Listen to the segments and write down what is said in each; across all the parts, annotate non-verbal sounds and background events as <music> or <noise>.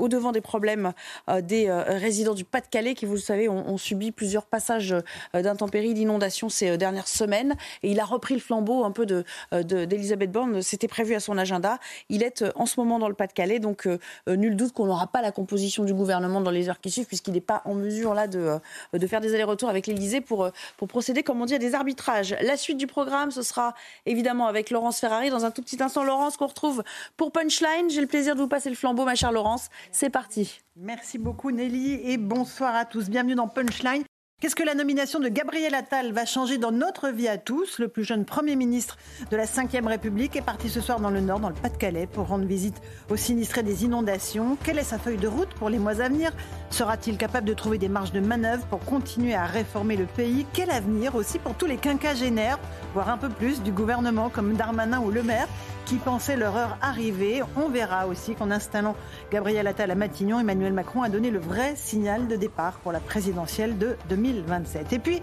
Au devant des problèmes euh, des euh, résidents du Pas-de-Calais qui, vous le savez, ont, subi plusieurs passages euh, d'intempéries, d'inondations ces dernières semaines. Et il a repris le flambeau un peu de, euh, de- d'Elisabeth Borne. C'était prévu à son agenda. Il est en ce moment dans le Pas-de-Calais. Donc, nul doute qu'on n'aura pas la composition du gouvernement dans les heures qui suivent, puisqu'il n'est pas en mesure là de, faire des allers-retours avec l'Élysée pour, pour procéder, comme on dit, à des arbitrages. La suite du programme, ce sera évidemment avec Laurence Ferrari. Dans un tout petit instant, Laurence, qu'on retrouve pour Punchline. J'ai le plaisir de vous passer le flambeau, ma chère Laurence. C'est parti. Merci beaucoup Nelly et bonsoir à tous. Bienvenue dans Punchline. Qu'est-ce que la nomination de Gabriel Attal va changer dans notre vie à tous? Le plus jeune Premier ministre de la Ve République est parti ce soir dans le Nord, dans le Pas-de-Calais, pour rendre visite aux sinistrés des inondations. Quelle est sa feuille de route pour les mois à venir? Sera-t-il capable de trouver des marges de manœuvre pour continuer à réformer le pays? Quel avenir aussi pour tous les quinquagénaires, voire un peu plus, du gouvernement comme Darmanin ou Le Maire qui pensaient leur heure arrivée. On verra aussi qu'en installant Gabriel Attal à Matignon, Emmanuel Macron a donné le vrai signal de départ pour la présidentielle de 2027. Et puis,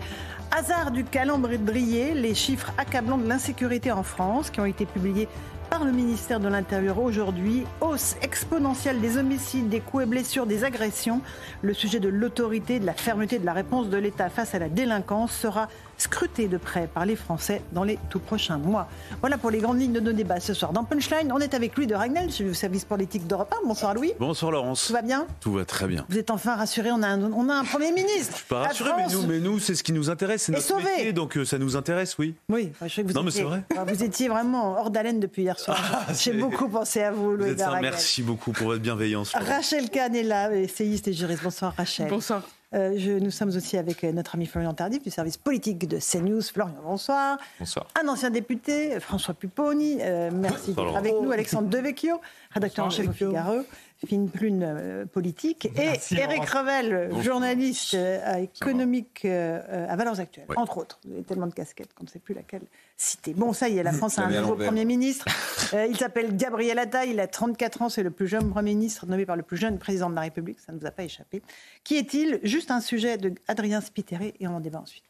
hasard du calendrier, les chiffres accablants de l'insécurité en France qui ont été publiés par le ministère de l'Intérieur aujourd'hui. Hausse exponentielle des homicides, des coups et blessures, des agressions. Le sujet de l'autorité, de la fermeté de la réponse de l'État face à la délinquance sera scruté de près par les Français dans les tout prochains mois. Voilà pour les grandes lignes de nos débats ce soir. Dans Punchline, on est avec Louis de Ragnel, du service politique d'Europe 1. Bonsoir Louis. Bonsoir Laurence. Tout va bien? Tout va très bien. Vous êtes enfin rassuré, on a un, on a un Premier ministre. Je suis pas rassuré, mais nous, mais nous c'est ce qui nous intéresse, c'est notre sauvée. métier, donc euh, ça nous intéresse, oui. Oui, je sais que vous Non, mais étiez, c'est vrai. vous étiez vraiment hors d'haleine depuis hier soir. J'ai c'est- beaucoup pensé à vous, Vous Louis êtes de ça, Ragnel. merci beaucoup pour votre bienveillance. Laurence. Rachel Kahn est là, essayiste et juriste. Bonsoir Rachel. Bonsoir. Euh, je- nous sommes aussi avec euh, notre ami Florian Tardif du service politique de CNews. Florian, bonsoir. Bonsoir. Un ancien député, euh, François Pupponi. euh, merci d'être avec nous. Alexandre Devecchio, rédacteur en chef au Figaro, fine plume euh, politique. Merci, et Eric. Revel, Bonjour. journaliste euh, à économique euh, à Valeurs Actuelles, Ouais. entre autres. Vous avez tellement de casquettes qu'on ne sait plus laquelle citer. Bon, ça y est, la France a un nouveau. Premier ministre. <laughs> Il s'appelle Gabriel Attal, il a 34 ans, c'est le plus jeune Premier ministre nommé par le plus jeune président de la République, ça ne nous a pas échappé. Qui est-il? Juste un sujet de Adrien Spiteri et on en débat ensuite.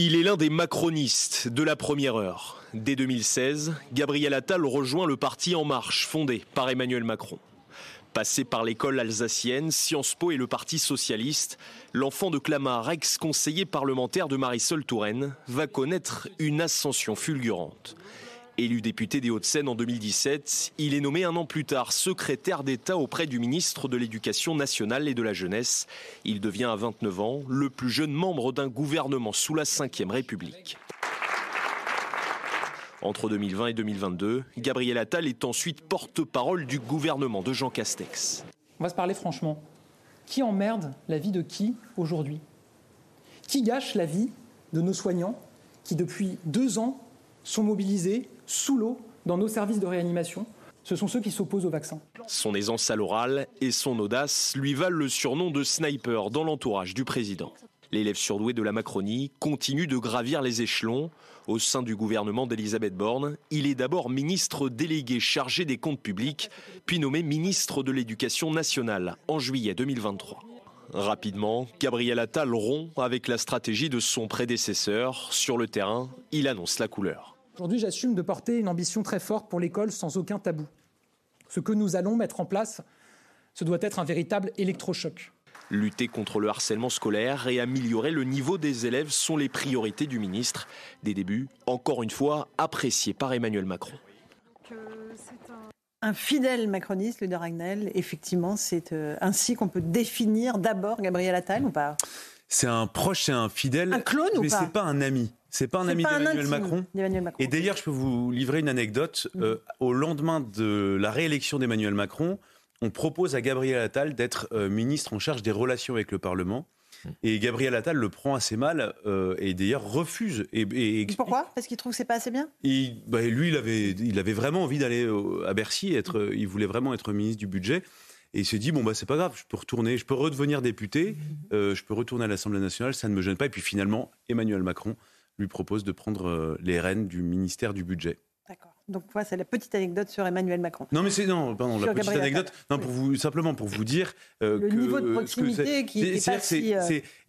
Il est l'un des macronistes de la première heure. Dès 2016, Gabriel Attal rejoint le parti En Marche, fondé par Emmanuel Macron. Passé par l'école alsacienne, Sciences Po et le Parti socialiste, l'enfant de Clamart, ex-conseiller parlementaire de Marisol Touraine, va connaître une ascension fulgurante. Élu député des Hauts-de-Seine en 2017, il est nommé un an plus tard secrétaire d'État auprès du ministre de l'Éducation nationale et de la jeunesse. Il devient à 29 ans le plus jeune membre d'un gouvernement sous la Ve République. Entre 2020 et 2022, Gabriel Attal est ensuite porte-parole du gouvernement de Jean Castex. On va se parler franchement. Qui emmerde la vie de qui aujourd'hui? Qui gâche la vie de nos soignants qui, depuis deux ans, sont mobilisés sous l'eau dans nos services de réanimation Ce sont ceux qui s'opposent au vaccin. Son aisance à l'oral et son audace lui valent le surnom de sniper dans l'entourage du président. L'élève surdoué de la Macronie continue de gravir les échelons. Au sein du gouvernement d'Elisabeth Borne, il est d'abord ministre délégué chargé des comptes publics, puis nommé ministre de l'Éducation nationale en juillet 2023. Rapidement, Gabriel Attal rompt avec la stratégie de son prédécesseur. Sur le terrain, il annonce la couleur. Aujourd'hui, j'assume de porter une ambition très forte pour l'école sans aucun tabou. Ce que nous allons mettre en place, ce doit être un véritable électrochoc. Lutter contre le harcèlement scolaire et améliorer le niveau des élèves sont les priorités du ministre. Des débuts, encore une fois, appréciés par Emmanuel Macron. Un fidèle macroniste, de Ragnel, effectivement, c'est euh, ainsi qu'on peut définir d'abord Gabriel Attal ou pas? C'est un proche, c'est un fidèle. Un clone ou mais pas? c'est pas un ami. C'est pas un ami d'Emmanuel Macron. Et d'ailleurs, je peux vous livrer une anecdote. Euh, au lendemain de la réélection d'Emmanuel Macron, on propose à Gabriel Attal d'être euh, ministre en charge des relations avec le Parlement. Et Gabriel Attal le prend assez mal euh, et d'ailleurs refuse. Et, Pourquoi? Parce qu'il trouve que c'est pas assez bien? Bah, Lui, il avait, il avait vraiment envie d'aller à Bercy. Être, il voulait vraiment être ministre du budget. Et il se dit bon bah c'est pas grave, je peux retourner, je peux redevenir député, euh, je peux retourner à l'Assemblée nationale, ça ne me gêne pas. Et puis finalement, Emmanuel Macron lui propose de prendre euh, les rênes du ministère du budget. D'accord. Donc voilà, c'est la petite anecdote sur Emmanuel Macron. Non, mais c'est non, pardon, la petite anecdote. Non, pour vous simplement pour vous dire euh, le niveau de proximité qui est, pas si, euh,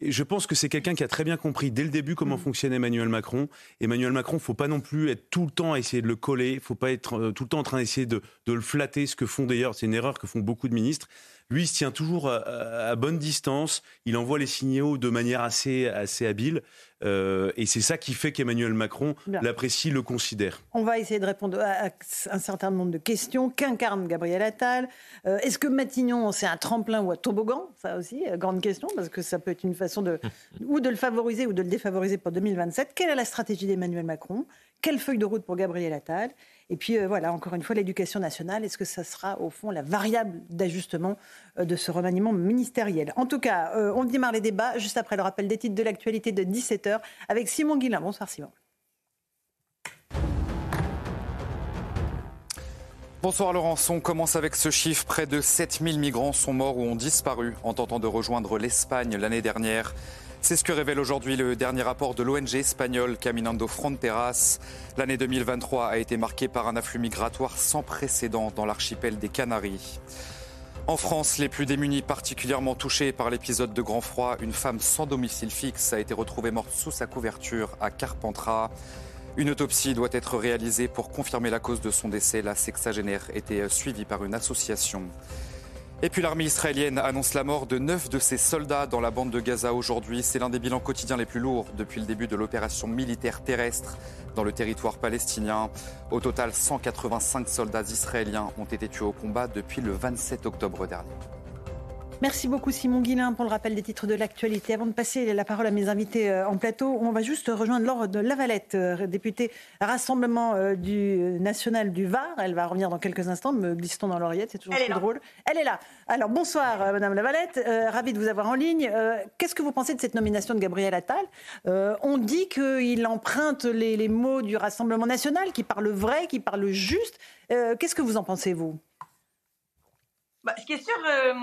Je pense que c'est quelqu'un qui a très bien compris dès le début comment mm. fonctionne Emmanuel Macron. Emmanuel Macron, faut pas non plus être tout le temps à essayer de le coller. Faut pas être euh, tout le temps en train d'essayer de, de le flatter. Ce que font d'ailleurs, c'est une erreur que font beaucoup de ministres. Lui, il se tient toujours à, bonne distance. Il envoie les signaux de manière assez, assez habile. Euh, et c'est ça qui fait qu'Emmanuel Macron l'apprécie, le considère. On va essayer de répondre à un certain nombre de questions. Qu'incarne Gabriel Attal? Euh, Est-ce que Matignon, c'est un tremplin ou un toboggan? Ça aussi, euh, grande question, parce que ça peut être une façon de, <laughs> ou de le favoriser ou de le défavoriser pour 2027. Quelle est la stratégie d'Emmanuel Macron? Quelle feuille de route pour Gabriel Attal? Et puis euh, voilà, encore une fois, l'éducation nationale, est-ce que ça sera au fond la variable d'ajustement euh, de ce remaniement ministériel? En tout cas, euh, on démarre les débats juste après le rappel des titres de l'actualité de 17h avec Simon Guillain. Bonsoir Simon. Bonsoir Laurence, on commence avec ce chiffre. Près de 7000 migrants sont morts ou ont disparu en tentant de rejoindre l'Espagne l'année dernière. C'est ce que révèle aujourd'hui le dernier rapport de l'ONG espagnole Caminando Fronteras. L'année 2023 a été marquée par un afflux migratoire sans précédent dans l'archipel des Canaries. En France, les plus démunis particulièrement touchés par l'épisode de grand froid, une femme sans domicile fixe a été retrouvée morte sous sa couverture à Carpentras. Une autopsie doit être réalisée pour confirmer la cause de son décès. La sexagénaire était suivie par une association. Et puis l'armée israélienne annonce la mort de neuf de ses soldats dans la bande de Gaza aujourd'hui. C'est l'un des bilans quotidiens les plus lourds depuis le début de l'opération militaire terrestre dans le territoire palestinien. Au total, 185 soldats israéliens ont été tués au combat depuis le 27 octobre dernier. Merci beaucoup Simon Guillain pour le rappel des titres de l'actualité. Avant de passer la parole à mes invités euh, en plateau, on va juste rejoindre Laure de Lavalette, euh, députée Rassemblement euh, du National du Var. Elle va revenir dans quelques instants, me glissons dans l'oreillette, c'est toujours plus drôle. Elle est là. Alors bonsoir Madame Lavalette, ravie de vous avoir en ligne. Qu'est-ce que vous pensez de cette nomination de Gabriel Attal? On dit qu'il emprunte les, les mots du Rassemblement national, qui parle vrai, qui parle juste. Qu'est-ce que vous en pensez, vous? Bah, ce qui est sûr, euh,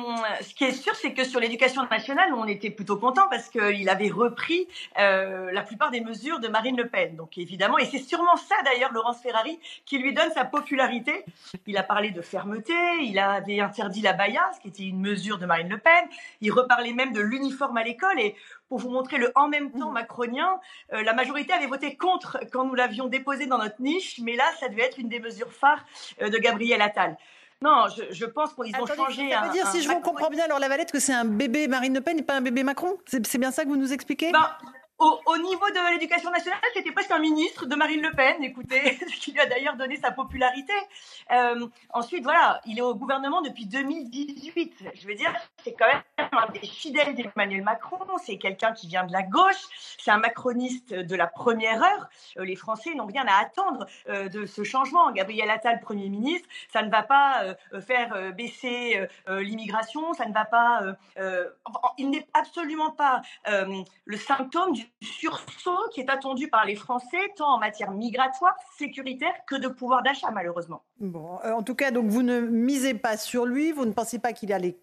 ce qui est sûr, c'est que sur l'éducation nationale, on était plutôt content parce qu'il avait repris euh, la plupart des mesures de Marine Le Pen. Donc évidemment, et c'est sûrement ça d'ailleurs, Laurence Ferrari, qui lui donne sa popularité. Il a parlé de fermeté, il avait interdit la baya, ce qui était une mesure de Marine Le Pen. Il reparlait même de l'uniforme à l'école et pour vous montrer le en même temps mmh. macronien, euh, la majorité avait voté contre quand nous l'avions déposé dans notre niche, mais là, ça devait être une des mesures phares de Gabriel Attal. Non, je, pense qu'ils ont changé. Ça veut dire, si je vous comprends bien, alors la Valette, que c'est un bébé Marine Le Pen et pas un bébé Macron? C'est bien ça que vous nous expliquez? Ben, au, niveau de l'éducation nationale, c'était presque un ministre de Marine Le Pen, écoutez, <laughs> ce qui lui a d'ailleurs donné sa popularité. Euh, ensuite, voilà, il est au gouvernement depuis 2018. Je veux dire, c'est quand même un des fidèles d'Emmanuel Macron, c'est quelqu'un qui vient de la gauche, c'est un macroniste de la première heure. Euh, les Français n'ont rien à attendre euh, de ce changement. Gabriel Attal, Premier ministre, ça ne va pas faire baisser l'immigration, ça ne va pas... il n'est absolument pas le symptôme du sursaut qui est attendu par les Français, tant en matière migratoire, sécuritaire que de pouvoir d'achat, malheureusement. Bon, euh, en tout cas, donc vous ne misez pas sur lui, vous ne pensez pas qu'il a les,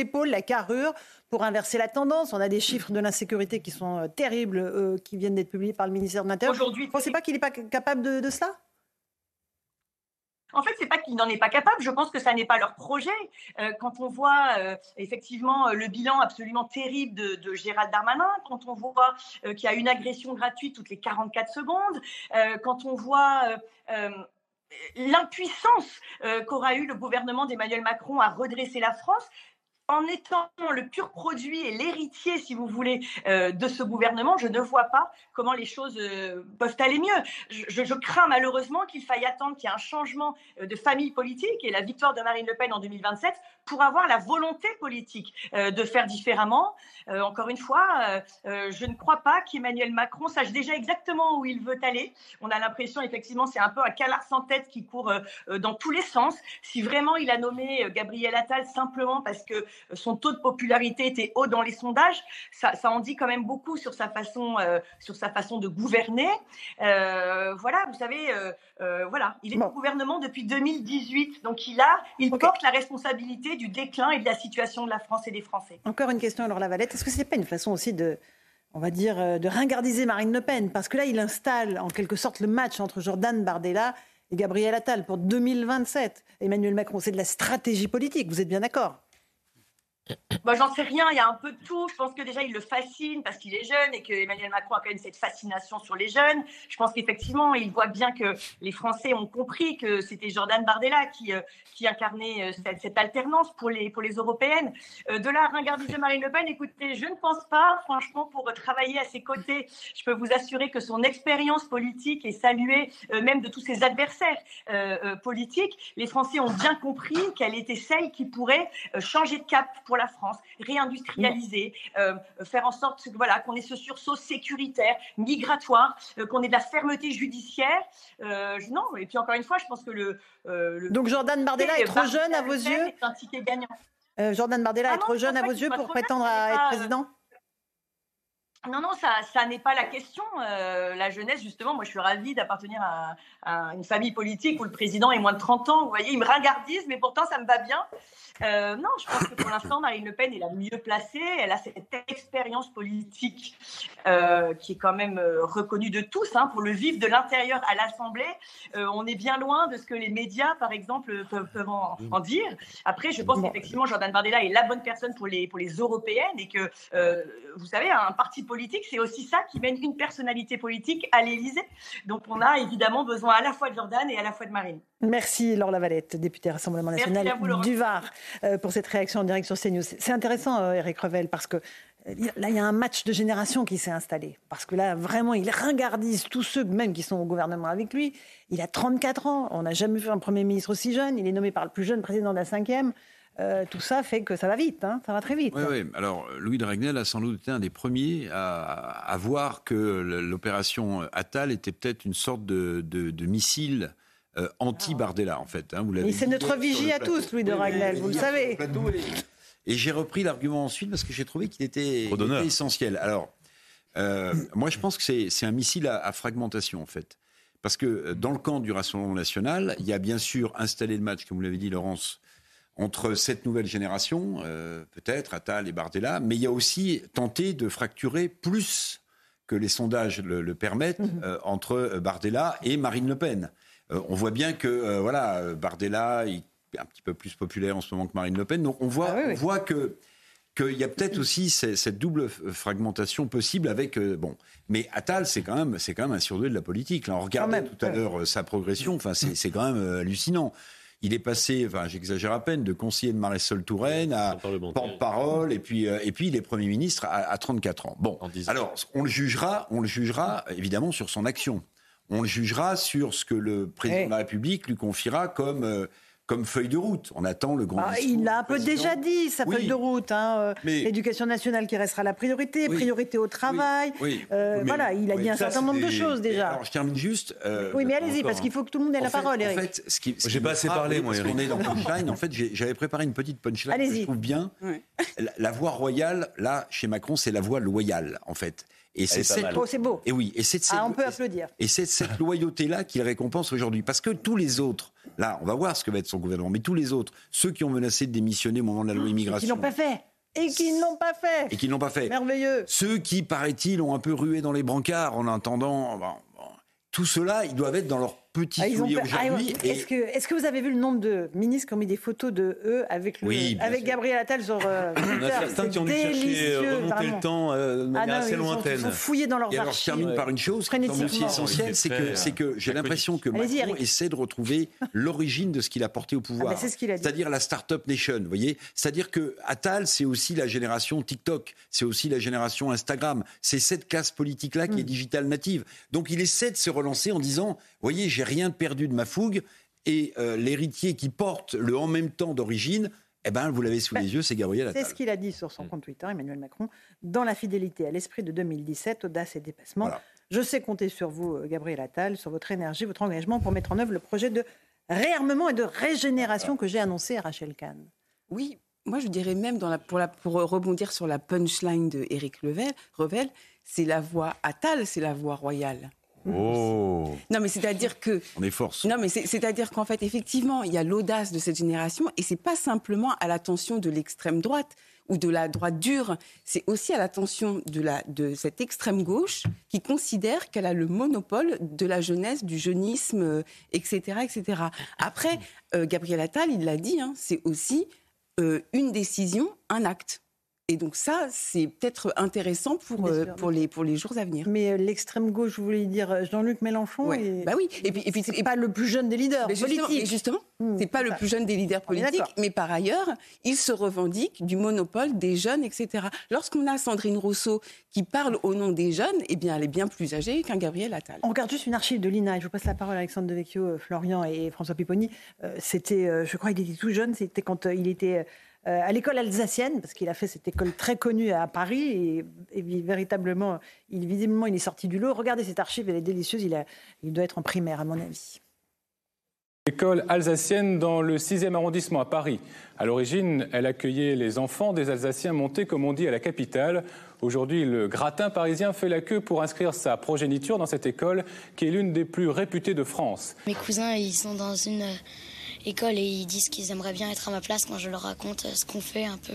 épaules, la carrure pour inverser la tendance. On a des chiffres de l'insécurité qui sont euh, terribles, euh, qui viennent d'être publiés par le ministère de l'Intérieur. Aujourd'hui, vous ne pensez pas qu'il n'est pas capable de, de cela? En fait, c'est pas qu'ils n'en est pas capable. Je pense que ça n'est pas leur projet. Euh, quand on voit euh, effectivement euh, le bilan absolument terrible de, Gérald Darmanin, quand on voit qu'il y a une agression gratuite toutes les 44 secondes, quand on voit l'impuissance qu'aura eu le gouvernement d'Emmanuel Macron à redresser la France, en étant le pur produit et l'héritier, si vous voulez, euh, de ce gouvernement, je ne vois pas comment les choses euh, peuvent aller mieux. Je, crains malheureusement qu'il faille attendre qu'il y ait un changement euh, de famille politique et la victoire de Marine Le Pen en 2027 pour avoir la volonté politique de faire différemment. encore une fois, je ne crois pas qu'Emmanuel Macron sache déjà exactement où il veut aller. On a l'impression, effectivement, c'est un peu un calard sans tête qui court dans tous les sens. Si vraiment il a nommé Gabriel Attal simplement parce que son taux de popularité était haut dans les sondages, ça, ça en dit quand même beaucoup sur sa façon, sur sa façon de gouverner. voilà, vous savez, voilà, il est au gouvernement depuis 2018, donc il a, il porte la responsabilité du déclin et de la situation de la France et des Français. Encore une question, alors Lavalette, est-ce que ce n'est pas une façon aussi de on va dire, euh, de ringardiser Marine Le Pen, parce que là, il installe en quelque sorte le match entre Jordan Bardella et Gabriel Attal pour 2027. Emmanuel Macron, c'est de la stratégie politique, vous êtes bien d'accord? Moi, j'en sais rien, il y a un peu de tout. Je pense que déjà, il le fascine parce qu'il est jeune et que Emmanuel Macron a quand même cette fascination sur les jeunes. Je pense qu'effectivement, il voit bien que les Français ont compris que c'était Jordan Bardella qui, euh, qui incarnait euh, cette, alternance pour les, pour les européennes. Euh, de là à de Marine Le Pen, écoutez, je ne pense pas, franchement, pour travailler à ses côtés, je peux vous assurer que son expérience politique est saluée, même de tous ses adversaires politiques. Les Français ont bien compris qu'elle était celle qui pourrait changer de cap pour la France, réindustrialiser, euh, faire en sorte voilà, qu'on ait ce sursaut sécuritaire, migratoire, euh, qu'on ait de la fermeté judiciaire. Euh, non, et puis encore une fois, je pense que le. Donc Jordan Bardella est trop jeune à vos yeux un ticket gagnant. Jordan Bardella ah est trop jeune à vos yeux pour prétendre à être président? Non, non, ça, ça n'est pas la question. la jeunesse, justement, moi, je suis ravie d'appartenir à, à, une famille politique où le président est moins de 30 ans. Vous voyez, il me ringardise, mais pourtant, ça me va bien. Euh, non, je pense que pour l'instant, Marine Le Pen est la mieux placée. Elle a cette expérience politique euh, qui est quand même euh, reconnue de tous. Hein, pour le vivre de l'intérieur à l'Assemblée, on est bien loin de ce que les médias, par exemple, peuvent, en, dire. Après, je pense qu'effectivement, Jordan Bardella est la bonne personne pour les, pour les européennes et que, vous savez, un parti politique, c'est aussi ça qui mène une personnalité politique à l'Élysée. Donc, on a évidemment besoin à la fois de Jordan et à la fois de Marine. Merci Laure Lavalette, députée Rassemblement National du Var, euh, pour cette réaction en direct sur CNews. C'est intéressant, euh, Eric Revel, parce que euh, là, il y a un match de génération qui s'est installé. Parce que là, vraiment, il ringardise tous ceux même qui sont au gouvernement avec lui. Il a 34 ans. On n'a jamais vu un Premier ministre aussi jeune. Il est nommé par le plus jeune président de la cinquième. tout ça fait que ça va vite, hein. ça va très vite. Oui, oui. Alors, Louis de Ragnel a sans doute été un des premiers à, voir que l'opération Attal était peut-être une sorte de, de missile euh, anti-Bardella, en fait. Hein, vous c'est notre vigie à tous, Louis de Ragnel, vous le savez. Et, j'ai repris l'argument ensuite parce que j'ai trouvé qu'il était, essentiel. Alors, euh, moi, je pense que c'est un missile à, fragmentation, en fait. Parce que euh, dans le camp du Rassemblement national, il y a bien sûr installé le match, comme vous l'avez dit, Laurence, entre cette nouvelle génération, peut-être, Attal et Bardella, mais il y a aussi tenté de fracturer plus que les sondages le, permettent mhm. entre Bardella et Marine Le Pen. Euh, on voit bien que euh, voilà, Bardella est un petit peu plus populaire en ce moment que Marine Le Pen. Donc on voit, ah voit que qu'il y a peut-être aussi cette double fragmentation possible avec euh, bon mais Attal c'est quand même c'est quand même un surdoué de la politique là on regardait tout à l'heure sa progression enfin c'est quand même hallucinant il est passé, enfin j'exagère à peine, de conseiller de Marisol Touraine à porte-parole, et puis et puis il est Premier ministre à, 34 ans. Bon, alors on le jugera, on le jugera évidemment sur son action on le jugera sur ce que le président eh. de la République lui confiera comme euh, comme feuille de route. On attend le grand ah, Il l'a un peu déjà dit, sa feuille de route. Hein, euh, L'éducation nationale qui restera la priorité, priorité au travail. Euh, voilà, il a dit un certain nombre de choses déjà. Alors, je termine juste. oui, mais allez-y, parce qu'il faut que tout le monde ait la parole, Eric. En fait, ce qui, j'ai pas assez parlé, moi, Eric. On est dans punchline. En fait, j'avais préparé une petite punchline que je trouve bien. La, la voie royale, là, chez Macron, c'est la voie loyale, en fait. Et c'est cette... oh, c'est beau. Et oui, et c'est ah, on peut applaudir. Et c'est cette loyauté-là qu'il récompense aujourd'hui, parce que tous les autres, là, on va voir ce que va être son gouvernement, mais tous les autres, ceux qui ont menacé de démissionner au moment de la loi immigration, qui n'ont pas fait. Et qui ne l'ont pas fait. Et qui ne l'ont pas fait. Merveilleux. Ceux qui, paraît-il, ont un peu rué dans les brancards en attendant. Bon, tout cela, ils doivent être dans leur petit ah, aujourd'hui. Ah, est-ce que, est que, vous avez vu le nombre de ministres qui ont mis des photos de eux avec, le, avec Gabriel Attal sur euh, <coughs> On a certains qui ont dû chercher, euh, remonter le temps euh, de manière assez lointaine. Ils sont fouillés dans leurs et alors, je termine par une chose qui est aussi essentielle, c'est que, c'est que j'ai l'impression que Macron essaie de retrouver <laughs> l'origine de ce qu'il a porté au ah, pouvoir. C'est-à-dire la start-up nation, vous voyez C'est-à-dire que Attal, c'est aussi la génération TikTok, c'est aussi la génération Instagram. C'est cette classe politique-là qui est hmm. digital native. Donc il essaie de se relancer en disant, voyez, j'ai rien perdu de ma fougue. Et euh, l'héritier qui porte le en même temps d'origine, eh ben, vous l'avez sous les yeux, c'est Gabriel Attal. C'est ce qu'il a dit sur son compte Twitter, Emmanuel Macron, dans la fidélité à l'esprit de 2017, audace et dépassement. Je sais compter sur vous, euh, Gabriel Attal, sur votre énergie, votre engagement pour mettre en œuvre le projet de réarmement et de régénération que j'ai annoncé à Rachel Kahn. Oui, moi, je dirais même dans la, pour, la, pour rebondir sur la punchline de Éric Revel, c'est la voix Attal, c'est la voix royale. Oh. Non, mais c'est-à-dire que. On est force. Non, mais c'est-à-dire qu'en fait, effectivement, il y a l'audace de cette génération et c'est pas simplement à l'attention de l'extrême droite ou de la droite dure, c'est aussi à l'attention de, la, de cette extrême gauche qui considère qu'elle a le monopole de la jeunesse, du jeunisme, etc. Euh, etc. Après, euh, Gabriel Attal, il l'a dit, hein, c'est aussi euh, une décision, un acte. Et donc ça, c'est peut-être intéressant pour, euh, pour, les, pour les jours à venir. Mais euh, l'extrême gauche, vous voulez dire Jean-Luc Mélenchon et... Bah oui. Et puis, et puis c'est pas le plus jeune des leaders mais justement, politiques. Justement, hmm, c'est pas le plus jeune des leaders politiques, mais par ailleurs, il se revendique du monopole des jeunes, etc. Lorsqu'on a Sandrine Rousseau qui parle au nom des jeunes, eh bien, elle est bien plus âgée qu'un Gabriel Attal. On regarde juste une archive de l'INA. Je vous passe la parole à Alexandre Devecchio, Florian et François Pipponi. C'était, je crois, il était tout jeune. C'était quand il était euh, à l'école alsacienne, parce qu'il a fait cette école très connue à Paris, et, véritablement, il, visiblement, il est sorti du lot. Regardez cette archive, elle est délicieuse, il, il doit être en primaire, à mon avis. École alsacienne dans le 6e arrondissement à Paris. À l'origine, elle accueillait les enfants des Alsaciens montés, comme on dit, à la capitale. Aujourd'hui, le gratin parisien fait la queue pour inscrire sa progéniture dans cette école, qui est l'une des plus réputées de France. Mes cousins, ils sont dans une école et ils disent qu'ils aimeraient bien être à ma place quand je leur raconte ce qu'on fait un peu.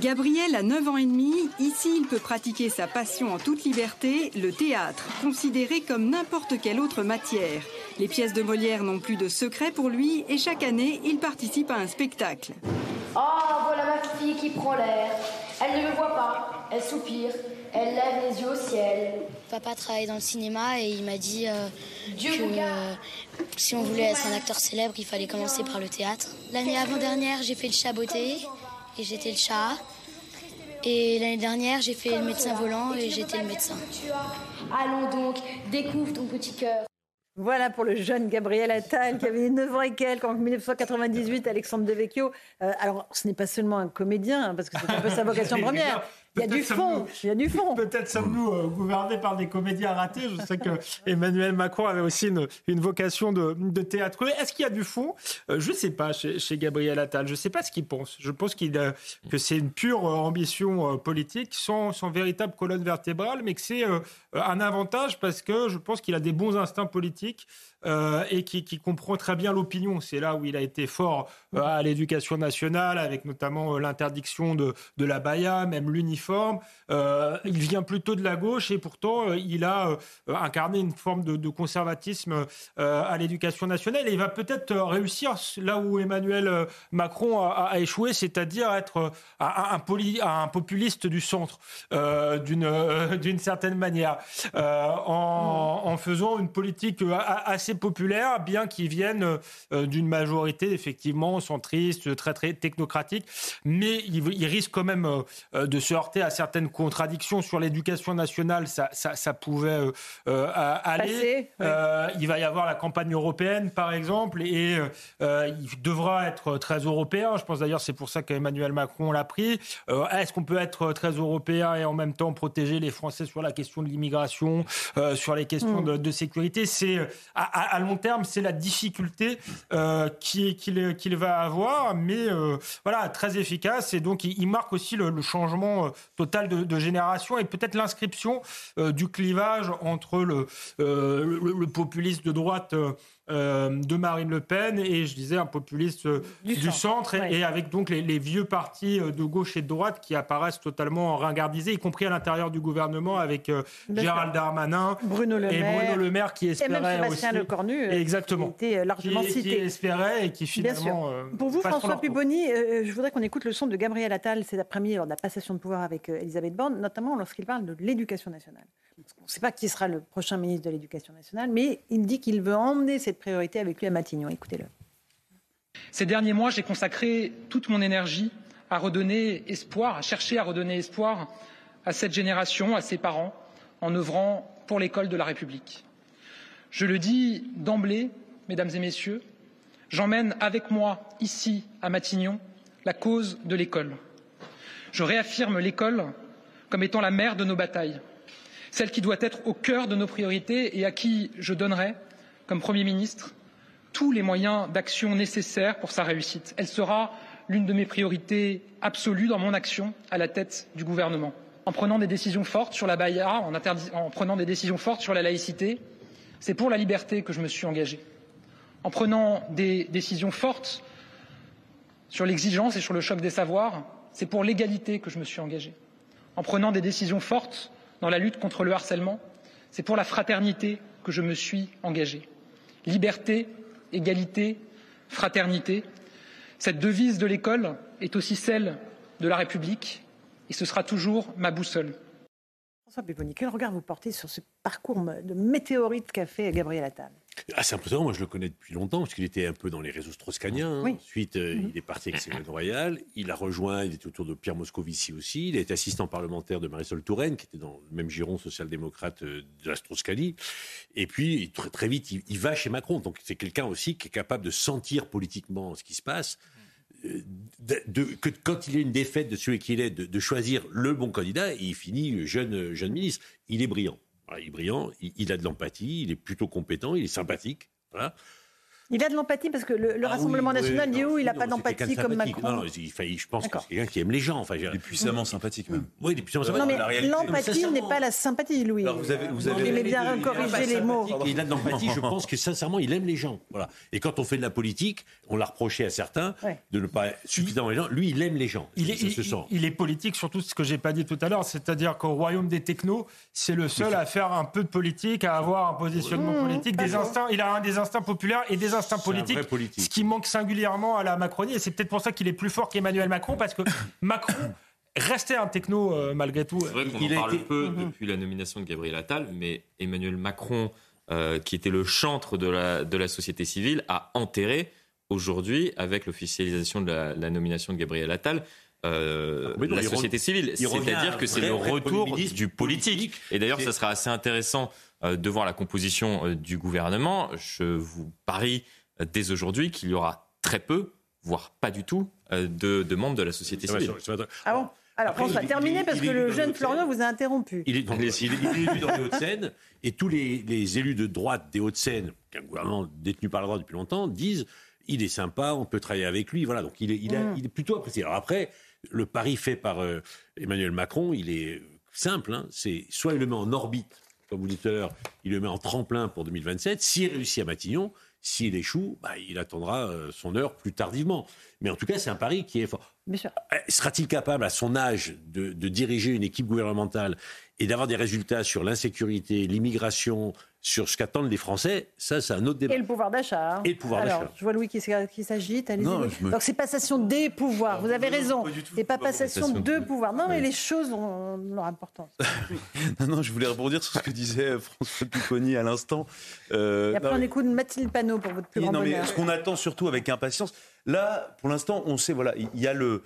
Gabriel a 9 ans et demi. Ici, il peut pratiquer sa passion en toute liberté, le théâtre, considéré comme n'importe quelle autre matière. Les pièces de Molière n'ont plus de secret pour lui et chaque année, il participe à un spectacle. Oh, voilà ma fille qui prend l'air. Elle ne me voit pas, elle soupire, elle lève les yeux au ciel. Papa travaille dans le cinéma et il m'a dit euh, que euh, si on voulait être un acteur célèbre, il fallait commencer par le théâtre. L'année avant-dernière, j'ai fait le chat beauté et j'étais le chat. Et l'année dernière, j'ai fait le médecin volant et j'étais le médecin. Allons donc, découvre ton petit cœur. Voilà pour le jeune Gabriel Attal qui avait 9 ans et quelques en 1998, Alexandre Devecchio. Euh, alors, ce n'est pas seulement un comédien, hein, parce que c'est un peu sa vocation <laughs> première. Il y a du fond. Il y a du fond. Peut-être sommes-nous euh, gouvernés par des comédiens ratés. Je sais que <laughs> Emmanuel Macron avait aussi une, vocation de, de théâtre. Est-ce qu'il y a du fond? Euh, Je ne sais pas chez, Gabriel Attal. Je ne sais pas ce qu'il pense. Je pense qu'il que c'est une pure ambition politique, sans, sans véritable colonne vertébrale, mais que c'est un avantage parce que je pense qu'il a des bons instincts politiques. Euh, et qui, comprend très bien l'opinion. C'est là où il a été fort euh, à l'éducation nationale, avec notamment euh, l'interdiction de, de, la baya, même l'uniforme. il vient plutôt de la gauche et pourtant il a incarné une forme de, conservatisme à l'éducation nationale. Et il va peut-être réussir là où Emmanuel Macron a, échoué, c'est-à-dire être un, un, populiste du centre, <laughs> d'une certaine manière, en, en, faisant une politique assez populaire, bien qu'ils viennent euh, d'une majorité effectivement centriste, très très technocratique, mais il, risque quand même euh, de se heurter à certaines contradictions sur l'éducation nationale. Ça, ça, pouvait euh, aller. il va y avoir la campagne européenne, par exemple, et il devra être très européen. Je pense d'ailleurs c'est pour ça qu'Emmanuel Macron l'a pris. Est-ce qu'on peut être très européen et en même temps protéger les Français sur la question de l'immigration, sur les questions hmm. de, sécurité? C'est à, long terme, c'est la difficulté euh, qu'il va avoir, mais euh, voilà, très efficace. Et donc, il, marque aussi le, changement euh, total de, génération et peut-être l'inscription du clivage entre le, le, le, populiste de droite euh, de Marine Le Pen et je disais un populiste euh, du, centre, et, avec donc les, vieux partis euh, de gauche et de droite qui apparaissent totalement ringardisés, y compris à l'intérieur du gouvernement avec Gérald Darmanin Bruno le et Maire, Bruno Le Maire qui espérait et même Sébastien Lecornu exactement. qui était largement cité. Qui espérait et qui finalement Pour vous François Pupponi, je voudrais qu'on écoute le son de Gabriel Attal cet après-midi lors de la passation de pouvoir avec Elisabeth Borne, notamment lorsqu'il parle de l'éducation nationale. On ne sait pas qui sera le prochain ministre de l'Éducation nationale, mais il dit qu'il veut emmener cette priorité avec lui à Matignon. Écoutez-le. Ces derniers mois, j'ai consacré toute mon énergie à redonner espoir, à chercher à redonner espoir à cette génération, à ses parents, en œuvrant pour l'école de la République. Je le dis d'emblée, mesdames et messieurs, j'emmène avec moi, ici, à Matignon, la cause de l'école. Je réaffirme l'école comme étant la mère de nos batailles, celle qui doit être au cœur de nos priorités et à qui je donnerai, comme Premier ministre, tous les moyens d'action nécessaires pour sa réussite. Elle sera l'une de mes priorités absolues dans mon action à la tête du gouvernement. En prenant des décisions fortes sur la Baïa, en, en prenant des décisions fortes sur la laïcité, c'est pour la liberté que je me suis engagé. En prenant des décisions fortes sur l'exigence et sur le choc des savoirs, c'est pour l'égalité que je me suis engagé. En prenant des décisions fortes dans la lutte contre le harcèlement, c'est pour la fraternité que je me suis engagé. Liberté, égalité, fraternité. Cette devise de l'école est aussi celle de la République et ce sera toujours ma boussole. François Péponi, quel regard vous portez sur ce parcours de météorite qu'a fait Gabriel Attal? Ah, c'est impressionnant, moi je le connais depuis longtemps, parce qu'il était un peu dans les réseaux strauss-caniens. Hein. Ensuite, euh, mhm. il est parti avec Ségolène Royal, il a rejoint, il était autour de Pierre Moscovici aussi, il a été assistant parlementaire de Marisol Touraine, qui était dans le même giron social-démocrate euh, de la Strauss-Canie. Et puis, très, très vite, il, il, va chez Macron. Donc c'est quelqu'un aussi qui est capable de sentir politiquement ce qui se passe de, que quand il y a une défaite de celui qu'il est, de, choisir le bon candidat, il finit jeune, jeune ministre. Il est brillant. Il est brillant, il, a de l'empathie, il est plutôt compétent, il est sympathique. Voilà. Il a de l'empathie parce que le, ah Rassemblement national dit où il n'a pas d'empathie comme Macron. Non, je pense que c'est quelqu'un qui aime les gens. Enfin, il est puissamment sympathique même. Oui, il est puissamment sympathique. Non, mais l'empathie n'est pas la sympathie, Louis. Alors, vous avez, vous avez... bien corriger les mots. Il a de l'empathie, je pense que sincèrement, il aime les gens. Voilà. Et quand on fait de la politique, on l'a reproché à certains de ne pas suffisamment les gens. Lui, il aime les gens. Il est, il, est politique, surtout ce que j'ai pas dit tout à l'heure, c'est-à-dire qu'au royaume des technos, c'est le seul à faire un peu de politique, à avoir un positionnement mmh, politique, des instincts. Il a un des instincts populaires et des instincts politiques ce qui manque singulièrement à la Macronie. Et c'est peut-être pour ça qu'il est plus fort qu'Emmanuel Macron, parce que <coughs> Macron restait un techno euh, malgré tout. C'est vrai qu'on en parle peu mhm. depuis la nomination de Gabriel Attal, mais Emmanuel Macron, euh, qui était le chantre de la, de la société civile, a enterré aujourd'hui, avec l'officialisation de la, nomination de Gabriel Attal, euh, ah, la société civile. C'est-à-dire que c'est le retour du politique. Et d'ailleurs, ça sera assez intéressant de voir la composition du gouvernement. Je vous parie dès aujourd'hui qu'il y aura très peu, voire pas du tout, euh, de, membres de la société civile. Ah bon? Alors, on va terminer parce que le jeune Florian vous a interrompu. Il est, il est, élu dans les Hauts-de-Seine et tous les, élus de droite des Hauts-de-Seine, qu'un gouvernement détenu par la droite depuis longtemps, disent il est sympa, on peut travailler avec lui. Voilà, donc il est, il, mm. est plutôt apprécié. Alors après, le pari fait par euh, Emmanuel Macron, il est simple. Hein, c'est soit il le met en orbite, comme vous dites tout à l'heure, il le met en tremplin pour 2027. S'il réussit à Matignon, s'il échoue, bah, il attendra euh, son heure plus tardivement. Mais en tout cas, c'est un pari qui est fort. Euh, sera-t-il capable, à son âge, de, diriger une équipe gouvernementale et d'avoir des résultats sur l'insécurité, l'immigration, sur ce qu'attendent les Français, ça, c'est un autre débat. Et le pouvoir d'achat. Hein. Et le pouvoir d'achat. Je vois Louis qui, s'agite. Donc c'est passation des pouvoirs. Vous avez raison. et pas passation de pouvoirs. Non, mais les choses ont leur importance. <laughs> non, non, je voulais rebondir sur ce que disait François Pucconi à l'instant. Euh, et après, on écoute Mathilde Panot pour votre plus grand non, Mais ce qu'on attend surtout avec impatience, là, pour l'instant, on sait, voilà, il y a le euh,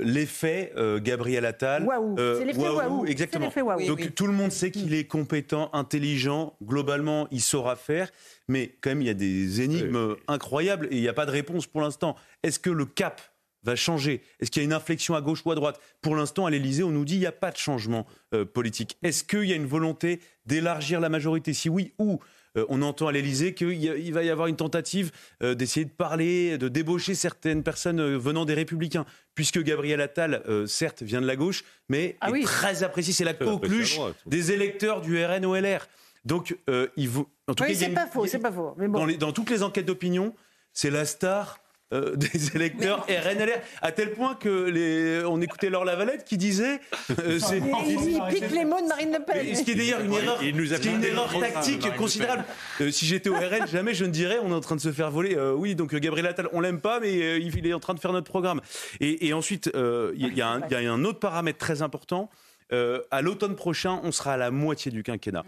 l'effet euh, Gabriel Attal. Waouh, euh, c'est l'effet waouh. Exactement. Donc tout le monde sait qu'il est compétent, intelligent, globalement il saura faire, mais quand même il y a des énigmes incroyables et il n'y a pas de réponse pour l'instant. Est-ce que le cap va changer? Est-ce qu'il y a une inflexion à gauche ou à droite? Pour l'instant, à l'Élysée, on nous dit qu'il n'y a pas de changement politique. Est-ce qu'il y a une volonté d'élargir la majorité? Si oui, où? euh, on entend à l'Elysée qu'il va y avoir une tentative euh, d'essayer de parler, de débaucher certaines personnes euh, venant des Républicains, puisque Gabriel Attal, certes, vient de la gauche, mais ah est très apprécié. C'est la coqueluche des électeurs du RN-OLR. Donc, il vous. En tout c'est pas faux, c'est pas faux. dans toutes les enquêtes d'opinion, c'est la star euh, <laughs> des électeurs RNLR, à tel point que les, on écoutait Laure Lavalette qui disait. Euh, il, pique les mots de Marine Le Pen. Ce qui est d'ailleurs une erreur, une erreur tactique considérable. Euh, si j'étais au RN, jamais je ne dirais on est en train de se faire voler. oui, donc Gabriel Attal, on l'aime pas, mais il est en train de faire notre programme. Et, ensuite, il y, a un autre paramètre très important. à l'automne prochain, on sera à la moitié du quinquennat.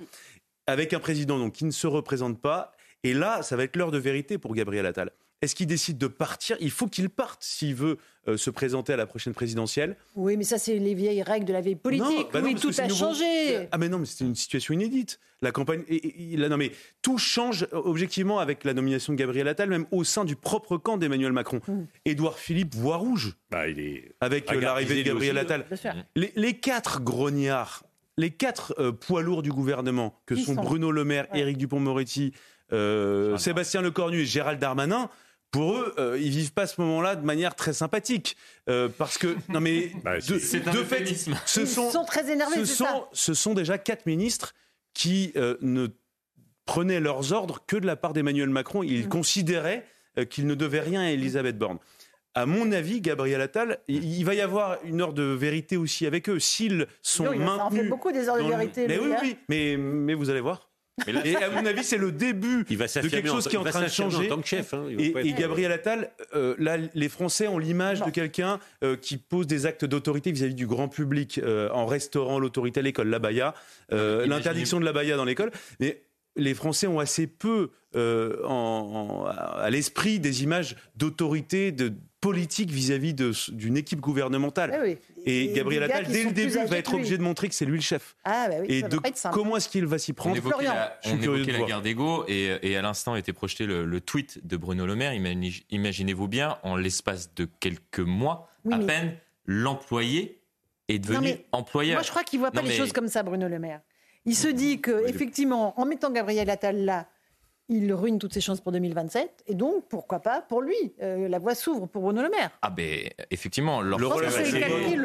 Avec un président donc, qui ne se représente pas. Et là, ça va être l'heure de vérité pour Gabriel Attal. Est-ce qu'il décide de partir? Il faut qu'il parte s'il veut euh, se présenter à la prochaine présidentielle. Oui, mais ça, c'est les vieilles règles de la vie politique. Bah oui, tout a changé. Ah, mais non, mais c'était une situation inédite. La campagne. Et, non, mais tout change euh, objectivement avec la nomination de Gabriel Attal, même au sein du propre camp d'Emmanuel Macron. Mmh. Édouard Philippe voit rouge. Bah, il est avec euh, l'arrivée de Gabriel Attal. Les, quatre grognards, les quatre poids lourds du gouvernement, que sont, Bruno Le Maire, Éric Dupont-Moretti, Sébastien Lecornu et Gérald Darmanin, pour eux, euh, ils vivent pas ce moment-là de manière très sympathique. Euh, parce que, <laughs> non mais, bah, de, fait, ce sont, Ils sont très énervés, ce c'est sont, ça ce sont déjà quatre ministres qui euh, ne prenaient leurs ordres que de la part d'Emmanuel Macron. Ils Mm. considéraient euh, qu'ils ne devaient rien à Elisabeth Borne. À mon avis, Gabriel Attal, il, il va y avoir une heure de vérité aussi avec eux. S'ils sont Non, il maintenus. ça en fait beaucoup des heures de le- vérité. Mais lui, oui, hein. oui, mais, mais vous allez voir. Mais là- Et à mon avis, c'est le début Il va de quelque chose qui est en train de changer. en tant que chef, hein. Et, être- et Gabriel Attal, euh, là, les Français ont l'image de quelqu'un euh, qui pose des actes d'autorité vis-à-vis du grand public euh, en restaurant l'autorité à l'école, la baya, euh, Imaginez- l'interdiction de la baya dans l'école. Mais les Français ont assez peu euh, en- en- à l'esprit des images d'autorité, de politique vis-à-vis d'une équipe gouvernementale. Eh oui. Et, Et Gabriel Attal, dès le début, va être obligé de montrer que c'est lui le chef. Ah, bah oui, et ça de comment est-ce qu'il va s'y On prendre évoquait Florian. la, on évoquait la guerre d'ego et, et à l'instant était projeté le, le tweet de Bruno Le Maire. Imaginez-vous bien, en l'espace de quelques mois, Oui, à mais- peine, l'employé est devenu mais employeur. Moi, je crois qu'il voit pas Non, les mais- choses comme ça, Bruno Le Maire. Il se dit que, effectivement, en mettant Gabriel Attal là, il ruine toutes ses chances pour 2027. Et donc, pourquoi pas pour lui Euh, La voie s'ouvre pour Bruno Le Maire. Ah ben effectivement, lorsque, Le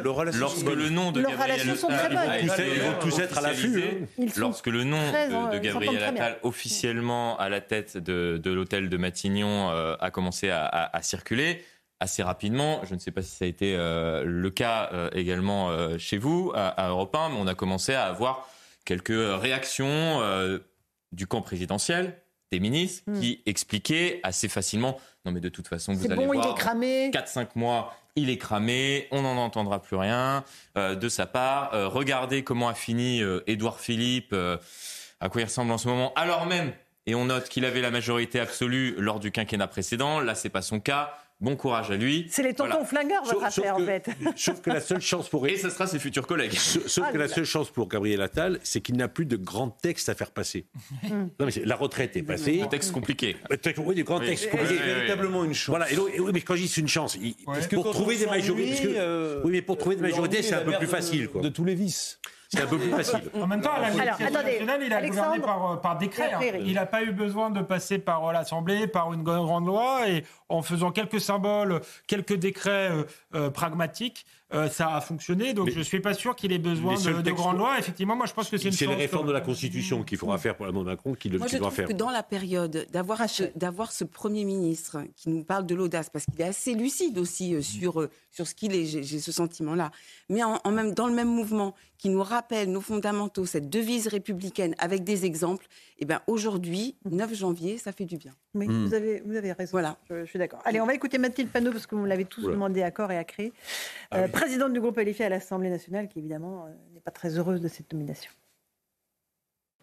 le relation- lorsque le nom de Gabriel relations sont très Attal hein. Lorsque le nom de, euh, de Gabriel. Attal officiellement à la tête de, de l'hôtel de Matignon euh, a commencé à, à- à circuler assez rapidement, je ne sais pas si ça a été euh, le cas euh, également euh, chez vous à, à Europe 1, mais on a commencé à avoir quelques réactions euh, du camp présidentiel, des ministres, Hmm. qui expliquaient assez facilement non mais de toute façon vous allez bon, il voir est cramé. 4-5 mois, il est cramé, on n'en entendra plus rien euh, de sa part. Euh, regardez comment a fini euh, Édouard Philippe, euh, à quoi il ressemble en ce moment, alors même, et on note qu'il avait la majorité absolue lors du quinquennat précédent, là c'est pas son cas, bon courage à lui. C'est les tontons Voilà. flingueurs, votre Sauf- sauf affaire, en que- fait. <laughs> Sauf que la seule chance pour Et ce sera ses futurs collègues. Sauf Ah, que la seule chance pour Gabriel Attal, c'est qu'il n'a plus de grands textes à faire passer. <laughs> non, mais c'est- la retraite est passée. Un texte compliqué. Euh, texte- Oui, des grands Oui. textes Oui, compliqués. oui, oui. véritablement une chance. Voilà, et donc- et oui, mais quand je dis c'est une chance, il- Parce que pour trouver des majorités. euh, oui, mais pour trouver des majorités, c'est un peu plus facile. Quoi. De tous les vices. C'est un peu plus facile. En même temps, à la Alors, législation attendez, nationale, il a Alexandre, gouverné par, euh, par décret. et hein. Il n'a pas eu besoin de passer par euh, l'Assemblée, par une grande loi, et en faisant quelques symboles, quelques décrets euh, euh, pragmatiques, euh, ça a fonctionné. Donc, Mais- je ne suis pas sûr qu'il ait besoin de, grandes lois. Effectivement, moi, je pense que c'est une C'est les chance. réformes de la Constitution qu'il faudra faire pour Emmanuel Macron qu'il Moi, je qu'il doit trouve faire. que dans la période d'avoir ce, Premier ministre qui nous parle de l'audace, parce qu'il est assez lucide aussi euh, sur, euh, sur ce qu'il est, j'ai j'ai ce sentiment-là, mais en, en même, dans le même mouvement, qui nous rappelle nos fondamentaux, cette devise républicaine avec des exemples, et ben aujourd'hui, 9 janvier, ça fait du bien. Oui, Hmm. vous, avez, vous avez raison. Voilà. Je, je suis d'accord. Allez, on va écouter Mathilde Panot, parce que vous l'avez tous Oula. demandé à corps et à cri. Ah Euh, oui. Présidente du groupe LFI à l'Assemblée nationale, qui évidemment euh, n'est pas très heureuse de cette nomination.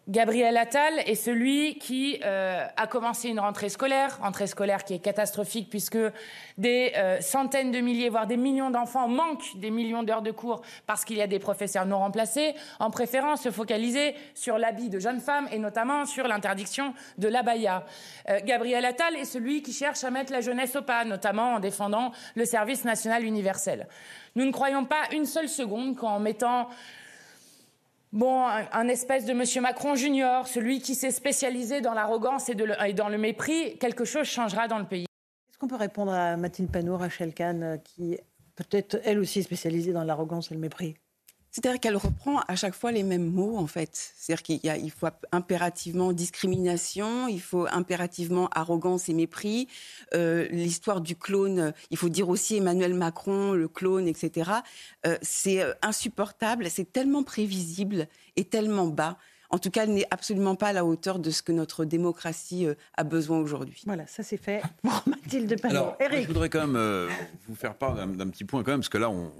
Gabriel Attal est celui qui euh, a commencé une rentrée scolaire, rentrée scolaire qui est catastrophique puisque des euh, centaines de milliers, voire des millions d'enfants manquent des millions d'heures de cours parce qu'il y a des professeurs non remplacés, en préférant se focaliser sur l'habit de jeunes femmes et notamment sur l'interdiction de l'abaya. Euh, Gabriel Attal est celui qui cherche à mettre la jeunesse au pas, notamment en défendant le service national universel. Nous ne croyons pas une seule seconde qu'en mettant Bon, un, espèce de Monsieur Macron junior, celui qui s'est spécialisé dans l'arrogance et, dans le mépris, quelque chose changera dans le pays. Est-ce qu'on peut répondre à Mathilde Panot, Rachel Kahn, euh, qui peut-être elle aussi spécialisée dans l'arrogance et le mépris? C'est-à-dire qu'elle reprend à chaque fois les mêmes mots, en fait. C'est-à-dire qu'il y a, il faut impérativement discrimination, il faut impérativement arrogance et mépris. Euh, L'histoire du clone, il faut dire aussi Emmanuel Macron, le clone, etc. Euh, c'est euh, insupportable, c'est tellement prévisible et tellement bas. En tout cas, elle n'est absolument pas à la hauteur de ce que notre démocratie a besoin aujourd'hui. Voilà, ça c'est fait pour Mathilde Panot. Eric, je voudrais quand même euh, vous faire part d'un d'un petit point quand même, parce que là, on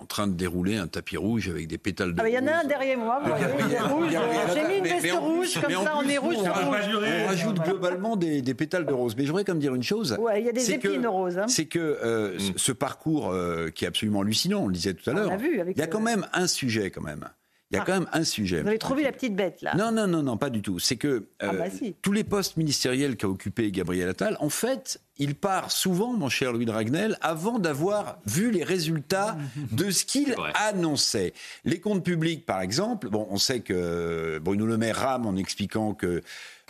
en train de dérouler un tapis rouge avec des pétales de Ah, il y en a un derrière moi, vous voyez, il est rouge. J'ai mis une Mais- mais veste rouge, comme ça on est rouge on sur rajoute- rouge. On rajoute globalement des, des pétales de rose. Mais je voudrais quand même dire une chose. Ouais, il y a des c'est que- épines roses. hein. C'est que euh, ce- ce parcours euh, qui est absolument hallucinant, on le disait tout à On l'heure, l'a vu avec il y a quand même un sujet quand même. Il y a Ah. quand même un sujet. Vous avez trouvé la petite bête là. Non, non, non, non, pas du tout. C'est que euh, Ah bah si. tous les postes ministériels qu'a occupé Gabriel Attal, en fait, il part souvent, mon cher Louis Dragnel, avant d'avoir vu les résultats de ce <laughs> qu'il annonçait. Les comptes publics, par exemple, bon, on sait que Bruno Le Maire rame en expliquant que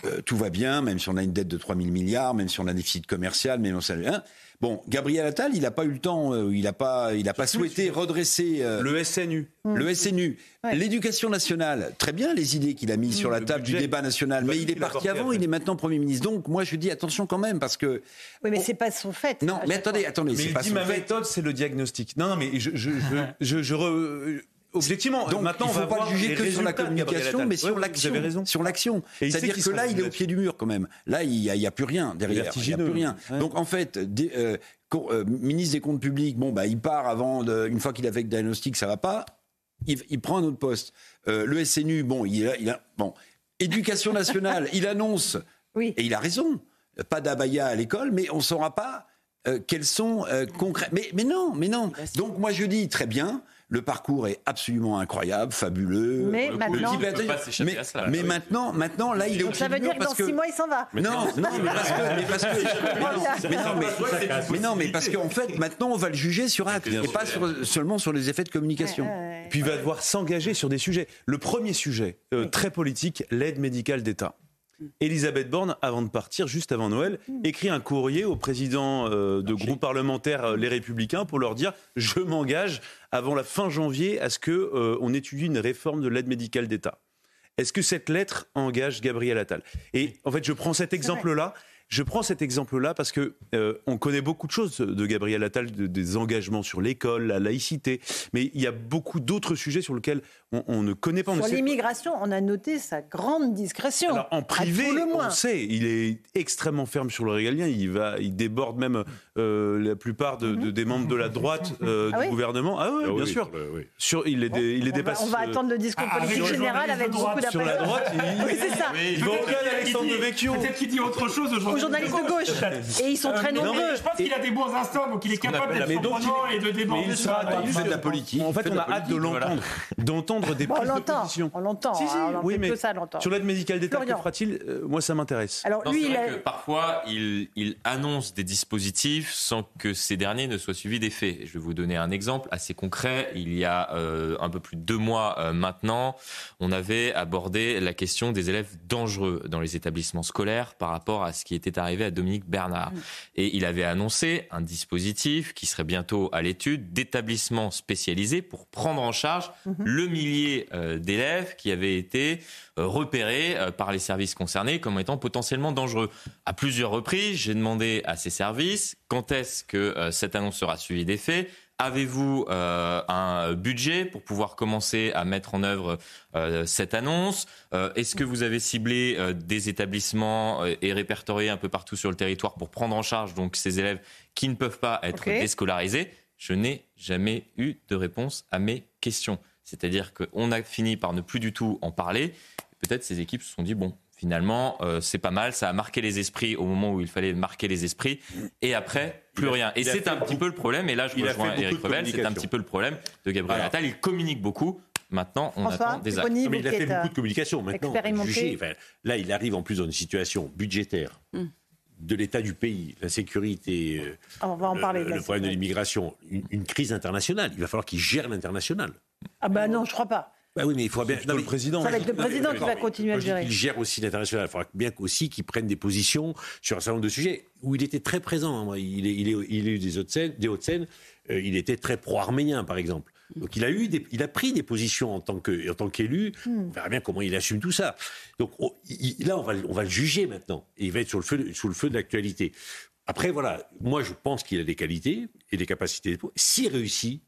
euh, tout va bien, même si on a une dette de 3 000 milliards, même si on a un déficit commercial, même si on a... Hein Bon, Gabriel Attal, il n'a pas eu le temps, euh, il n'a pas, il a pas souhaité redresser euh, le SNU. Le SNU, l'éducation nationale, très bien les idées qu'il a mises sur la table du débat national, mais il est parti avant, il est maintenant Premier ministre. Donc moi je dis attention quand même parce que. Oui, mais c'est pas son fait. Non, mais attendez, attendez, c'est pas dit, ma méthode, c'est le diagnostic. Non, non, mais je, je, je, <laughs> je Objectivement, donc maintenant, il ne faut pas juger que sur la communication, mais sur l'action. Sur l'action. C'est-à-dire que là, il est au pied du mur quand même. Là, il n'y a, plus rien derrière. Il n'y a plus rien. Donc en fait, euh, euh, ministre des Comptes publics, bon, bah, il part avant, de, une fois qu'il a fait le diagnostic, ça va pas. Il, prend un autre poste. Euh, le SNU, bon, il a, il a bon. Éducation nationale, il annonce, <laughs> oui. et il a raison, pas d'abaya à l'école, mais on ne saura pas quels sont concrets. Mais, mais non, mais non. Donc moi je dis très bien le parcours est absolument incroyable, fabuleux. Mais maintenant, mais, mais maintenant, maintenant, là, il est au Ça veut dire que dans six mois, il s'en va. Non, non, mais parce que, mais parce que, <laughs> mais non, mais, non, mais parce qu'en fait, maintenant, on va le juger sur acte et pas seulement sur les effets de communication. Puis il va devoir s'engager sur des sujets. Le premier sujet, euh, très politique, l'aide médicale d'État. Elisabeth Borne, avant de partir, juste avant Noël, hmm. écrit un courrier au président euh, de groupe parlementaire euh, Les Républicains pour leur dire je m'engage avant la fin janvier à ce que euh, on étudie une réforme de l'aide médicale d'État. Est-ce que cette lettre engage Gabriel Attal? Et en fait, je prends cet exemple-là je prends cet exemple-là parce que euh, on connaît beaucoup de choses de Gabriel Attal, des engagements sur l'école, la laïcité, mais il y a beaucoup d'autres sujets sur lesquels on, ne connaît pas. Sur l'immigration, on a noté sa grande discrétion. Alors, en privé, on sait, il est extrêmement ferme sur le régalien. Il va, il déborde même euh, la plupart de, des membres de la droite euh, ah du gouvernement. Ah oui, ah bien sûr. Sur, il est, il est dépassé. on va attendre le discours ah, politique général avec beaucoup d'impatience. Sur la droite, il, <laughs> oui, c'est ça. Il va Alexandre de Vecchio. Peut-être qu'il dit autre chose aujourd'hui journalistes de gauche. <laughs> Et ils sont très nombreux. Je pense qu'il a des bons instants, donc il est capable d'être surprenant et de déborder. Il fait de la politique. En fait, on a hâte de l'entendre, d'entendre des prises de position. On l'entend. Oui, mais sur l'aide médicale d'État, que fera-t-il? Euh, Moi, ça m'intéresse. Alors lui, parfois, il annonce des dispositifs sans que ces derniers ne soient suivis des faits. Je vais vous donner un exemple assez concret. Il y a euh, un peu plus de deux mois euh, maintenant, on avait abordé la question des élèves dangereux dans les établissements scolaires par rapport à ce qui était arrivé à Dominique Bernard. Mm. Et il avait annoncé un dispositif qui serait bientôt à l'étude d'établissements spécialisés pour prendre en charge mm-hmm. le millier euh, d'élèves qui avaient été euh, repérés euh, par les services concernés comme étant potentiellement dangereux. À plusieurs reprises, j'ai demandé à ces services quand est-ce que cette annonce sera suivie des faits Avez-vous euh, un budget pour pouvoir commencer à mettre en œuvre euh, cette annonce? Euh, Est-ce que vous avez ciblé des établissements et répertorié un peu partout sur le territoire pour prendre en charge donc ces élèves qui ne peuvent pas être déscolarisés? Je n'ai jamais eu de réponse à mes questions. C'est-à-dire qu'on a fini par ne plus du tout en parler. Peut-être ces équipes se sont dit bon, finalement, euh, c'est pas mal. Ça a marqué les esprits au moment où il fallait marquer les esprits. Et après, plus rien. Et c'est un petit peu le problème. Et là, je rejoins Eric Revel. C'est un petit peu le problème de Gabriel Attal. Il communique beaucoup. Maintenant, on attend des actes. Mais il a fait beaucoup de communication. Maintenant, juger, là, il arrive en plus dans une situation budgétaire. Hmm. de l'état du pays, la sécurité, euh, on va en parler le problème de l'immigration, une, une, crise internationale. Il va falloir qu'il gère l'international. Ah ben non, je crois pas. Bah oui, mais il faudra bien. le président. Ça va être le président qui va continuer à gérer. Il gère aussi l'international. Il faudra bien aussi qu'il prenne des positions sur un certain nombre de sujets où il était très présent. Hein. Il est, il est, il est des Hauts-de-Seine. Des Hauts-de-Seine. Euh, il était très pro-arménien, par exemple. Donc il a eu, il a pris des positions en tant que, en tant qu'élu. Hmm. On verra bien comment il assume tout ça. Donc oh, là, on va, on va le juger maintenant. Et il va être sur le feu, sous le feu de l'actualité. Après, voilà, moi je pense qu'il a des qualités et des capacités. S'il réussit,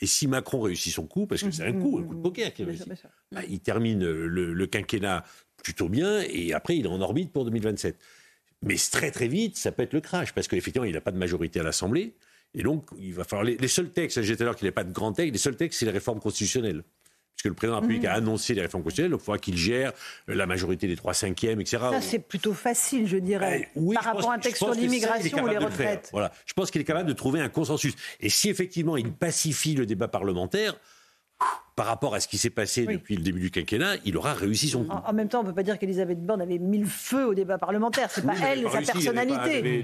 et si Macron réussit son coup, parce que c'est un coup, un coup de poker qui réussit, bah, il termine le, quinquennat plutôt bien et après il est en orbite pour 2027. Mais très très vite, ça peut être le crash parce qu'effectivement il n'a pas de majorité à l'Assemblée et donc il va falloir les, seuls textes. J'ai dit tout à l'heure qu'il n'y a pas de grand texte. Les seuls textes, c'est les réformes constitutionnelles puisque le président de la République a mhm. annoncé les réformes constitutionnelles, donc il faudra qu'il gère la majorité des 3 cinquièmes, etc. Ça, c'est plutôt facile, je dirais, ben par rapport à un texte sur l'immigration ou les retraites. Voilà. Je pense qu'il est capable de trouver un consensus. Et si effectivement il pacifie le débat parlementaire, par rapport à ce qui s'est passé depuis le début du quinquennat, il aura réussi son coup. En, même temps, on ne peut pas dire qu'Elisabeth Borne avait mis le feu au débat parlementaire. C'est pas elle, sa personnalité.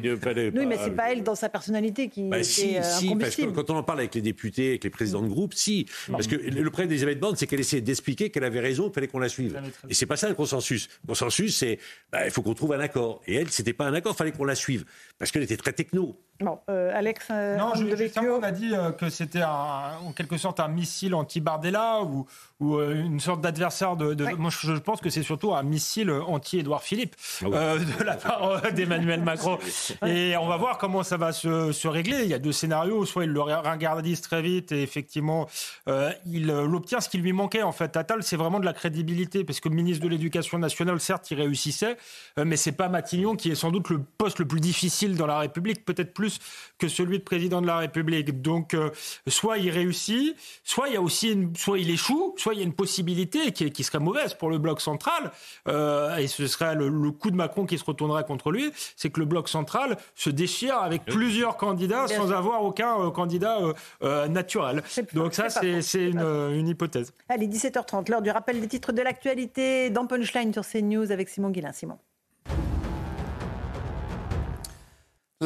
oui, mais c'est pas elle dans sa personnalité qui bah, si, si, parce que quand on en parle avec les députés, avec les présidents de groupe, si. Parce que le problème d'Elisabeth Borne, c'est qu'elle essaie d'expliquer qu'elle avait raison, qu'il fallait qu'on la suive. Et c'est pas ça le consensus. Le consensus, c'est bah, il faut qu'on trouve un accord. Et elle, c'était pas un accord, il fallait qu'on la suive. Parce qu'elle était très techno. Bon, euh, Alex, euh, non, on a dit euh, que c'était en quelque sorte un missile anti-Bardella ou, ou une sorte d'adversaire de. Moi, je, pense que c'est surtout un missile anti-Édouard Philippe ah de la part d'Emmanuel Macron. <laughs> Et on va voir comment ça va se, se, régler. Il y a deux scénarios. Soit il le ringardise très vite et effectivement, il, obtient ce qui lui manquait. En fait, Attal, c'est vraiment de la crédibilité parce que le ministre de l'Éducation nationale, certes, il réussissait, mais c'est pas Matignon qui est sans doute le poste le plus difficile dans la République, peut-être plus que celui de président de la République. Donc, euh, soit il réussit, soit il y a aussi, une, soit il échoue, soit il y a une possibilité qui, qui serait mauvaise pour le bloc central, euh, et ce serait le, coup de Macron qui se retournerait contre lui, c'est que le bloc central se déchire avec plusieurs candidats sans avoir aucun euh, candidat naturel. Donc ça, c'est une, une, hypothèse. Allez, 17h30, l'heure du rappel des titres de l'actualité dans Punchline sur CNews avec Simon Guillain. Simon.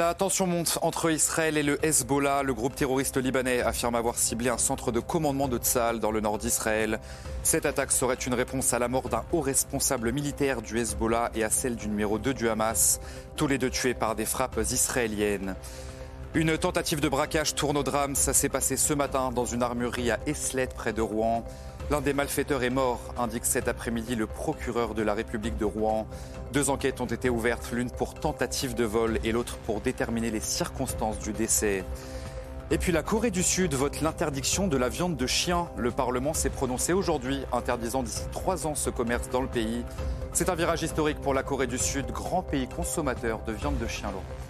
La tension monte entre Israël et le Hezbollah. Le groupe terroriste libanais affirme avoir ciblé un centre de commandement de Tzal dans le nord d'Israël. Cette attaque serait une réponse à la mort d'un haut responsable militaire du Hezbollah et à celle du numéro 2 du Hamas, tous les deux tués par des frappes israéliennes. Une tentative de braquage tourne au drame. Ça s'est passé ce matin dans une armurerie à Eslet près de Rouen. L'un des malfaiteurs est mort, indique cet après-midi le procureur de la République de Rouen. Deux enquêtes ont été ouvertes, l'une pour tentative de vol et l'autre pour déterminer les circonstances du décès. Et puis la Corée du Sud vote l'interdiction de la viande de chien. Le Parlement s'est prononcé aujourd'hui, interdisant d'ici trois ans ce commerce dans le pays. C'est un virage historique pour la Corée du Sud, grand pays consommateur de viande de chien. Laurent.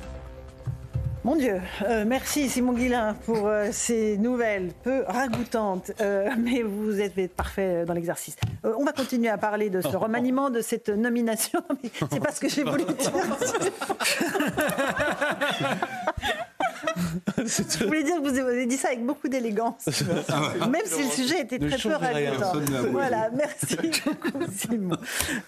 Mon Dieu, euh, merci Simon Guillain pour euh, ces nouvelles peu ragoûtantes, euh, mais vous êtes parfait dans l'exercice. on va continuer à parler de ce remaniement, de cette nomination. <laughs> C'est pas ce que j'ai voulu dire. <laughs> <laughs> Je voulais dire que vous avez dit ça avec beaucoup d'élégance, ah même si le sujet était très peu ragoûtant. Voilà, merci <laughs> beaucoup Simon.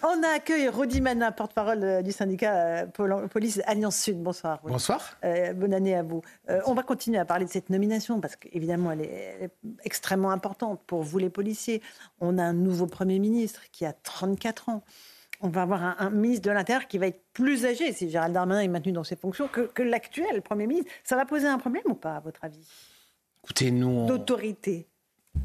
On a accueilli Rodi Manin, porte-parole du syndicat Police Alliance Sud. Bonsoir. Bonsoir bonne année à vous. Euh, on va continuer à parler de cette nomination parce qu'évidemment, elle, elle est, extrêmement importante pour vous les policiers. On a un nouveau Premier ministre qui a 34 ans. On va avoir un, ministre de l'Intérieur qui va être plus âgé, si Gérald Darmanin est maintenu dans ses fonctions, que, que l'actuel Premier ministre. Ça va poser un problème ou pas, à votre avis? Écoutez, nous... D'autorité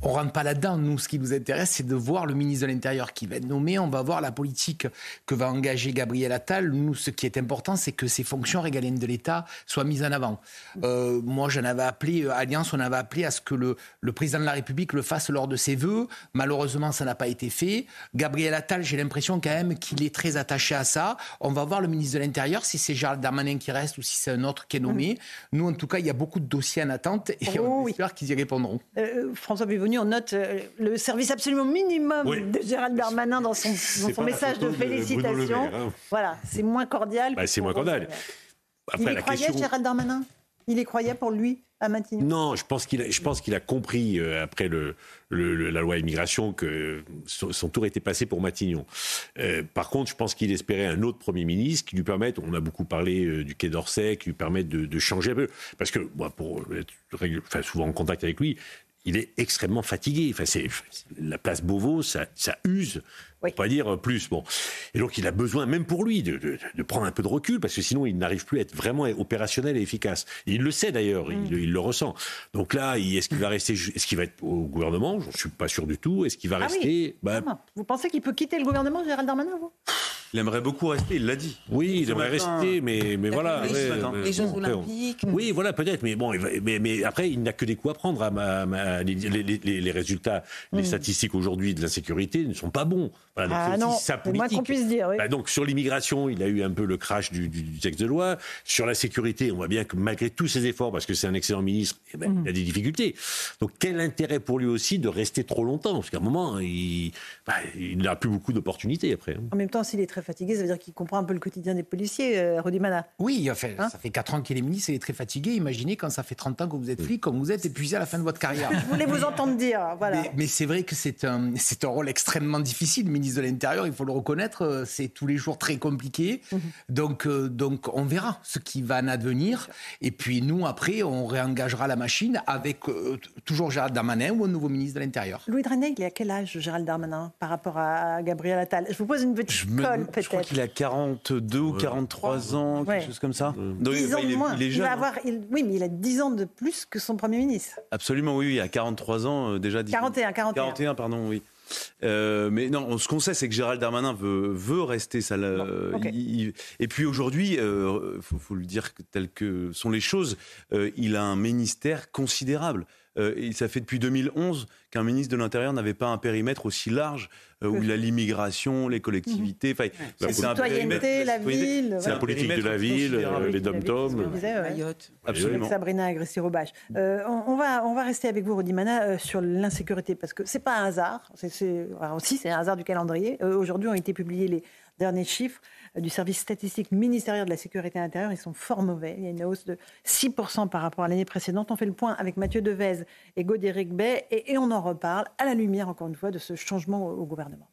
on rentre pas là-dedans. Nous, ce qui nous intéresse, c'est de voir le ministre de l'Intérieur qui va être nommé. On va voir la politique que va engager Gabriel Attal. Nous, ce qui est important, c'est que ces fonctions régaliennes de l'État soient mises en avant. Euh, moi, j'en avais appelé, euh, Alliance, on avait appelé à ce que le, le, président de la République le fasse lors de ses vœux. Malheureusement, ça n'a pas été fait. Gabriel Attal, j'ai l'impression quand même qu'il est très attaché à ça. On va voir le ministre de l'Intérieur, si c'est Gérald Darmanin qui reste ou si c'est un autre qui est nommé. Mm. Nous, en tout cas, il y a beaucoup de dossiers en attente et oh on espère qu'ils y répondront. Euh, François on note euh, le service absolument minimum de Gérald Darmanin dans son, message de félicitations. Hein. Voilà, c'est moins cordial. Bah, c'est moins cordial. Après, Il y croyait, Gérald Darmanin? Il y croyait pour lui à Matignon? Non, je pense qu'il a, je pense qu'il a compris euh, après le, la loi immigration que son, tour était passé pour Matignon. Euh, par contre, je pense qu'il espérait un autre Premier ministre qui lui permette, on a beaucoup parlé du Quai d'Orsay, qui lui permette de, de, changer un peu. Parce que, moi, pour être enfin, souvent en contact avec lui, il est extrêmement fatigué. Enfin, la place Beauvau, ça use. Oui. pas dire plus. Bon. Et donc, il a besoin, même pour lui, de, de, prendre un peu de recul, parce que sinon, il n'arrive plus à être vraiment opérationnel et efficace. il le sait d'ailleurs, il, mm. le ressent. Donc là, est-ce qu'il va rester, est-ce qu'il va être au gouvernement? Je ne suis pas sûr du tout. Est-ce qu'il va ah rester? Bah, Vous pensez qu'il peut quitter le gouvernement, Gérald Darmanin, vous? Il aimerait beaucoup rester, il l'a dit. Oui, il aimerait rester, mais, mais voilà. les Jeux Olympiques. Oui, voilà, peut-être, mais bon, mais, mais, après, il n'a que des coups à prendre. À ma, les, les, les, résultats, les mm. statistiques aujourd'hui de l'insécurité ne sont pas bons. Ah non, c'est moins qu'on puisse dire. Oui. Bah, donc sur l'immigration, il a eu un peu le crash du, du, texte de loi. Sur la sécurité, on voit bien que malgré tous ses efforts, parce que c'est un excellent ministre, eh ben, il a des difficultés. Donc quel intérêt pour lui aussi de rester trop longtemps? Parce qu'à un moment, il, bah, il n'a plus beaucoup d'opportunités après. Hein. En même temps, s'il est très fatigué, ça veut dire qu'il comprend un peu le quotidien des policiers, euh, Rodimana. Oui, enfin, hein ça fait 4 ans qu'il est ministre, il est très fatigué. Imaginez quand ça fait 30 ans que vous êtes flic, comme vous êtes épuisé à la fin de votre carrière. <laughs> Je voulais vous entendre dire, voilà. Mais, c'est vrai que c'est un, c'est un rôle extrêmement difficile, ministre de l'Intérieur, il faut le reconnaître, euh, c'est tous les jours très compliqué. Mhm. Donc, euh, donc on verra ce qui va en advenir. Et puis nous, après, on réengagera la machine avec toujours Gérald Darmanin ou un nouveau ministre de l'Intérieur. Louis Dranet, il est à quel âge, Gérald Darmanin, par rapport à Gabriel Attal? Je vous pose une petite colle, peut-être. Je crois qu'il a 42 ou 43 ans, quelque chose comme ça. Donc, 10 ans il, est, de moins. Il est jeune. Il va avoir, oui, mais il a 10 ans de plus que son Premier ministre. Absolument, oui, il a 43 ans euh, déjà. 41, 41. 41, pardon, oui. Euh, mais non, ce qu'on sait, c'est que Gérald Darmanin veut, veut rester ça. et puis aujourd'hui, il euh, faut, faut, le dire tel que sont les choses, il a un ministère considérable. Et ça fait depuis 2011 qu'un ministre de l'Intérieur n'avait pas un périmètre aussi large euh, où il a l'immigration, les collectivités. Enfin, la citoyenneté, la ville. C'est la politique de la ville, euh, les dom-toms. Absolument. Sabrina Agresti-Robache. Euh, on, va, on va rester avec vous, Rodimana, sur l'insécurité, parce que c'est pas un hasard. C'est, aussi, c'est un hasard du calendrier. Aujourd'hui ont été publiés les derniers chiffres du service statistique ministériel de la sécurité intérieure. Ils sont fort mauvais. Il y a une hausse de 6% par rapport à l'année précédente. On fait le point avec Mathieu Devez et Godéric Bay et, et on en reparle à la lumière, encore une fois, de ce changement au gouvernement.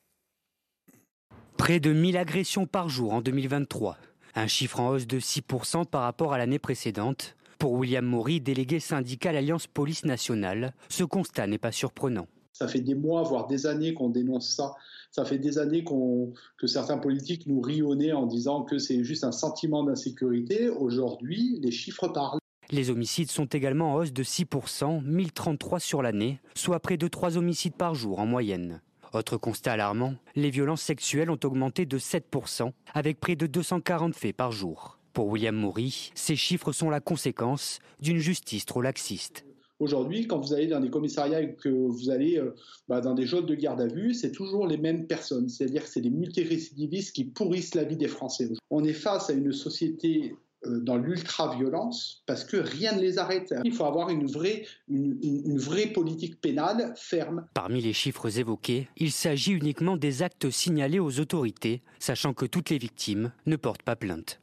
Près de 1000 agressions par jour en 2023, un chiffre en hausse de 6% par rapport à l'année précédente. Pour William Maury, délégué syndical Alliance Police Nationale, ce constat n'est pas surprenant. Ça fait des mois, voire des années qu'on dénonce ça. Ça fait des années que certains politiques nous rionnaient en disant que c'est juste un sentiment d'insécurité. Aujourd'hui, les chiffres parlent. Les homicides sont également en hausse de 6%, 1033 sur l'année, soit près de 3 homicides par jour en moyenne. Autre constat alarmant, les violences sexuelles ont augmenté de 7%, avec près de 240 faits par jour. Pour William Moury, ces chiffres sont la conséquence d'une justice trop laxiste. Aujourd'hui, quand vous allez dans des commissariats et que vous allez euh, bah, dans des zones de garde à vue, c'est toujours les mêmes personnes. C'est-à-dire que c'est des multirécidivistes qui pourrissent la vie des Français. On est face à une société euh, dans l'ultra-violence parce que rien ne les arrête. Il faut avoir une, vraie politique pénale ferme. Parmi les chiffres évoqués, il s'agit uniquement des actes signalés aux autorités, sachant que toutes les victimes ne portent pas plainte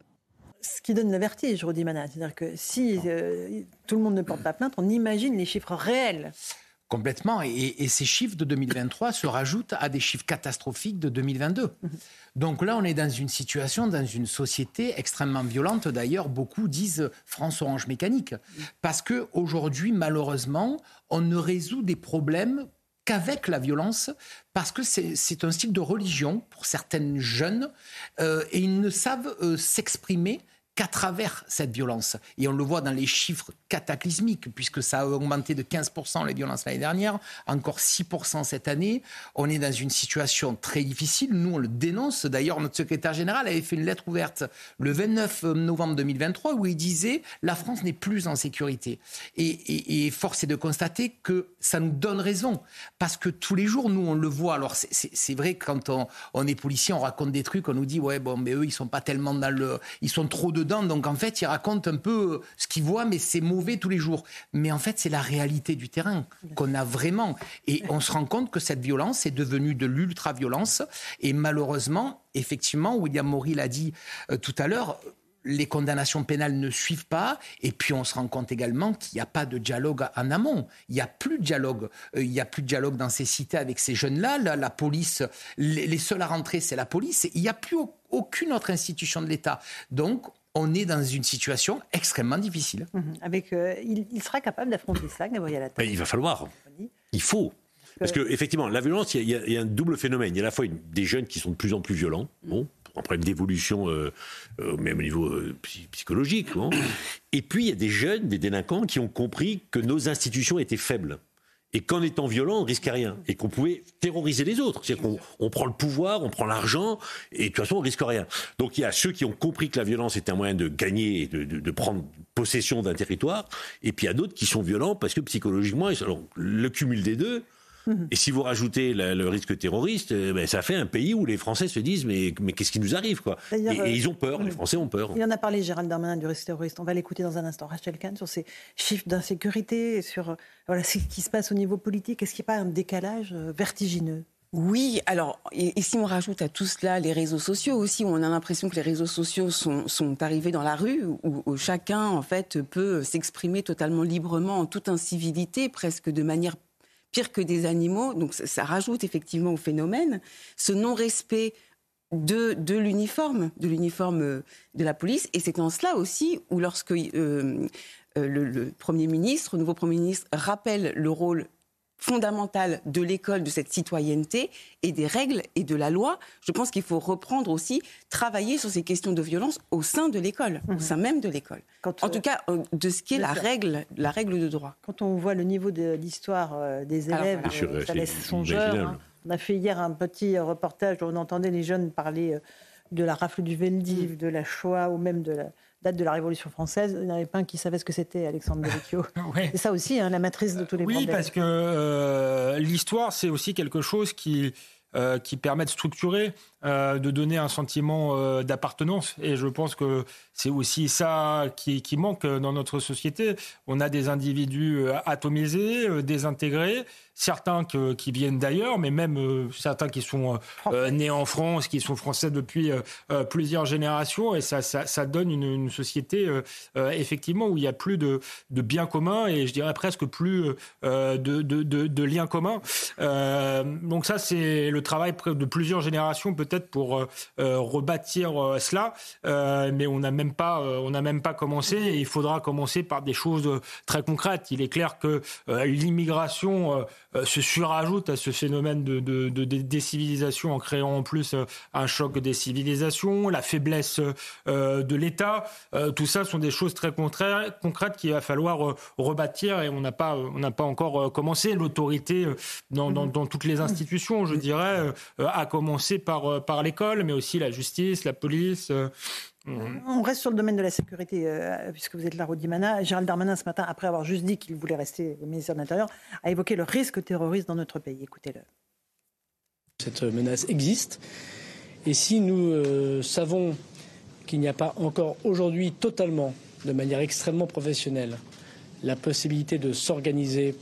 ce qui donne le vertige, Rodi Mana. C'est-à-dire que si euh, tout le monde ne porte pas plainte, on imagine les chiffres réels. Complètement. Et, ces chiffres de 2023 se rajoutent à des chiffres catastrophiques de 2022. Donc là, on est dans une situation, dans une société extrêmement violente. D'ailleurs, beaucoup disent France Orange Mécanique. Parce qu'aujourd'hui, malheureusement, on ne résout des problèmes qu'avec la violence, parce que c'est un style de religion pour certaines jeunes, euh, et ils ne savent euh, s'exprimer qu'à travers cette violence. Et on le voit dans les chiffres cataclysmiques, puisque ça a augmenté de 15% les violences l'année dernière, encore 6% cette année. On est dans une situation très difficile. Nous, on le dénonce. D'ailleurs, notre secrétaire général avait fait une lettre ouverte le 29 novembre 2023 où il disait la France n'est plus en sécurité. Et, force est de constater que ça nous donne raison. Parce que tous les jours, nous, on le voit. Alors, c'est vrai quand on, on, est policier, on raconte des trucs, on nous dit, ouais, bon, mais eux, ils sont pas tellement dans le. Ils sont trop donc en fait, il raconte un peu ce qu'il voit, mais c'est mauvais tous les jours. Mais en fait, c'est la réalité du terrain qu'on a vraiment. Et on se rend compte que cette violence est devenue de l'ultra-violence. Et malheureusement, effectivement, William Maury l'a dit euh, tout à l'heure, les condamnations pénales ne suivent pas, et puis on se rend compte également qu'il n'y a pas de dialogue en amont. Il n'y a plus de dialogue. Euh, il n'y a plus de dialogue dans ces cités avec ces jeunes-là. La, police, les, les, seuls à rentrer, c'est la police. Il n'y a plus aucune autre institution de l'État. Donc, on est dans une situation extrêmement difficile. Mhm. Avec, euh, il, sera capable d'affronter ça, Gabriel Attal Il va falloir. Il faut. Parce que effectivement, la violence, il y, a un double phénomène. Il y a à la fois des jeunes qui sont de plus en plus violents, mhm. bon, un problème d'évolution, euh, euh, même au niveau psychologique. Et puis il y a des jeunes, des délinquants, qui ont compris que nos institutions étaient faibles et qu'en étant violent, on risquait rien, et qu'on pouvait terroriser les autres. C'est-à-dire qu'on on prend le pouvoir, on prend l'argent, et de toute façon, on risque rien. Donc il y a ceux qui ont compris que la violence était un moyen de gagner de prendre possession d'un territoire, et puis il y a d'autres qui sont violents parce que psychologiquement, alors, le cumul des deux, et si vous rajoutez le risque terroriste, euh, ben, ça fait un pays où les Français se disent mais, mais qu'est-ce qui nous arrive quoi? Et, euh, ils ont peur, les Français ont peur. Il en a parlé Gérald Darmanin du risque terroriste. On va l'écouter dans un instant. Rachel Kahn sur ces chiffres d'insécurité, sur voilà, ce qui se passe au niveau politique. Est-ce qu'il n'y a pas un décalage euh, vertigineux? Oui, alors, et, si on rajoute à tout cela les réseaux sociaux aussi, où on a l'impression que les réseaux sociaux sont, sont arrivés dans la rue, où, chacun, en fait, peut s'exprimer totalement librement, en toute incivilité, presque de manière pire que des animaux, donc ça, rajoute effectivement au phénomène. Ce non-respect de, l'uniforme, de l'uniforme euh, de la police, et c'est en cela aussi où lorsque euh, euh, le Premier ministre, le nouveau Premier ministre, rappelle le rôle fondamentale de l'école, de cette citoyenneté et des règles et de la loi. Je pense qu'il faut reprendre aussi, travailler sur ces questions de violence au sein de l'école, au mhm. sein même de l'école. en tout cas, euh, de ce qui est la règle, la règle de droit. Quand on voit le niveau de l'histoire euh, des élèves, euh, ça laisse songeur. Hein. On a fait hier un petit reportage où on entendait les jeunes parler de la rafle du Veldiv, mm. de la Shoah ou même de la date de la Révolution française. Il n'y en avait pas un qui savait ce que c'était, Alexandre Devecchio. <laughs> C'est ça aussi, hein, la matrice de tous les problèmes. Oui, parce que euh, l'histoire, c'est aussi quelque chose qui, euh, qui permet de structurer, euh, de donner un sentiment d'appartenance. Et je pense que c'est aussi ça qui, qui, manque dans notre société. On a des individus atomisés, désintégrés, certains qui viennent d'ailleurs, mais même euh, certains qui sont euh, euh, nés en France, qui sont français depuis plusieurs générations, et ça, ça, donne une, société effectivement où il y a plus de, de biens communs et je dirais presque plus de, de, de, liens communs. donc ça, c'est le travail de plusieurs générations peut-être pour rebâtir cela, mais on n'a même pas, on n'a même pas commencé. Il faudra commencer par des choses très concrètes. Il est clair que l'immigration euh, se surajoute à ce phénomène de, de, de, décivilisation en créant en plus euh, un choc des civilisations, la faiblesse euh, de l'État. tout ça sont des choses très concrètes qu'il va falloir rebâtir et on n'a pas, on n'a pas encore commencé. L'autorité dans, dans, dans, toutes les institutions, je dirais, a commencé par, par l'école, mais aussi la justice, la police. On reste sur le domaine de la sécurité, euh, puisque vous êtes là, Rodimana. Gérald Darmanin, ce matin, après avoir juste dit qu'il voulait rester ministre de l'Intérieur, a évoqué le risque terroriste dans notre pays. Écoutez-le. Cette menace existe. Et si nous euh, savons qu'il n'y a pas encore aujourd'hui totalement, de manière extrêmement professionnelle, la possibilité de s'organiser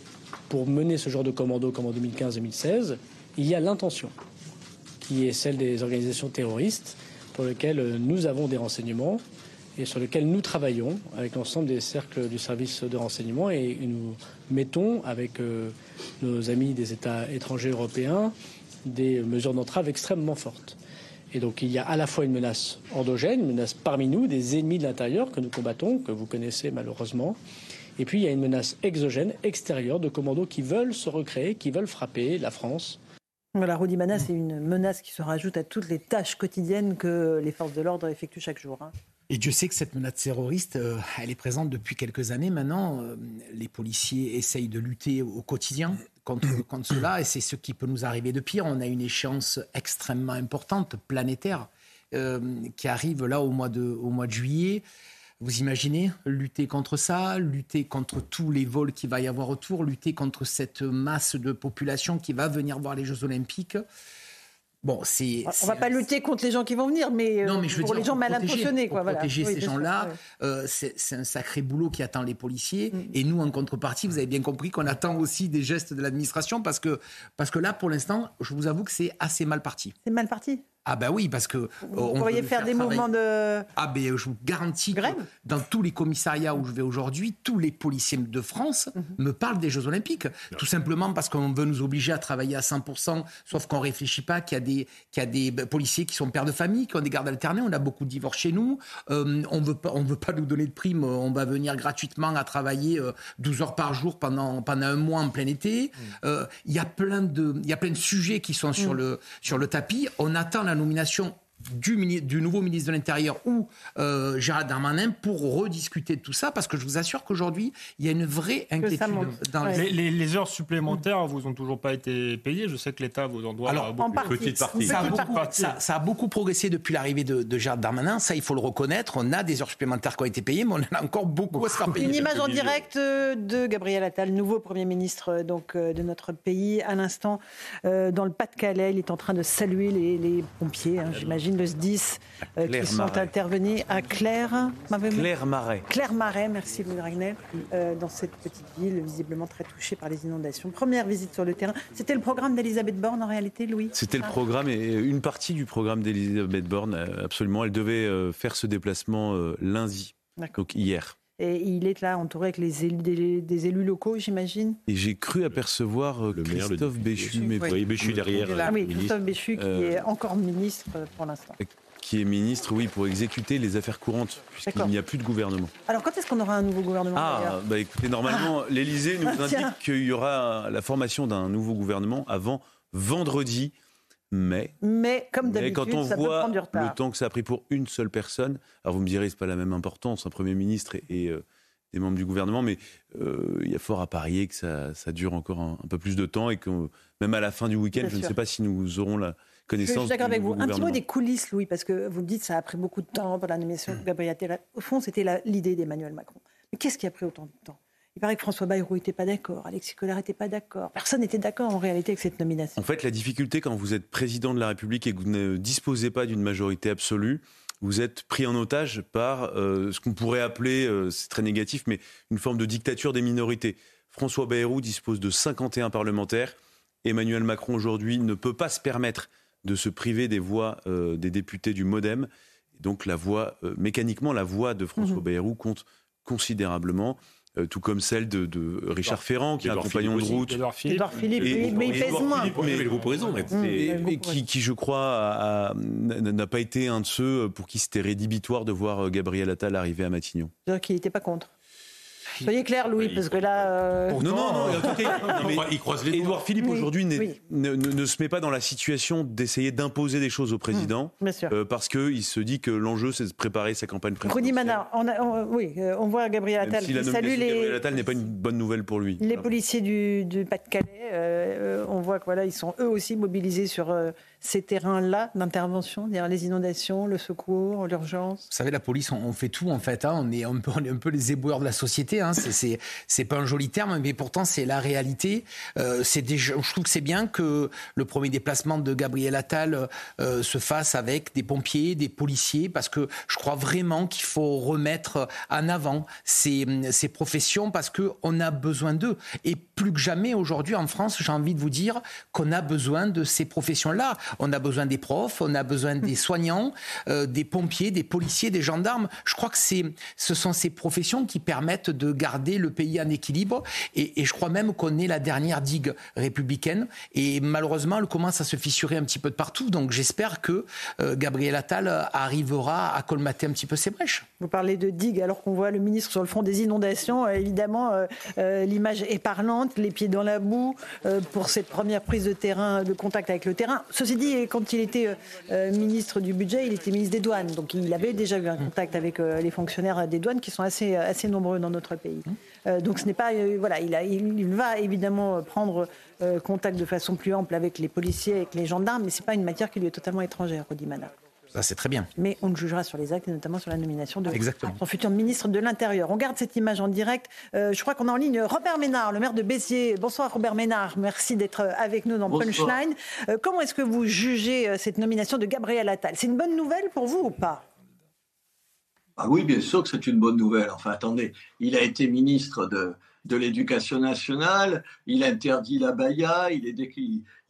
pour mener ce genre de commando comme en 2015-2016, il y a l'intention, qui est celle des organisations terroristes sur lequel euh, nous avons des renseignements et sur lequel nous travaillons avec l'ensemble des cercles du service de renseignement et nous mettons avec euh, nos amis des États étrangers européens des mesures d'entrave extrêmement fortes. Et donc il y a à la fois une menace endogène, une menace parmi nous, des ennemis de l'intérieur que nous combattons, que vous connaissez malheureusement, et puis il y a une menace exogène, extérieure, de commandos qui veulent se recréer, qui veulent frapper la France, voilà, Rodimana, c'est une menace qui se rajoute à toutes les tâches quotidiennes que les forces de l'ordre effectuent chaque jour. Hein. Et Dieu sait que cette menace terroriste, euh, elle est présente depuis quelques années maintenant. Euh, les policiers essayent de lutter au quotidien contre, <coughs> contre cela, et c'est ce qui peut nous arriver de pire. On a une échéance extrêmement importante, planétaire, euh, qui arrive là au mois de, au mois de juillet. Vous imaginez lutter contre ça, lutter contre tous les vols qu'il va y avoir autour, lutter contre cette masse de population qui va venir voir les Jeux Olympiques. Bon, c'est. On va pas lutter contre les gens qui vont venir, mais, non, mais je pour les gens mal intentionnés, quoi. Protéger ces gens-là, euh, c'est un sacré boulot qui attend les policiers. Mm. Et nous, en contrepartie, vous avez bien compris qu'on attend aussi des gestes de l'administration parce que, parce que là, pour l'instant, je vous avoue que c'est assez mal parti. C'est mal parti? Ah ben oui, parce que... Vous euh, pourriez faire, des mouvements de... Ah ben je vous garantis que dans tous les commissariats où je vais aujourd'hui, tous les policiers de France mhm. me parlent des Jeux Olympiques. Tout simplement parce qu'on veut nous obliger à travailler à 100%, sauf qu'on ne réfléchit pas qu'il y, a des, qu'il y a des policiers qui sont pères de famille, qui ont des gardes alternés, on a beaucoup de divorces chez nous, euh, on veut pas, on veut pas nous donner de prime, on va venir gratuitement à travailler 12 euh, heures par jour pendant, pendant un mois en plein été. Mm. Il y, a plein de, il y a plein de sujets qui sont sur, mm. le, sur le tapis. On attend la nomination du, du, nouveau ministre de l'Intérieur ou euh, Gérald Darmanin pour rediscuter de tout ça, parce que je vous assure qu'aujourd'hui, il y a une vraie inquiétude. Dans les... Les, heures supplémentaires vous ont toujours pas été payées. Je sais que l'État vous en doit Alors, beaucoup. En petite partie. Ça, a beaucoup, ça, a beaucoup, progressé depuis l'arrivée de, de, Gérald Darmanin. Ça, il faut le reconnaître. On a des heures supplémentaires qui ont été payées, mais on en a encore beaucoup à se faire payer. Une image en direct euh, de Gabriel Attal, nouveau Premier ministre euh, donc, euh, de notre pays. À l'instant, dans le Pas-de-Calais, il est en train de saluer les, les pompiers, hein, j'imagine j'imagine, le SDIS, qui sont intervenus à Claire. Claire Marais. Claire Marais, merci Louis Ragnel, dans cette petite ville visiblement très touchée par les inondations. Première visite sur le terrain. C'était le programme d'Elisabeth Borne en réalité, Louis? C'était le programme et une partie du programme d'Elisabeth Borne, absolument. Elle devait faire ce déplacement lundi, donc hier. Et il est là entouré avec les élus, des, élus locaux, j'imagine. Et j'ai cru apercevoir euh, le Christophe Béchu, mais oui, Béchu derrière. Ah oui, Christophe Béchu qui euh, est encore ministre pour l'instant. Qui est ministre, oui, pour exécuter les affaires courantes, puisqu'il n'y a plus de gouvernement. Alors quand est-ce qu'on aura un nouveau gouvernement Ah, bah écoutez, normalement, ah. l'Élysée nous <laughs> ah, indique qu'il y aura la formation d'un nouveau gouvernement avant vendredi. Mais, mais comme d'habitude, ça peut prendre du retard. Le temps que ça a pris pour une seule personne, alors vous me direz, c'est pas la même importance, un Premier ministre et, euh, des membres du gouvernement, mais euh, il y a fort à parier que ça, ça dure encore un, peu plus de temps et que même à la fin du week-end, je ne sais pas si nous aurons la connaissance. Je suis d'accord avec vous. Un petit mot des coulisses, Louis, parce que vous me dites que ça a pris beaucoup de temps pour la nomination de <clears throat> Gabriel Attal. Au fond, c'était l'idée d'Emmanuel Macron. Mais qu'est-ce qui a pris autant de temps? Il paraît que François Bayrou n'était pas d'accord, Alexis Collard n'était pas d'accord. Personne n'était d'accord en réalité avec cette nomination. En fait, la difficulté quand vous êtes président de la République et que vous ne disposez pas d'une majorité absolue, vous êtes pris en otage par euh, ce qu'on pourrait appeler, euh, c'est très négatif, mais une forme de dictature des minorités. François Bayrou dispose de 51 parlementaires. Emmanuel Macron aujourd'hui ne peut pas se permettre de se priver des voix euh, des députés du MoDem. Donc la voix, mécaniquement, la voix de François mmh. Bayrou compte considérablement. Euh, tout comme celle de, Richard Ferrand, qui est un compagnon de route. Edouard Philippe, mais il pèse moins. Mais, qui, qui, je crois, n'a pas été un de ceux pour qui c'était rédhibitoire de voir euh, Gabriel Attal arriver à Matignon. Donc il n'était pas contre. Soyez clair, Louis, parce que là. Euh, non, non, non, en tout cas, il croise les Édouard Philippe aujourd'hui ne, se met pas dans la situation d'essayer d'imposer des choses au président, mmh, euh, parce qu'il se dit que l'enjeu c'est de préparer sa campagne présidentielle. Rudy Manard, on oui, euh, on voit Gabriel Attal si qui salue les. Gabriel Attal n'est pas une bonne nouvelle pour lui. Les policiers du, du Pas-de-Calais, on voit que voilà, ils sont eux aussi mobilisés sur ces terrains-là d'intervention, les inondations, le secours, l'urgence Vous savez, la police, on, fait tout en fait. Hein. On, est un peu, un peu les éboueurs de la société. Hein. C'est pas un joli terme, mais pourtant c'est la réalité. Euh, déjà, je trouve que c'est bien que le premier déplacement de Gabriel Attal euh, se fasse avec des pompiers, des policiers, parce que je crois vraiment qu'il faut remettre en avant ces, ces professions parce qu'on a besoin d'eux. Et plus que jamais aujourd'hui en France, j'ai envie de vous dire qu'on a besoin de ces professions-là. On a besoin des profs, on a besoin des soignants, euh, des pompiers, des policiers, des gendarmes. Je crois que c'est, ce sont ces professions qui permettent de garder le pays en équilibre. Et, je crois même qu'on est la dernière digue républicaine. Et malheureusement, elle commence à se fissurer un petit peu de partout. Donc j'espère que euh, Gabriel Attal arrivera à colmater un petit peu ces brèches. Vous parlez de digue alors qu'on voit le ministre sur le front des inondations. Euh, évidemment, l'image est parlante, les pieds dans la boue pour cette première prise de terrain, de contact avec le terrain. Ceci dit, quand il était euh, ministre du budget, il était ministre des douanes. Donc il avait déjà eu un contact avec euh, les fonctionnaires des douanes qui sont assez, assez nombreux dans notre pays. Euh, donc ce n'est pas. voilà, il, a, il, va évidemment prendre contact de façon plus ample avec les policiers, avec les gendarmes, mais ce n'est pas une matière qui lui est totalement étrangère, Mana. Ça, c'est très bien. Mais on le jugera sur les actes et notamment sur la nomination de son futur ministre de l'Intérieur. On garde cette image en direct. Euh, je crois qu'on a en ligne Robert Ménard, le maire de Béziers. Bonsoir Robert Ménard, merci d'être avec nous dans Punchline. Euh, comment est-ce que vous jugez euh, cette nomination de Gabriel Attal? C'est une bonne nouvelle pour vous ou pas? Ah oui, bien sûr que c'est une bonne nouvelle. Enfin, attendez, il a été ministre de, de l'Éducation nationale, il interdit la baya, il, est,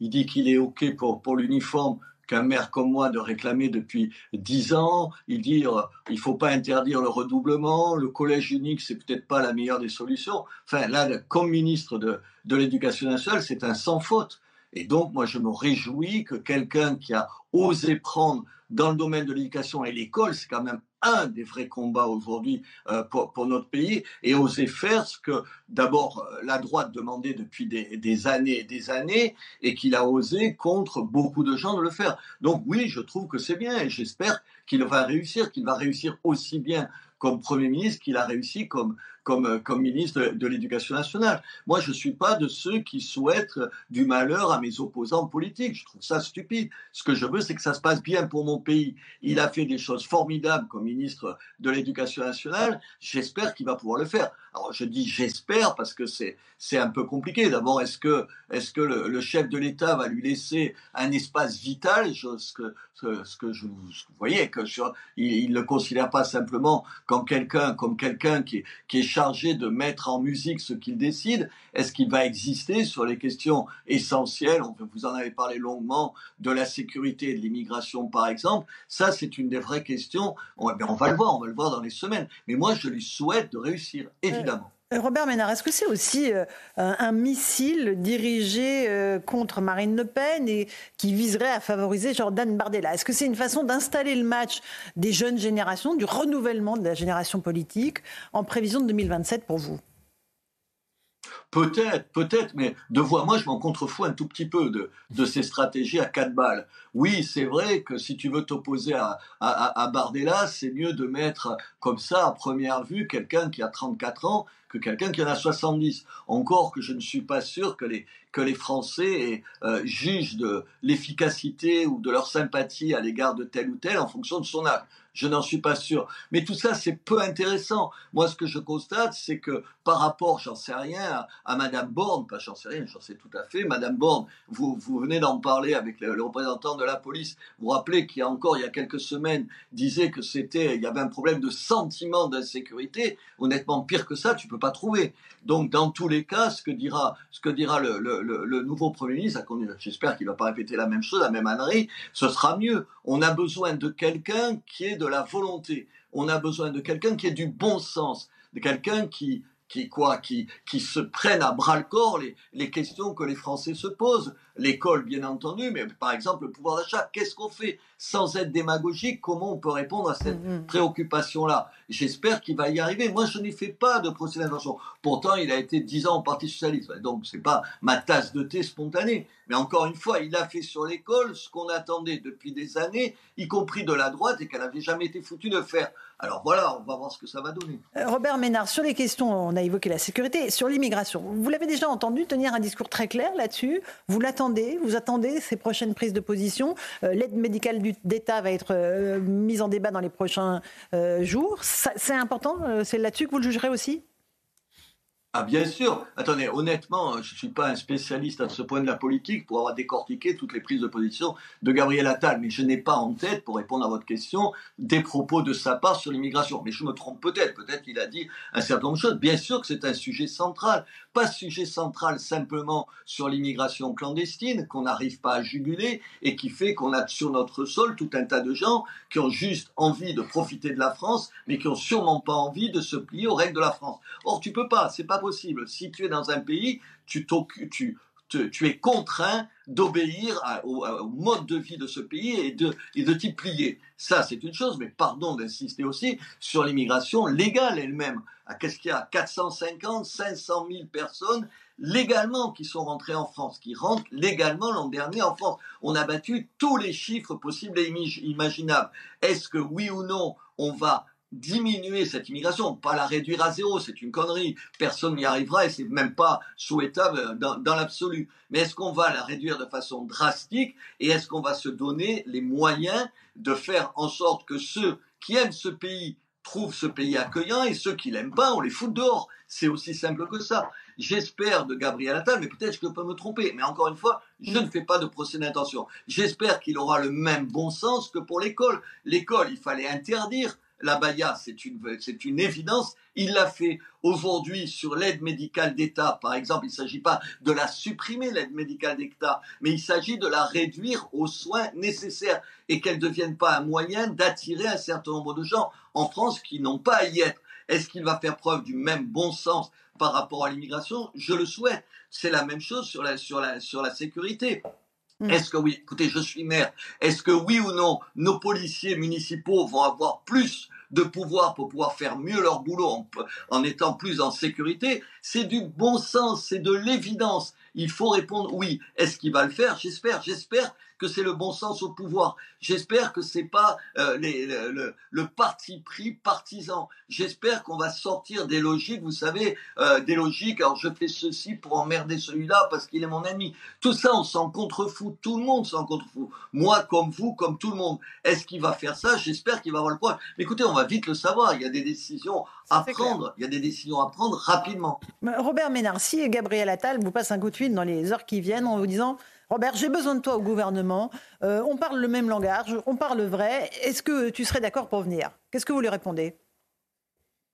dit qu'il est OK pour, pour l'uniforme qu'un maire comme moi de réclamer depuis dix ans. Il dit euh, il faut pas interdire le redoublement, le collège unique c'est peut-être pas la meilleure des solutions. Enfin là, comme ministre de, de l'Éducation nationale, c'est un sans faute. Et donc moi je me réjouis que quelqu'un qui a osé prendre dans le domaine de l'éducation et l'école, c'est quand même un des vrais combats aujourd'hui euh, pour, notre pays, et oser faire ce que d'abord euh, la droite demandait depuis des, des, années et des années, et qu'il a osé contre beaucoup de gens de le faire. Donc oui, je trouve que c'est bien, et j'espère qu'il va réussir, qu'il va réussir aussi bien comme Premier ministre qu'il a réussi comme, comme, comme ministre de, l'Éducation nationale. Moi, je ne suis pas de ceux qui souhaitent du malheur à mes opposants politiques. Je trouve ça stupide. Ce que je veux, c'est que ça se passe bien pour mon pays. Il a fait des choses formidables comme ministre de l'Éducation nationale. J'espère qu'il va pouvoir le faire. Alors, je dis j'espère parce que c'est un peu compliqué. D'abord, est-ce que, est-ce que le, chef de l'État va lui laisser un espace vital, ce que, ce, que je, vous voyez, que il ne le considère pas simplement comme quelqu'un, comme est, qui est chargé de mettre en musique ce qu'il décide. Est-ce qu'il va exister sur les questions essentielles? Vous en avez parlé longuement de la sécurité et de l'immigration, par exemple. Ça, c'est une des vraies questions. On, on va le voir, on va le voir dans les semaines. Mais moi, je lui souhaite de réussir, évidemment. Robert Ménard, est-ce que c'est aussi euh, un missile dirigé euh, contre Marine Le Pen et qui viserait à favoriser Jordan Bardella? Est-ce que c'est une façon d'installer le match des jeunes générations, du renouvellement de la génération politique en prévision de 2027 pour vous? Peut-être, peut-être, mais de voir, moi je m'en contrefous un tout petit peu de, ces stratégies à quatre balles. Oui, c'est vrai que si tu veux t'opposer à, à Bardella, c'est mieux de mettre comme ça, à première vue, quelqu'un qui a 34 ans que quelqu'un qui en a 70. Encore que je ne suis pas sûr que les, que les Français euh, jugent de l'efficacité ou de leur sympathie à l'égard de tel ou tel en fonction de son âge. Je n'en suis pas sûr. Mais tout ça, c'est peu intéressant. Moi, ce que je constate, c'est que par rapport, j'en sais rien, à, Madame Borne, pas j'en sais rien, j'en sais tout à fait, Madame Borne, vous, vous venez d'en parler avec le, représentant de la police. Vous rappelez qu'il y a encore, il y a quelques semaines, disait que c'était, il y avait un problème de sentiment d'insécurité. Honnêtement, pire que ça, tu peux pas trouver. Donc, dans tous les cas, ce que dira, ce que dira le, nouveau Premier ministre, j'espère qu'il ne va pas répéter la même chose, la même ânerie, ce sera mieux. On a besoin de quelqu'un qui est de la volonté. On a besoin de quelqu'un qui ait du bon sens, de quelqu'un qui, qui quoi, qui, qui se prennent à bras le corps les questions que les Français se posent. L'école, bien entendu, mais par exemple le pouvoir d'achat. Qu'est-ce qu'on fait sans être démagogique? Comment on peut répondre à cette mm-hmm. préoccupation-là? J'espère qu'il va y arriver. Moi, je n'y fais pas de procès d'intention. Pourtant, il a été dix ans au Parti socialiste, donc c'est pas ma tasse de thé spontanée. Mais encore une fois, il a fait sur l'école ce qu'on attendait depuis des années, y compris de la droite, et qu'elle n'avait jamais été foutue de faire. Alors voilà, on va voir ce que ça va donner. Euh, Robert Ménard, sur les questions, on a évoqué la sécurité, sur l'immigration, vous l'avez déjà entendu tenir un discours très clair là-dessus? Vous l'attendez, vous attendez ces prochaines prises de position. Euh, l'aide médicale d'État va être euh, mise en débat dans les prochains jours. C'est important, c'est là-dessus que vous le jugerez aussi? Ah bien sûr. Attendez, honnêtement, je ne suis pas un spécialiste à ce point de la politique pour avoir décortiqué toutes les prises de position de Gabriel Attal, mais je n'ai pas en tête, pour répondre à votre question, des propos de sa part sur l'immigration. Mais je me trompe peut-être, peut-être qu'il a dit un certain nombre de choses. Bien sûr que c'est un sujet central, pas sujet central simplement sur l'immigration clandestine qu'on n'arrive pas à juguler et qui fait qu'on a sur notre sol tout un tas de gens qui ont juste envie de profiter de la France, mais qui ont sûrement pas envie de se plier aux règles de la France. Or, tu peux pas, c'est pas possible. Si tu es dans un pays, tu, tu, tu es contraint d'obéir au, mode de vie de ce pays et de, de t'y plier. Ça, c'est une chose, mais pardon d'insister aussi sur l'immigration légale elle-même. Ah, qu'est-ce qu'il y a? 450, 500 000 personnes légalement qui sont rentrées en France, qui rentrent légalement l'an dernier en France. On a battu tous les chiffres possibles et imaginables. Est-ce que oui ou non, on va diminuer cette immigration, pas la réduire à zéro, c'est une connerie, personne n'y arrivera et c'est même pas souhaitable dans, dans l'absolu. Mais est-ce qu'on va la réduire de façon drastique et est-ce qu'on va se donner les moyens de faire en sorte que ceux qui aiment ce pays trouvent ce pays accueillant et ceux qui l'aiment pas, on les fout dehors? C'est aussi simple que ça. J'espère de Gabriel Attal, mais peut-être que je peux me tromper. Mais encore une fois, je ne fais pas de procès d'intention. J'espère qu'il aura le même bon sens que pour l'école. L'école, il fallait interdire la baya, c'est une, une évidence. Il l'a fait aujourd'hui sur l'aide médicale d'État. Par exemple, il ne s'agit pas de la supprimer, l'aide médicale d'État, mais il s'agit de la réduire aux soins nécessaires et qu'elle ne devienne pas un moyen d'attirer un certain nombre de gens en France qui n'ont pas à y être. Est-ce qu'il va faire preuve du même bon sens par rapport à l'immigration? Je le souhaite. C'est la même chose sur la, sur la sécurité. Mm. Est-ce que oui, écoutez, je suis maire, est-ce que oui ou non, nos policiers municipaux vont avoir plus de pouvoir pour pouvoir faire mieux leur boulot en, en étant plus en sécurité? C'est du bon sens, c'est de l'évidence. Il faut répondre oui. Est-ce qu'il va le faire? J'espère. J'espère que c'est le bon sens au pouvoir. J'espère que c'est pas euh, les, le, le, parti pris partisan. J'espère qu'on va sortir des logiques, vous savez, euh, des logiques. Alors je fais ceci pour emmerder celui-là parce qu'il est mon ami. Tout ça, on s'en contrefout. Tout le monde s'en contrefout. Moi, comme vous, comme tout le monde. Est-ce qu'il va faire ça? J'espère qu'il va avoir le courage. Mais écoutez, on va vite le savoir. Il y a des décisions à prendre. Il y a des décisions à prendre rapidement. Robert Ménard, si Gabriel Attal vous passe un coup de fil dans les heures qui viennent en vous disant Robert, j'ai besoin de toi au gouvernement. Euh, on parle le même langage, on parle vrai. Est-ce que tu serais d'accord pour venir? Qu'est-ce que vous lui répondez?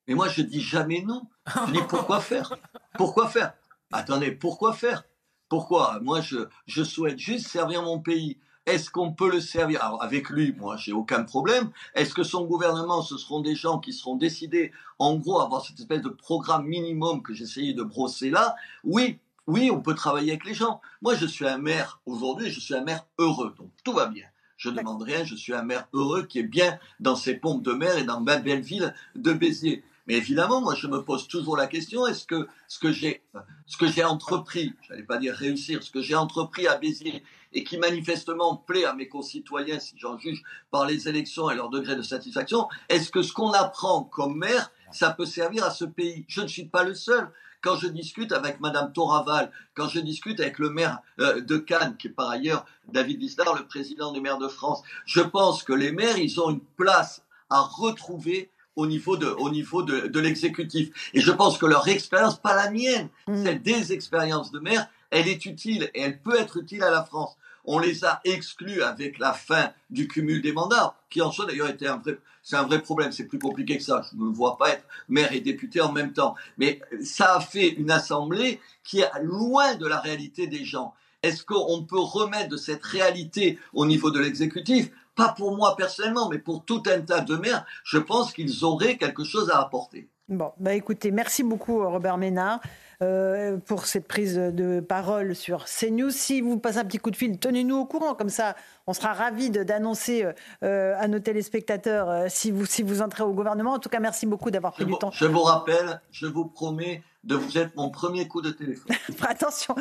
Mais moi, je dis jamais non. Je pourquoi faire? Pourquoi faire? Attendez, pourquoi faire? Pourquoi? Moi, je, souhaite juste servir mon pays. Est-ce qu'on peut le servir? Avec lui, moi, j'ai aucun problème. Est-ce que son gouvernement, ce seront des gens qui seront décidés, en gros, à avoir cette espèce de programme minimum que j'essayais de brosser là? Oui, oui, on peut travailler avec les gens. Moi, je suis un maire aujourd'hui, je suis un maire heureux, donc tout va bien. Je ne demande rien, je suis un maire heureux qui est bien dans ses pompes de mer et dans ma belle ville de Béziers. Mais évidemment, moi, je me pose toujours la question est-ce que ce que j'ai, ce que j'ai entrepris, j'allais pas dire réussir, ce que j'ai entrepris à Béziers et qui manifestement plaît à mes concitoyens, si j'en juge par les élections et leur degré de satisfaction, est-ce que ce qu'on apprend comme maire, ça peut servir à ce pays? Je ne suis pas le seul quand je discute avec Madame Toraval, quand je discute avec le maire euh, de Cannes, qui est par ailleurs David Lisdar, le président des maires de France, je pense que les maires, ils ont une place à retrouver au niveau de, au niveau de, l'exécutif. Et je pense que leur expérience, pas la mienne, mmh. celle des expériences de maire, elle est utile et elle peut être utile à la France. On les a exclus avec la fin du cumul des mandats, qui en soi d'ailleurs était un vrai, c'est un vrai problème. C'est plus compliqué que ça. Je ne vois pas être maire et député en même temps. Mais ça a fait une assemblée qui est loin de la réalité des gens. Est-ce qu'on peut remettre de cette réalité au niveau de l'exécutif? Pas pour moi personnellement, mais pour tout un tas de maires. Je pense qu'ils auraient quelque chose à apporter. Bon, bah écoutez, merci beaucoup Robert Ménard. Euh, pour cette prise de parole sur CNews. Si vous passez un petit coup de fil, tenez-nous au courant, comme ça on sera ravis d'annoncer euh, à nos téléspectateurs euh, si, vous, si vous entrez au gouvernement. En tout cas, merci beaucoup d'avoir pris du temps. Je vous rappelle, je vous promets de vous être mon premier coup de téléphone. <laughs> attention,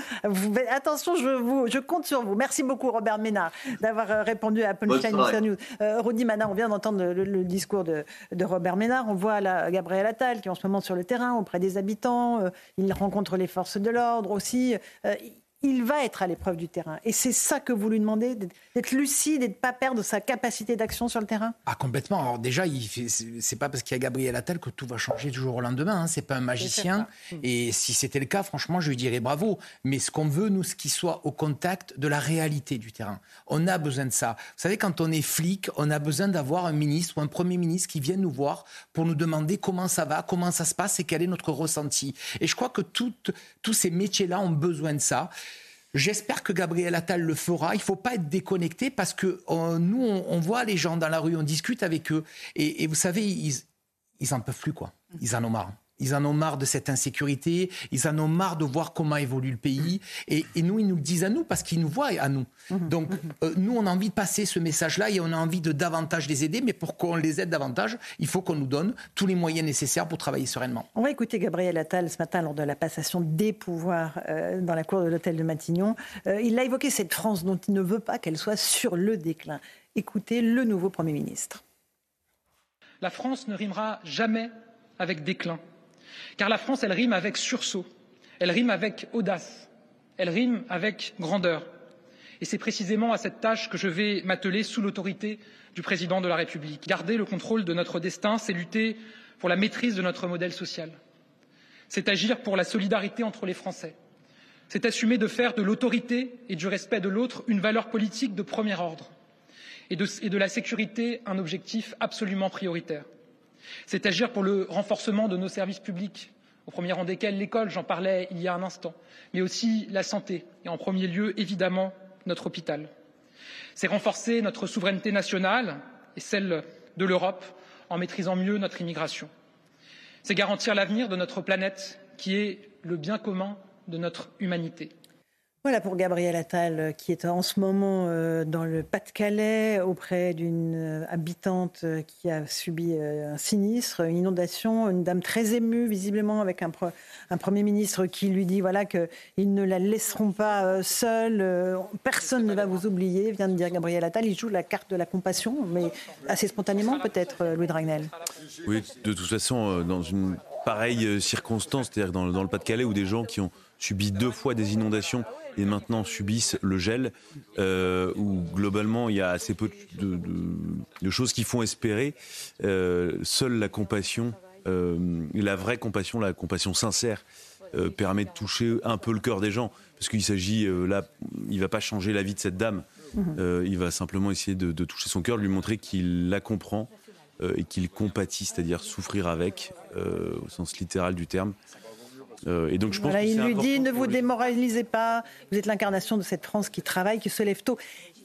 attention, je, vous, je compte sur vous. Merci beaucoup, Robert Ménard, d'avoir euh, répondu à Punchline News. Euh, Rodi Mana, on vient d'entendre le, discours de, de, Robert Ménard. On voit là, Gabriel Attal qui est en ce moment sur le terrain auprès des habitants. il rencontre les forces de l'ordre aussi il va être à l'épreuve du terrain. Et c'est ça que vous lui demandez, d'être lucide et de ne pas perdre sa capacité d'action sur le terrain? Ah, complètement. Alors déjà, c'est pas parce qu'il y a Gabriel Attal que tout va changer du jour au lendemain. Hein. C'est pas un magicien. Et si c'était le cas, franchement, je lui dirais bravo. Mais ce qu'on veut, nous, c'est qu'il soit au contact de la réalité du terrain. On a besoin de ça. Vous savez, quand on est flic, on a besoin d'avoir un ministre ou un premier ministre qui vienne nous voir pour nous demander comment ça va, comment ça se passe et quel est notre ressenti. Et je crois que tous ces métiers-là ont besoin de ça. J'espère que Gabriel Attal le fera. Il ne faut pas être déconnecté parce que euh, nous, on, voit les gens dans la rue, on discute avec eux. Et, vous savez, ils, ils en peuvent plus, quoi. Ils en ont marre. Ils en ont marre de cette insécurité, ils en ont marre de voir comment évolue le pays. Et, nous, ils nous le disent à nous parce qu'ils nous voient à nous. Mhm. Donc, euh, nous, on a envie de passer ce message-là et on a envie de davantage les aider. Mais pour qu'on les aide davantage, il faut qu'on nous donne tous les moyens nécessaires pour travailler sereinement. On va écouter Gabriel Attal ce matin lors de la passation des pouvoirs euh, dans la cour de l'hôtel de Matignon. Euh, il a évoqué cette France dont il ne veut pas qu'elle soit sur le déclin. Écoutez le nouveau Premier ministre. La France ne rimera jamais avec déclin. Car la France, elle rime avec sursaut, elle rime avec audace, elle rime avec grandeur. Et c'est précisément à cette tâche que je vais m'atteler sous l'autorité du président de la République. Garder le contrôle de notre destin, c'est lutter pour la maîtrise de notre modèle social. C'est agir pour la solidarité entre les Français. C'est assumer de faire de l'autorité et du respect de l'autre une valeur politique de premier ordre et de, et de la sécurité un objectif absolument prioritaire. C'est agir pour le renforcement de nos services publics, au premier rang desquels l'école, j'en parlais il y a un instant, mais aussi la santé et en premier lieu, évidemment, notre hôpital. C'est renforcer notre souveraineté nationale et celle de l'Europe en maîtrisant mieux notre immigration. C'est garantir l'avenir de notre planète qui est le bien commun de notre humanité. Voilà pour Gabriel Attal, euh, qui est en ce moment euh, dans le Pas-de-Calais auprès d'une euh, habitante qui a subi un sinistre, une inondation, une dame très émue, visiblement, avec un, Premier ministre qui lui dit voilà qu'ils ne la laisseront pas seule, personne ne va vous oublier, vient de dire Gabriel Attal. Il joue la carte de la compassion, mais assez spontanément peut-être, Louis Dragnel. Oui, de toute façon, dans une pareille circonstance, c'est-à-dire dans, dans le Pas-de-Calais, où des gens qui ont subi deux fois des inondations et maintenant subissent le gel, euh, où globalement il y a assez peu de, choses qui font espérer. Euh, seule la compassion, euh, la vraie compassion, la compassion sincère, permet de toucher un peu le cœur des gens, parce qu'il s'agit là, il va pas changer la vie de cette dame, il va simplement essayer de, de, toucher son cœur, lui montrer qu'il la comprend et qu'il compatit, c'est-à-dire souffrir avec, au sens littéral du terme. Euh, et donc je pense il lui dit ne vous démoralisez pas, vous êtes l'incarnation de cette France qui travaille, qui se lève tôt.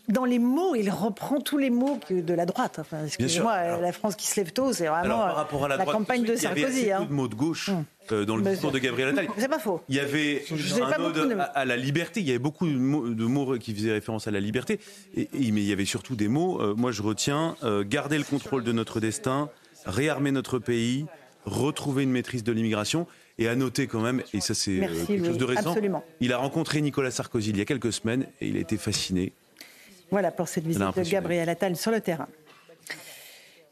Dans les mots, il reprend tous les mots de la droite. Enfin, excusez-moi, la France qui se lève tôt, c'est vraiment la, campagne de Sarkozy. Il y avait hein. de mots de gauche hum. euh, dans le discours de Gabriel Attal. C'est pas faux. Il y avait un ode à, la liberté. Il y avait beaucoup de mots, qui faisaient référence à la liberté. Et, mais il y avait surtout des mots. Euh, moi, je retiens garder le contrôle de notre destin, réarmer notre pays, retrouver une maîtrise de l'immigration. Et à noter quand même, et ça c'est euh, quelque chose de récent, il a rencontré Nicolas Sarkozy il y a quelques semaines et il a été fasciné. Voilà pour cette visite de Gabriel Attal sur le terrain.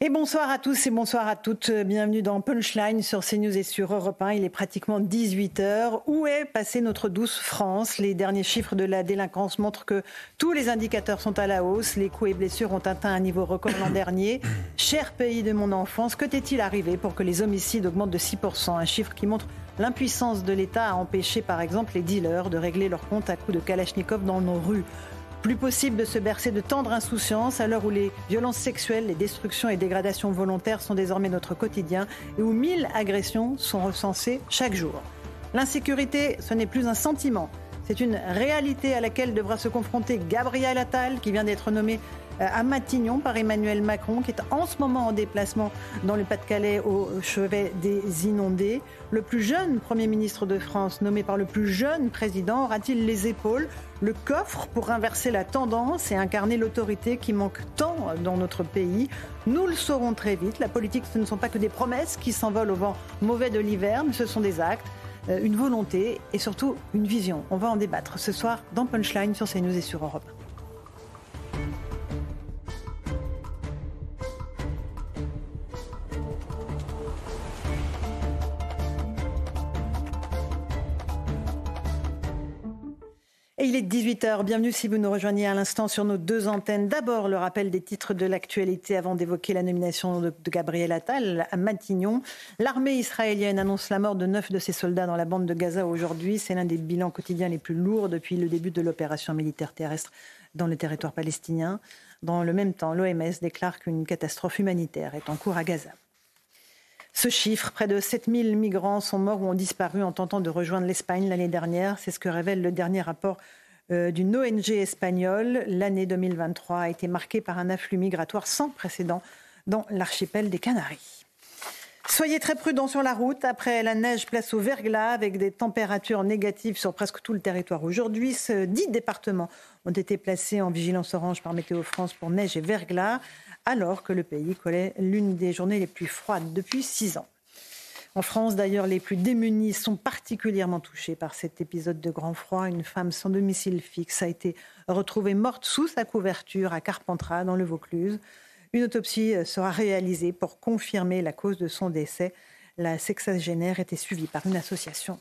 Et bonsoir à tous et bonsoir à toutes. Bienvenue dans Punchline sur CNews et sur Europe 1. Il est pratiquement 18h. Où est passée notre douce France? Les derniers chiffres de la délinquance montrent que tous les indicateurs sont à la hausse. Les coups et blessures ont atteint un niveau record l'an dernier. Cher pays de mon enfance, que t'est-il arrivé pour que les homicides augmentent de 6% Un chiffre qui montre l'impuissance de l'État à empêcher par exemple les dealers de régler leurs comptes à coups de Kalachnikov dans nos rues. Plus possible de se bercer de tendre insouciance à l'heure où les violences sexuelles, les destructions et dégradations volontaires sont désormais notre quotidien et où mille agressions sont recensées chaque jour. L'insécurité, ce n'est plus un sentiment, c'est une réalité à laquelle devra se confronter Gabriel Attal, qui vient d'être nommé euh, à Matignon par Emmanuel Macron, qui est en ce moment en déplacement dans le Pas-de-Calais au chevet des inondés. Le plus jeune Premier ministre de France, nommé par le plus jeune président, aura-t-il les épaules, le coffre pour inverser la tendance et incarner l'autorité qui manque tant dans notre pays Nous le saurons très vite. La politique, ce ne sont pas que des promesses qui s'envolent au vent mauvais de l'hiver, mais ce sont des actes euh, une volonté et surtout une vision. On va en débattre ce soir dans Punchline sur CNews et sur Europe. Et il est 18h. Bienvenue si vous nous rejoignez à l'instant sur nos deux antennes. D'abord, le rappel des titres de l'actualité avant d'évoquer la nomination de, Gabriel Attal à Matignon. L'armée israélienne annonce la mort de neuf de ses soldats dans la bande de Gaza aujourd'hui. C'est l'un des bilans quotidiens les plus lourds depuis le début de l'opération militaire terrestre dans le territoire palestinien. Dans le même temps, l'OMS déclare qu'une catastrophe humanitaire est en cours à Gaza. Ce chiffre, près de 7000 migrants sont morts ou ont disparu en tentant de rejoindre l'Espagne l'année dernière. C'est ce que révèle le dernier rapport euh, d'une ONG espagnole. L'année 2023 a été marquée par un afflux migratoire sans précédent dans l'archipel des Canaries. Soyez très prudents sur la route. Après la neige, place au verglas avec des températures négatives sur presque tout le territoire aujourd'hui. Dix départements ont été placés en vigilance orange par Météo France pour neige et verglas alors que le pays collait l'une des journées les plus froides depuis six ans. En France, d'ailleurs, les plus démunis sont particulièrement touchés par cet épisode de grand froid. Une femme sans domicile fixe a été retrouvée morte sous sa couverture à Carpentras, dans le Vaucluse. Une autopsie sera réalisée pour confirmer la cause de son décès. La sexagénaire était suivie par une association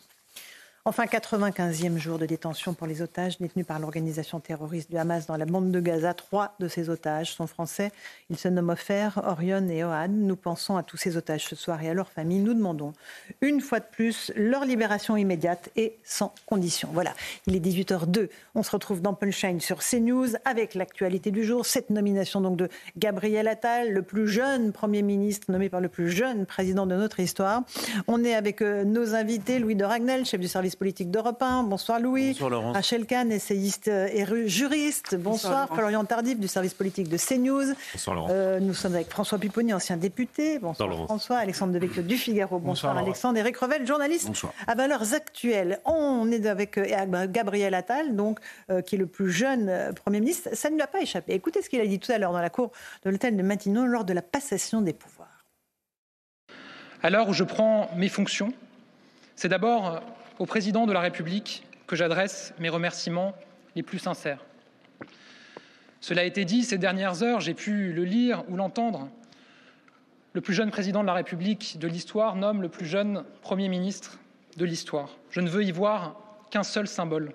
Enfin, 95e jour de détention pour les otages détenus par l'organisation terroriste du Hamas dans la bande de Gaza. Trois de ces otages sont français. Ils se nomment Ofer, Orion et Ohad. Nous pensons à tous ces otages ce soir et à leurs familles. Nous demandons une fois de plus leur libération immédiate et sans condition. Voilà, il est 18h02. On se retrouve dans Punchline sur CNews avec l'actualité du jour. Cette nomination donc de Gabriel Attal, le plus jeune Premier ministre nommé par le plus jeune président de notre histoire. On est avec euh, nos invités, Louis de Ragnel, chef du service politique d'Europe 1. Bonsoir Louis. Bonsoir Laurence. Rachel Kahn, essayiste et juriste. Bonsoir, Florian Tardif du service politique de CNews. Bonsoir Laurent. Euh, nous sommes avec François Pupponi, ancien député. Bonsoir, Bonsoir, François. Alexandre Devecchio du Figaro. Bonsoir, Bonsoir, Alexandre. Eric Revel, journaliste Bonsoir. à Valeurs Actuelles. On est avec euh, Gabriel Attal, donc, euh, qui est le plus jeune Premier ministre. Ça ne lui a pas échappé. Écoutez ce qu'il a dit tout à l'heure dans la cour de l'hôtel de Matignon lors de la passation des pouvoirs. À l'heure où je prends mes fonctions, c'est d'abord au président de la République que j'adresse mes remerciements les plus sincères. Cela a été dit ces dernières heures, j'ai pu le lire ou l'entendre. Le plus jeune président de la République de l'histoire nomme le plus jeune Premier ministre de l'histoire. Je ne veux y voir qu'un seul symbole,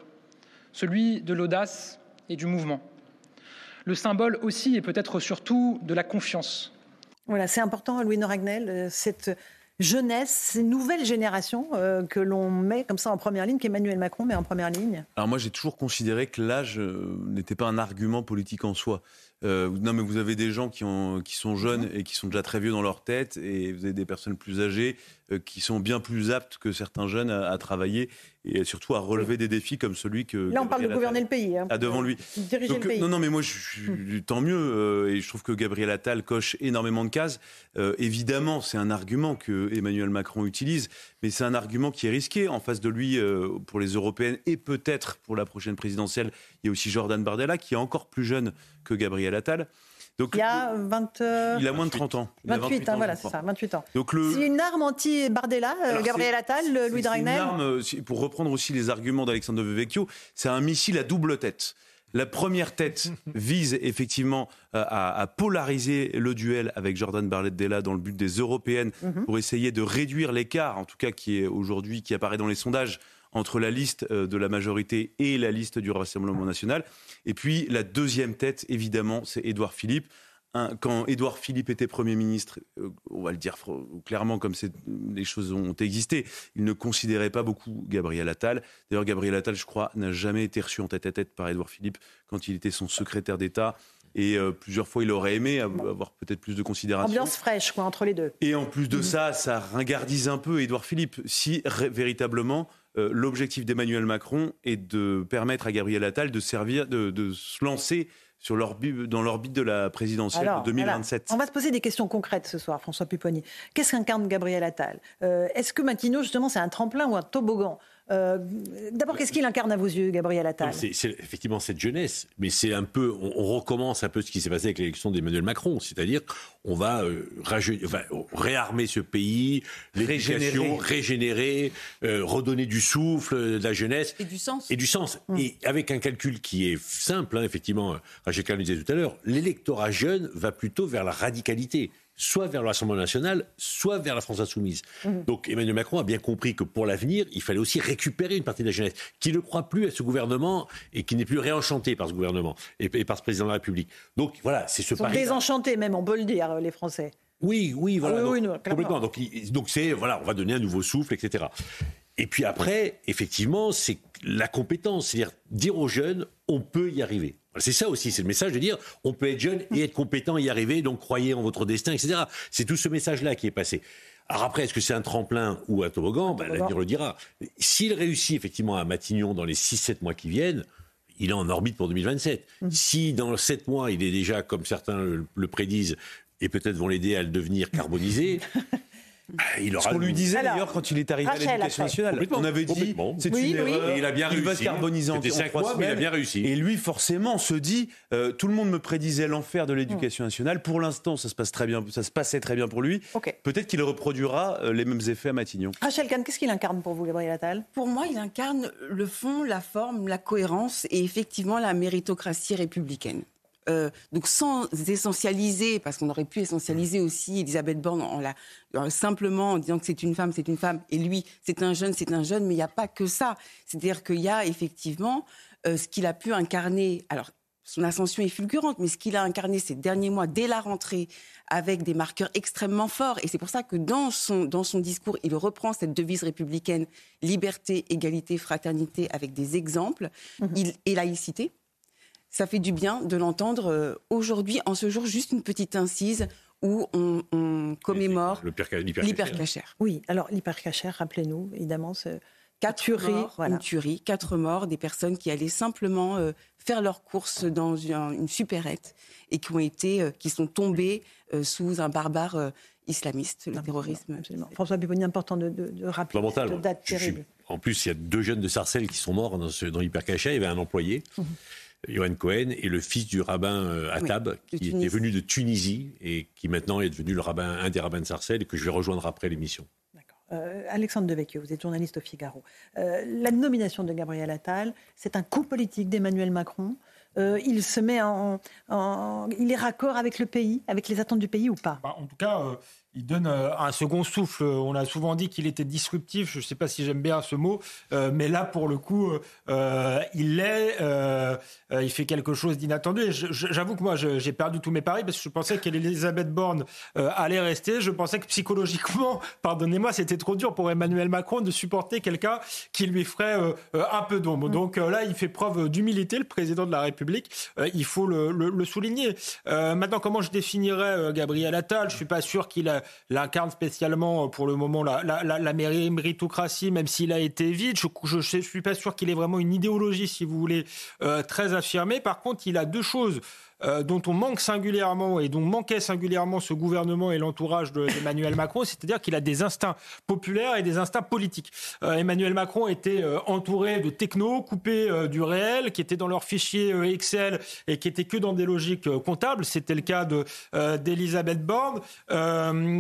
celui de l'audace et du mouvement. Le symbole aussi et peut-être surtout de la confiance. Voilà, c'est important, Louis Noragnel, euh, cette jeunesse, ces nouvelles générations euh, que l'on met comme ça en première ligne, qu'Emmanuel Macron met en première ligne Alors moi j'ai toujours considéré que l'âge euh, n'était pas un argument politique en soi. Euh, non mais vous avez des gens qui, ont, qui sont jeunes et qui sont déjà très vieux dans leur tête et vous avez des personnes plus âgées qui sont bien plus aptes que certains jeunes à travailler et surtout à relever des défis comme celui que... Là, on parle de gouverner Attal le pays. hein. a devant lui. Diriger Donc, le pays. Non, non, mais moi, je, je- tant mieux. euh, et je trouve que Gabriel Attal coche énormément de cases. Euh, évidemment, c'est un argument que Emmanuel Macron utilise, mais c'est un argument qui est risqué. En face de lui, euh, pour les européennes et peut-être pour la prochaine présidentielle, il y a aussi Jordan Bardella, qui est encore plus jeune que Gabriel Attal. Donc, Il y a 20, euh, il a moins de 30 ans. Il a 28, hein, ans, voilà, c'est ça, 28 ans. Donc le, C'est une arme anti-Bardella, euh, Gabriel Attal, le Louis c'est une Dragnel arme, euh, pour reprendre aussi les arguments d'Alexandre Vecchio, c'est un missile à double tête. La première tête <laughs> vise effectivement euh, à, à polariser le duel avec Jordan Bardella dans le but des européennes Mhm. pour essayer de réduire l'écart, en tout cas qui est aujourd'hui qui apparaît dans les sondages entre la liste euh, de la majorité et la liste du Rassemblement national. Et puis la deuxième tête, évidemment, c'est Édouard Philippe. Quand Édouard Philippe était Premier ministre, euh, on va le dire clairement comme les choses ont existé, il ne considérait pas beaucoup Gabriel Attal. D'ailleurs, Gabriel Attal, je crois, n'a jamais été reçu en tête à tête par Édouard Philippe quand il était son secrétaire d'État. Et euh, plusieurs fois, il aurait aimé av- avoir peut-être plus de considération. Ambiance fraîche, quoi, entre les deux. Et en plus de ça, ça ringardise un peu Édouard Philippe. Si véritablement euh, l'objectif d'Emmanuel Macron est de permettre à Gabriel Attal de servir, de, de se lancer sur dans l'orbite de la présidentielle Alors, de 2027. voilà. On va se poser des questions concrètes ce soir, François Pupponi. Qu'est-ce qu'incarne Gabriel Attal? Euh, Est-ce que Matignon, justement, c'est un tremplin ou un toboggan? Euh, D'abord, qu'est-ce qu'il incarne à vos yeux, Gabriel Attal C'est effectivement cette jeunesse, mais c'est un peu, on, on recommence un peu ce qui s'est passé avec l'élection d'Emmanuel Macron, c'est-à-dire on va euh, raje- enfin, réarmer ce pays, l'éducation, régénérer, euh, redonner du souffle, de la jeunesse Et du sens. et du sens. Et avec un calcul qui est simple, hein, effectivement, Rachel Kahn le disait tout à l'heure, l'électorat jeune va plutôt vers la radicalité soit vers le Rassemblement national, soit vers la France insoumise. Donc Emmanuel Macron a bien compris que pour l'avenir, il fallait aussi récupérer une partie de la jeunesse qui ne croit plus à ce gouvernement et qui n'est plus réenchanté par ce gouvernement et, et par ce président de la République. Donc voilà, c'est ce Ils sont désenchantés, même, on peut le dire, les Français. Oui, oui, voilà. Ah oui, donc, oui, non, clairement. complètement. Donc c'est voilà, on va donner un nouveau souffle, etc. Et puis après, effectivement, c'est la compétence, c'est-à-dire dire aux jeunes, on peut y arriver. C'est ça aussi, c'est le message de dire, on peut être jeune et être compétent, y arriver, donc croyez en votre destin, etc. C'est tout ce message-là qui est passé. Alors après, est-ce que c'est un tremplin ou un toboggan? Ben, L'avenir le dira. S'il réussit effectivement à Matignon dans les 6-7 mois qui viennent, il est en orbite pour 2027. Si dans 7 mois, il est déjà, comme certains le, le prédisent, et peut-être vont l'aider à le devenir carbonisé, <laughs> il aura Ce qu'on lui disait d'ailleurs quand il est arrivé Rachel, à l'éducation nationale. On avait dit, c'est Oui, une oui. erreur. Et il a bien va se réussi. carboniser en, C'était en cinq trois mois, mais il a bien réussi. Et lui, forcément, se dit, euh, tout le monde me prédisait l'enfer de l'éducation nationale. Pour l'instant, ça se passe très bien, ça se passait très bien pour lui. Peut-être qu'il reproduira euh, les mêmes effets à Matignon. Rachel Kahn, qu'est-ce qu'il incarne pour vous, Gabriel Attal? Pour moi, il incarne le fond, la forme, la cohérence et effectivement la méritocratie républicaine. Euh, donc sans essentialiser, parce qu'on aurait pu essentialiser aussi Elisabeth Borne en la, en simplement en disant que c'est une femme, c'est une femme, et lui, c'est un jeune, c'est un jeune, mais il n'y a pas que ça. C'est-à-dire qu'il y a effectivement euh, ce qu'il a pu incarner. Alors, son ascension est fulgurante, mais ce qu'il a incarné ces derniers mois, dès la rentrée, avec des marqueurs extrêmement forts. Et c'est pour ça que dans son, dans son discours, il reprend cette devise républicaine liberté, égalité, fraternité, avec des exemples, il, et laïcité. Ça fait du bien de l'entendre euh, aujourd'hui, en ce jour, juste une petite incise où on, on commémore l'hypercachère. Oui, alors l'hypercachère, rappelez-nous, évidemment, ce quatre morts, une tuerie, quatre morts, des personnes qui allaient simplement euh, faire leurs courses dans une, supérette et qui ont été, qui sont tombées sous un barbare islamiste, le terrorisme. François Biboni, important de, de, rappeler cette date terrible. en plus, il y a deux jeunes de Sarcelles qui sont morts dans, dans l'hypercachet. Il y avait un employé. Mhm. Johan Cohen et le fils du rabbin euh, Attab, qui était venu de Tunisie et qui maintenant est devenu le rabbin, un des rabbins de Sarcelles et que je vais rejoindre après l'émission. Euh, Alexandre Devecchio, vous êtes journaliste au Figaro. Euh, la nomination de Gabriel Attal, c'est un coup politique d'Emmanuel Macron. il se met en, Il est raccord avec le pays, avec les attentes du pays ou pas? Bah, En tout cas, il donne euh, un second souffle. On a souvent dit qu'il était disruptif. Je ne sais pas si j'aime bien ce mot, euh, mais là, pour le coup, euh, il l'est. il fait quelque chose d'inattendu. J'avoue que moi, j'ai perdu tous mes paris parce que je pensais qu'Elisabeth Borne allait rester. Je pensais que psychologiquement, <laughs> pardonnez-moi, c'était trop dur pour Emmanuel Macron de supporter quelqu'un qui lui ferait un peu d'ombre. Mm. Donc là, il fait preuve d'humilité, le président de la République. il faut le, le souligner. maintenant, comment je définirais Gabriel Attal? Je suis pas sûr qu'il a l'incarne spécialement euh, pour le moment la, la, méritocratie, même s'il a été vide. Je ne suis pas sûr qu'il ait vraiment une idéologie, si vous voulez, euh, très affirmée. Par contre, il a deux choses euh, dont on manque singulièrement et dont manquait singulièrement ce gouvernement et l'entourage d'Emmanuel Macron, c'est-à-dire qu'il a des instincts populaires et des instincts politiques. Euh, Emmanuel Macron était euh, entouré de technos coupés du réel, qui étaient dans leurs fichiers Excel et qui étaient que dans des logiques comptables. C'était le cas d'Elisabeth Borne.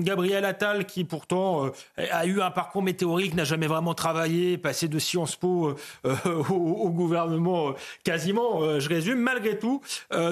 Gabriel Attal, qui pourtant a eu un parcours météorique, n'a jamais vraiment travaillé, passé de Sciences Po <laughs> au, au, gouvernement quasiment, je résume, malgré tout,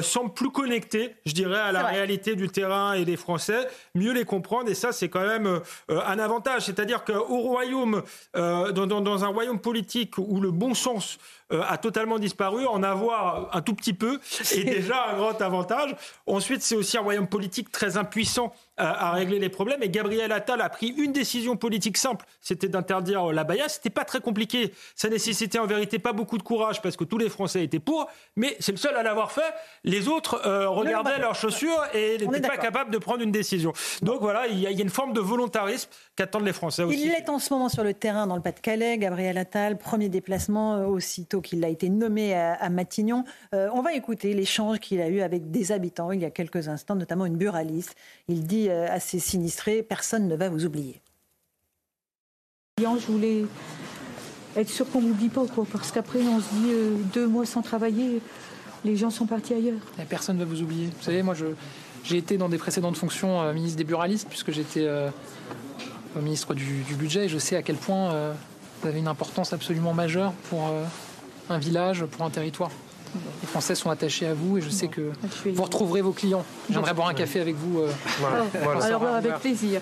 semble plus connectés, je dirais, à la réalité du terrain et des Français, mieux les comprendre. Et ça, c'est quand même euh, un avantage. C'est-à-dire qu'au royaume, euh, dans, dans, un royaume politique où le bon sens euh, a totalement disparu, en avoir un tout petit peu est <laughs> déjà un grand avantage. Ensuite, c'est aussi un royaume politique très impuissant à, régler les problèmes. Et Gabriel Attal a pris une décision politique simple, c'était d'interdire la baya. C'était pas très compliqué. Ça nécessitait en vérité pas beaucoup de courage parce que tous les Français étaient pour, mais c'est le seul à l'avoir fait. Les autres euh, regardaient leurs chaussures et n'étaient pas capables de prendre une décision. Donc voilà, il y, a, une forme de volontarisme qu'attendent les Français aussi. Il est en ce moment sur le terrain dans le Pas-de-Calais. Gabriel Attal, premier déplacement euh, aussitôt qu'il a été nommé à, Matignon. Euh, on va écouter l'échange qu'il a eu avec des habitants il y a quelques instants, notamment une buraliste. Il dit euh, à ses sinistrés personne ne va vous oublier. Je voulais être sûr qu'on m'oublie pas, parce qu'après on se dit euh, deux mois sans travailler, les gens sont partis ailleurs. personne ne va vous oublier. Vous savez, moi j'ai été dans des précédentes fonctions ministre des buralistes, puisque j'étais ministre du, du, budget, et je sais à quel point vous avez une importance absolument majeure pour un village, pour un territoire. Les Français sont attachés à vous et je sais que vous retrouverez vos clients. Viendrai boire un café avec vous. Euh, voilà. Alors avec plaisir.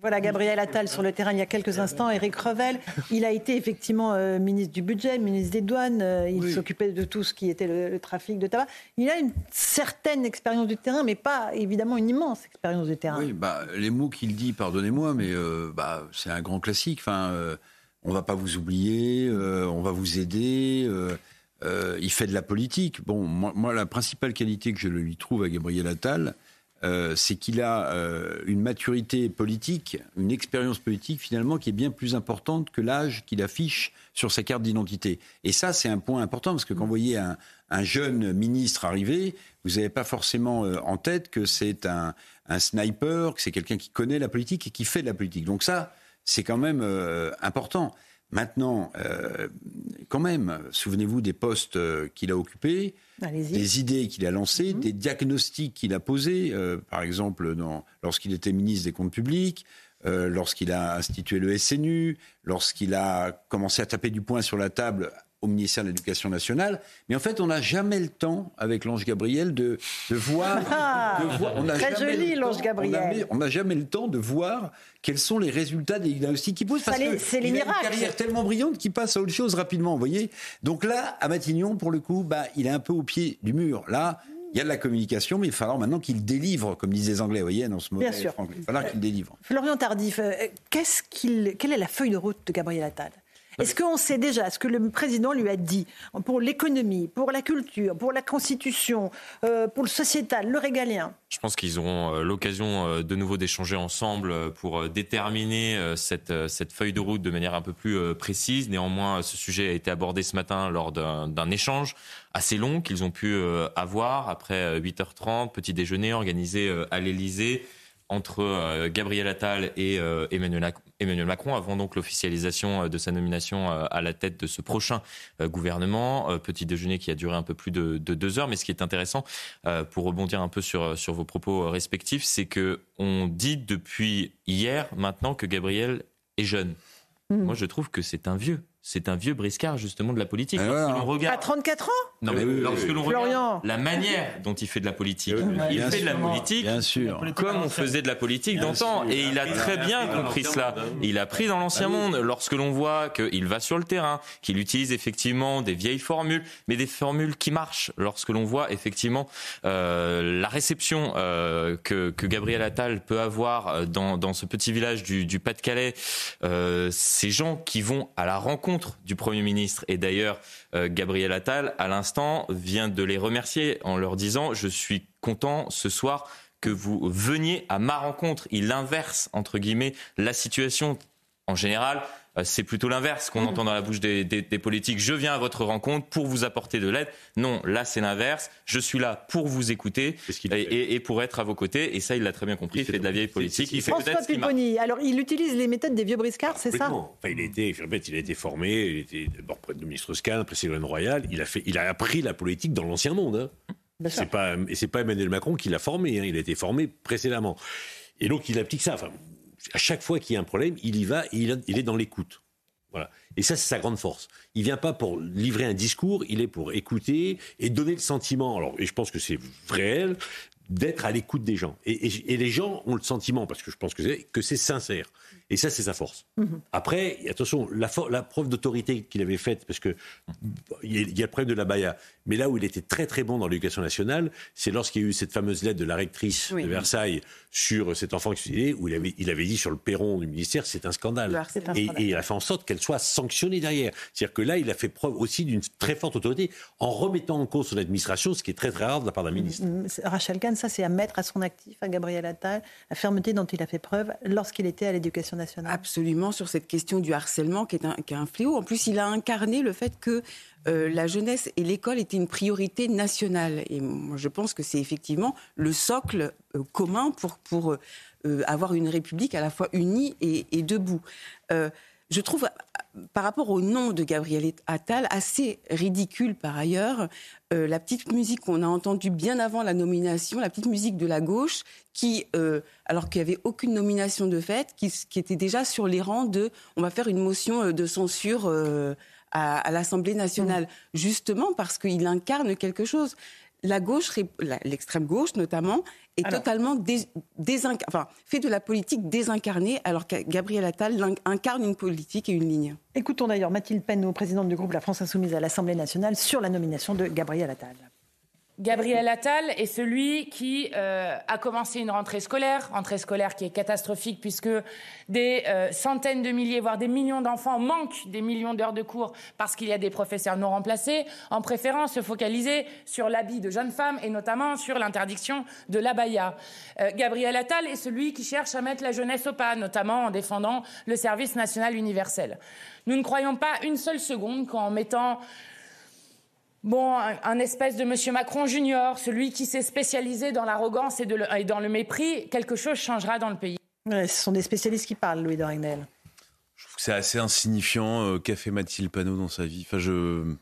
Voilà Gabriel Attal sur le terrain il y a quelques instants. Eric Revel, il a été effectivement euh, ministre du budget, ministre des douanes. Euh, il s'occupait de tout ce qui était le, trafic de tabac. Il a une certaine expérience du terrain, mais pas évidemment une immense expérience du terrain. Oui, bah, les mots qu'il dit, pardonnez-moi, mais bah, c'est un grand classique. Enfin, on va pas vous oublier, euh, on va vous aider. Euh, euh, il fait de la politique. Bon, moi, la principale qualité que je lui trouve à Gabriel Attal, c'est qu'il a une maturité politique, une expérience politique finalement qui est bien plus importante que l'âge qu'il affiche sur sa carte d'identité. Et ça, c'est un point important parce que quand vous voyez un, jeune ministre arriver, vous n'avez pas forcément en tête que c'est un, un sniper, que c'est quelqu'un qui connaît la politique et qui fait de la politique. Donc ça, c'est quand même euh, important. Maintenant, euh, quand même, souvenez-vous des postes euh, qu'il a occupés, des idées qu'il a lancées, mhm. des diagnostics qu'il a posés, par exemple lorsqu'il était ministre des Comptes publics, lorsqu'il a institué le SNU, lorsqu'il a commencé à taper du poing sur la table au ministère de l'Éducation nationale. Mais en fait, on n'a jamais le temps, avec l'ange Gabriel, de, de voir. <laughs> Ah, on très joli, l'ange Gabriel. On n'a jamais le temps de voir quels sont les résultats des diagnostics qu'il pose. Parce c'est les miracles. a une carrière tellement brillante qu'il passe à autre chose rapidement, vous voyez. Donc là, à Matignon, pour le coup, bah, il est un peu au pied du mur. Là, il y a de la communication, mais il va falloir maintenant qu'il délivre, comme disent les Anglais, vous voyez, dans ce moment. Bien sûr. Il va falloir qu'il délivre. Florian Tardif, euh, qu'est-ce qu'il, quelle est la feuille de route de Gabriel Attal? Est-ce qu'on sait déjà ce que le président lui a dit pour l'économie, pour la culture, pour la constitution, euh, pour le sociétal, le régalien? Je pense qu'ils auront euh, l'occasion euh, de nouveau d'échanger ensemble pour déterminer cette, cette feuille de route de manière un peu plus précise. Néanmoins, ce sujet a été abordé ce matin lors d'un échange assez long qu'ils ont pu avoir après 8h30, petit déjeuner organisé à l'Elysée entre euh, Gabriel Attal et euh, Emmanuel Macron avant donc l'officialisation euh, de sa nomination à la tête de ce prochain gouvernement. Petit déjeuner qui a duré un peu plus de, deux heures. Mais ce qui est intéressant, pour rebondir un peu sur, sur vos propos respectifs, c'est que on dit depuis hier maintenant que Gabriel est jeune. Hmm. Moi, je trouve que c'est un vieux c'est un vieux briscard justement de la politique. Ah regarde... À 34 ans Non, mais lorsque l'on regarde la manière dont il fait de la politique, il fait de la politique bien sûr. comme on faisait de la politique d'antan. Et il a très bien compris cela. Il a pris dans l'ancien monde. Lorsque l'on voit qu'il va sur le terrain, qu'il utilise effectivement des vieilles formules, mais des formules qui marchent. Lorsque l'on voit effectivement euh, la réception euh, que, que, Gabriel Attal peut avoir euh, dans, dans ce petit village du, du Pas-de-Calais, euh, ces gens qui vont à la rencontre du Premier ministre. Et d'ailleurs, euh, Gabriel Attal, à l'instant, vient de les remercier en leur disant Je suis content ce soir que vous veniez à ma rencontre. Il inverse, entre guillemets, la situation. En général, c'est plutôt l'inverse qu'on mmh. entend dans la bouche des, politiques. Je viens à votre rencontre pour vous apporter de l'aide. Non, là c'est l'inverse. Je suis là pour vous écouter et, pour être à vos côtés. Et ça, il l'a très bien compris. Il, fait de la vieille politique. Il fait François Pipponi, alors il utilise les méthodes des vieux briscards, c'est ça? Enfin, il, a été, il a été formé, il était d'abord près de ministre Scan, après Ségolène Royal. Il a, fait, il a appris la politique dans l'ancien monde. Hein. C'est pas, et c'est pas Emmanuel Macron qui l'a formé. Hein. Il a été formé précédemment. Et donc il applique ça. Enfin, à chaque fois qu'il y a un problème, il y va et il, est dans l'écoute. Voilà. Et ça, c'est sa grande force. Il vient pas pour livrer un discours, il est pour écouter et donner le sentiment. Alors, et je pense que c'est vrai d'être à l'écoute des gens. Et, les gens ont le sentiment, parce que je pense que c'est sincère. Et ça, c'est sa force. Mhm. Après, attention, la, la preuve d'autorité qu'il avait faite, parce que il y, a le problème de la Baïa, mais là où il était très très bon dans l'éducation nationale, c'est lorsqu'il y a eu cette fameuse lettre de la rectrice de Versailles sur cet enfant exilé, où il avait, il avait dit sur le perron du ministère, c'est un scandale. et, il a fait en sorte qu'elle soit sanctionnée derrière. C'est-à-dire que là, il a fait preuve aussi d'une très forte autorité en remettant en cause son administration, ce qui est très très rare de la part d'un ministre. Mm, mm, Rachel Kahn, ça c'est à mettre à son actif, à Gabriel Attal, la fermeté dont il a fait preuve lorsqu'il était à l'éducation Absolument, sur cette question du harcèlement qui est, un, fléau. En plus, il a incarné le fait que euh, la jeunesse et l'école étaient une priorité nationale. Et moi, je pense que c'est effectivement le socle euh, commun pour, euh, avoir une république à la fois unie et debout. Je trouve, par rapport au nom de Gabriel Attal, assez ridicule par ailleurs, la petite musique qu'on a entendue bien avant la nomination, la petite musique de la gauche, qui, alors qu'il n'y avait aucune nomination de fait, qui, qui, était déjà sur les rangs de on va faire une motion de censure à, l'Assemblée nationale, mm. justement parce qu'il incarne quelque chose. La gauche, l'extrême gauche notamment, est totalement enfin, fait de la politique désincarnée, alors que Gabriel Attal incarne une politique et une ligne. Écoutons d'ailleurs Mathilde Penneau, présidente du groupe La France Insoumise à l'Assemblée nationale, sur la nomination de Gabriel Attal. Gabriel Attal est celui qui euh, a commencé une rentrée scolaire, rentrée scolaire qui est catastrophique puisque des euh, centaines de milliers, voire des millions d'enfants manquent des millions d'heures de cours parce qu'il y a des professeurs non remplacés, en préférant se focaliser sur l'habit de jeunes femmes et notamment sur l'interdiction de l'abaya. Euh, Gabriel Attal est celui qui cherche à mettre la jeunesse au pas, notamment en défendant le service national universel. Nous ne croyons pas une seule seconde qu'en mettant bon, un, espèce de Monsieur Macron junior, celui qui s'est spécialisé dans l'arrogance et, dans le mépris, quelque chose changera dans le pays. ce sont des spécialistes qui parlent, Louis de Ragnel. Je trouve que c'est assez insignifiant. Euh, qu'a fait Mathilde Panot dans sa vie Enfin, je.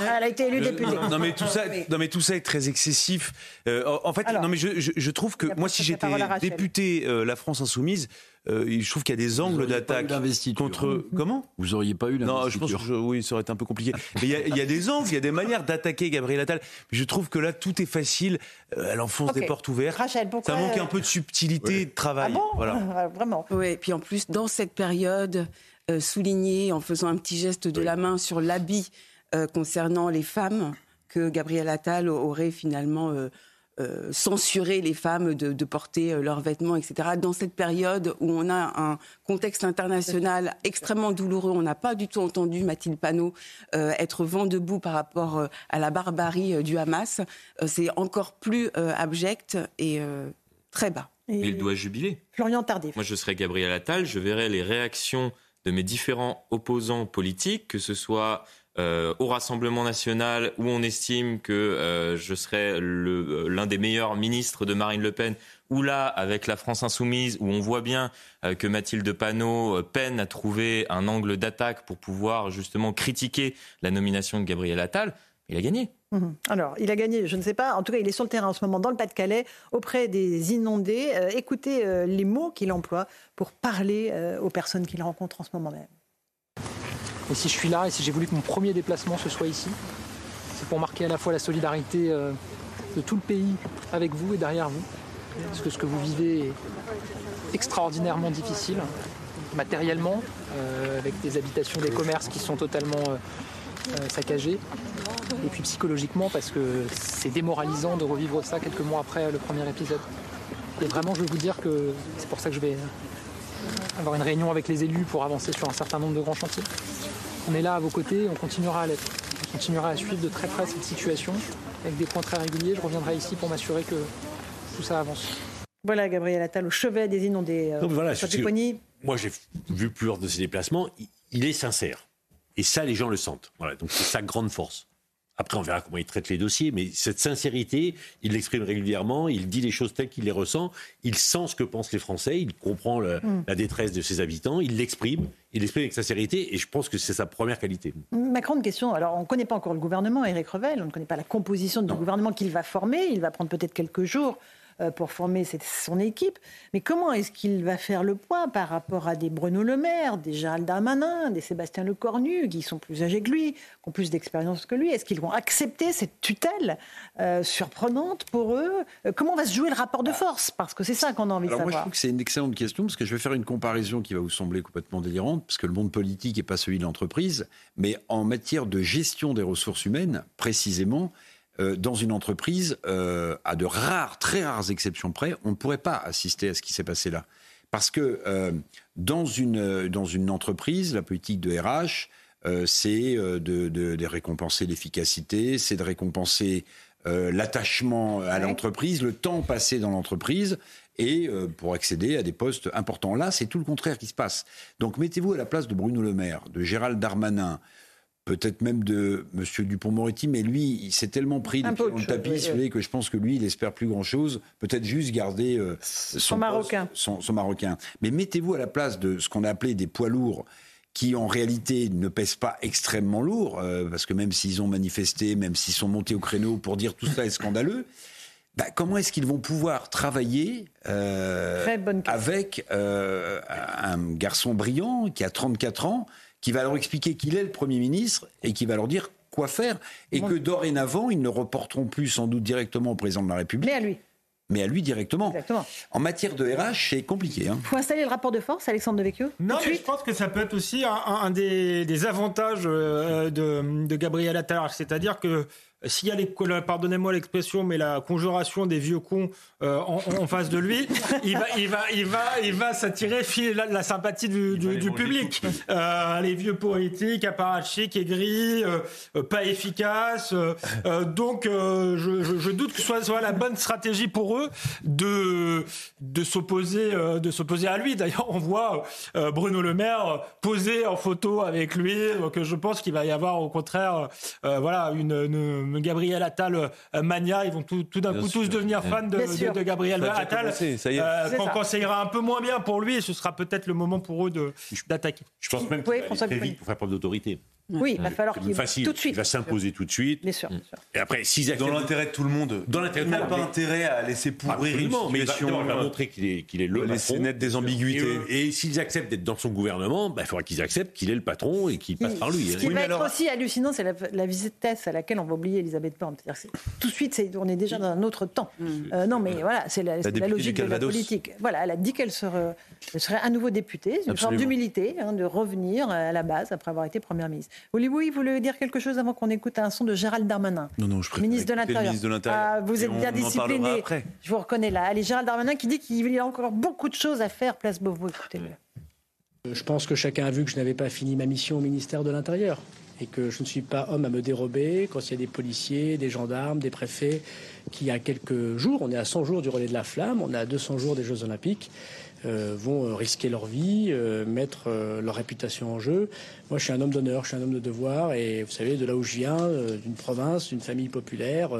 Ah, elle a été élue députée. Non, mais tout ça, non, mais tout ça est très excessif. Euh, en fait, non, mais je, je trouve que moi, si j'étais député euh, La France Insoumise, euh, je trouve qu'il y a des angles d'attaque contre. Comment Vous auriez pas eu Non, je pense que oui, ça aurait été un peu compliqué. Mais il y, a, il y a des angles, il y a des manières d'attaquer Gabriel Attal. Mais je trouve que là, tout est facile. Euh, elle enfonce des portes ouvertes. Rachel, pourquoi Ça manque un peu de subtilité, de travail. Ah bon voilà. <laughs> Vraiment. Oui, et puis en plus, dans cette période euh, soulignée, en faisant un petit geste de la main sur l'habit concernant les femmes, que Gabriel Attal aurait finalement euh, censurer les femmes de, porter euh, leurs vêtements, etc. Dans cette période où on a un contexte international extrêmement douloureux, on n'a pas du tout entendu Mathilde Panot euh, être vent debout par rapport à la barbarie du Hamas. C'est encore plus abject et très bas. Il doit jubiler. Florian Tardif. Moi, je serais Gabriel Attal, je verrai les réactions de mes différents opposants politiques, que ce soit euh, au Rassemblement national où on estime que euh, je serais euh, l'un des meilleurs ministres de Marine Le Pen, ou là avec la France insoumise où on voit bien que Mathilde Panot peine à trouver un angle d'attaque pour pouvoir justement critiquer la nomination de Gabriel Attal, il a gagné. Mhm. Alors, il a gagné, je ne sais pas. En tout cas, il est sur le terrain en ce moment dans le Pas-de-Calais, auprès des inondés. écoutez les mots qu'il emploie pour parler aux personnes qu'il rencontre en ce moment même. Et si je suis là et si j'ai voulu que mon premier déplacement ce soit ici, c'est pour marquer à la fois la solidarité euh, de tout le pays avec vous et derrière vous. Parce que ce que vous vivez est extraordinairement difficile, matériellement, euh, avec des habitations, des commerces qui sont totalement euh, saccagés. Et puis psychologiquement, parce que c'est démoralisant de revivre ça quelques mois après le premier épisode. Et vraiment, je veux vous dire que c'est pour ça que je vais avoir une réunion avec les élus pour avancer sur un certain nombre de grands chantiers. On est là à vos côtés, on continuera à l'être. On continuera à suivre de très près cette situation avec des points très réguliers. Je reviendrai ici pour m'assurer que tout ça avance. Voilà Gabriel Attal au chevet des inondés. Euh, voilà, moi j'ai vu plusieurs de ses déplacements. Il est sincère. Et ça, les gens le sentent. Voilà, donc c'est sa grande force. Après, on verra comment il traite les dossiers, mais cette sincérité, il l'exprime régulièrement, il dit les choses telles qu'il les ressent, il sent ce que pensent les Français, il comprend mm. la détresse de ses habitants, il l'exprime, il l'exprime avec sincérité, et je pense que c'est sa première qualité. Ma grande question, alors on ne connaît pas encore le gouvernement, Éric Revel, on ne connaît pas la composition du gouvernement qu'il va former, il va prendre peut-être quelques jours pour former son équipe. Mais comment est-ce qu'il va faire le point par rapport à des Bruno Le Maire, des Gérald Darmanin, des Sébastien Lecornu, qui sont plus âgés que lui, qui ont plus d'expérience que lui? Est-ce qu'ils vont accepter cette tutelle euh, surprenante pour eux? Euh, Comment va se jouer le rapport de force? Parce que c'est ça qu'on a envie de savoir. Moi, je trouve que c'est une excellente question, parce que je vais faire une comparaison qui va vous sembler complètement délirante, parce que le monde politique n'est pas celui de l'entreprise, mais en matière de gestion des ressources humaines, précisément, euh, dans une entreprise, euh, à de rares, très rares exceptions près, on ne pourrait pas assister à ce qui s'est passé là. Parce que euh, dans, une, dans une entreprise, la politique de RH, c'est de, de, récompenser l'efficacité, c'est de récompenser l'attachement à l'entreprise, le temps passé dans l'entreprise, et pour accéder à des postes importants. Là, c'est tout le contraire qui se passe. Donc mettez-vous à la place de Bruno Le Maire, de Gérald Darmanin, peut-être même de M. Dupont-Moretti, mais lui, il s'est tellement pris dans le tapis, que je pense que lui, il espère plus grand-chose. Peut-être juste garder euh, son, marocain. son, marocain. Mais mettez-vous à la place de ce qu'on a appelé des poids lourds qui en réalité ne pèsent pas extrêmement lourd, euh, parce que même s'ils ont manifesté, même s'ils sont montés au créneau pour dire tout ça est scandaleux, <laughs> bah, comment est-ce qu'ils vont pouvoir travailler euh, avec un garçon brillant qui a 34 ans qui va leur expliquer qu'il est le Premier ministre et qui va leur dire quoi faire. Et que dorénavant, ils ne reporteront plus sans doute directement au président de la République. Mais à lui. Mais à lui directement. Exactement. En matière de RH, c'est compliqué. Il hein. faut installer le rapport de force, Alexandre Devecchio Non, mais je pense que ça peut être aussi un, des, avantages euh, de, de Gabriel Attal. C'est-à-dire que s'il y a les, pardonnez-moi l'expression, mais la conjuration des vieux cons euh, en, face de lui, <laughs> il va, il va, il va, il va s'attirer la, la, sympathie du, du, public. Euh, les vieux politiques, apparatchiks, aigris, euh, pas efficaces. donc, je, je, doute que ce soit, soit, la bonne stratégie pour eux de de s'opposer, de s'opposer à lui. D'ailleurs, on voit Bruno Le Maire poser en photo avec lui. Donc, je pense qu'il va y avoir au contraire, voilà, une, une Gabriel Attal euh, mania, ils vont tout, d'un coup tous devenir fans de, Gabriel Attal. Euh, quand, ça ira un peu moins bien pour lui, ce sera peut-être le moment pour eux d'attaquer. Je pense même qu'il va très vite pour faire preuve d'autorité. Oui, il va falloir qu'il tout de suite. Il va s'imposer tout de suite. Bien sûr, Et après, s'ils acceptent... Dans l'intérêt de tout le monde. Dans l'intérêt de tout le monde. pas intérêt à laisser pourrir une situation. Mais il va, montrer qu'il est, qu'il est le laisser naître des ambiguïtés. Et, s'ils acceptent d'être dans son gouvernement, bah, il faudra qu'ils acceptent qu'il est le patron et qu'il passe par lui. Ce qui va être aussi hallucinant, c'est la, vitesse à laquelle on va oublier Elisabeth Borne. Tout de suite, on est déjà dans un autre temps. Mm. Euh, non, mais voilà, c'est la, logique de la politique. Voilà, elle a dit qu'elle serait, serait à nouveau députée. Une forme d'humilité, hein, de revenir à la base après avoir été première ministre. Olivier, vous voulez dire quelque chose avant qu'on écoute un son de Gérald Darmanin Non, non, je préfère ministre de l'Intérieur. Ah, vous êtes bien discipliné. Je vous reconnais là. Allez, Gérald Darmanin qui dit qu'il y a encore beaucoup de choses à faire, place Beauvau. Écoutez-le. Je pense que chacun a vu que je n'avais pas fini ma mission au ministère de l'Intérieur et que je ne suis pas homme à me dérober quand il y a des policiers, des gendarmes, des préfets qui, à quelques jours, on est à 100 jours du relais de la flamme, on est à 200 jours des Jeux Olympiques, euh, vont euh, risquer leur vie, euh, mettre leur réputation en jeu. Moi, je suis un homme d'honneur, je suis un homme de devoir, et vous savez, de là où je viens, d'une province, d'une famille populaire,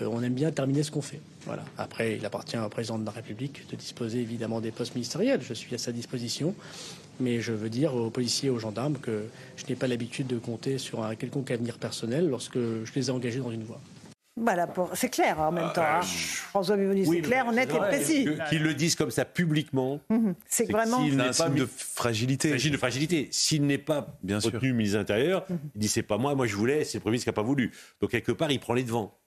on aime bien terminer ce qu'on fait. Voilà. Après, il appartient au président de la République de disposer évidemment des postes ministériels. Je suis à sa disposition. Mais je veux dire aux policiers et aux gendarmes que je n'ai pas l'habitude de compter sur un quelconque avenir personnel lorsque je les ai engagés dans une voie. Voilà, c'est clair en même temps. Hein. Euh, François Bivoni, c'est clair, honnête et précis. Qu'ils le disent comme ça publiquement. Mhm. C'est vraiment. S'il n'est pas de fragilité. de fragilité. S'il n'est pas bien retenu ministre de l'Intérieur, mhm. il dit c'est pas moi, moi je voulais, c'est le Premier ministre qui n'a pas voulu. Donc quelque part, il prend les devants.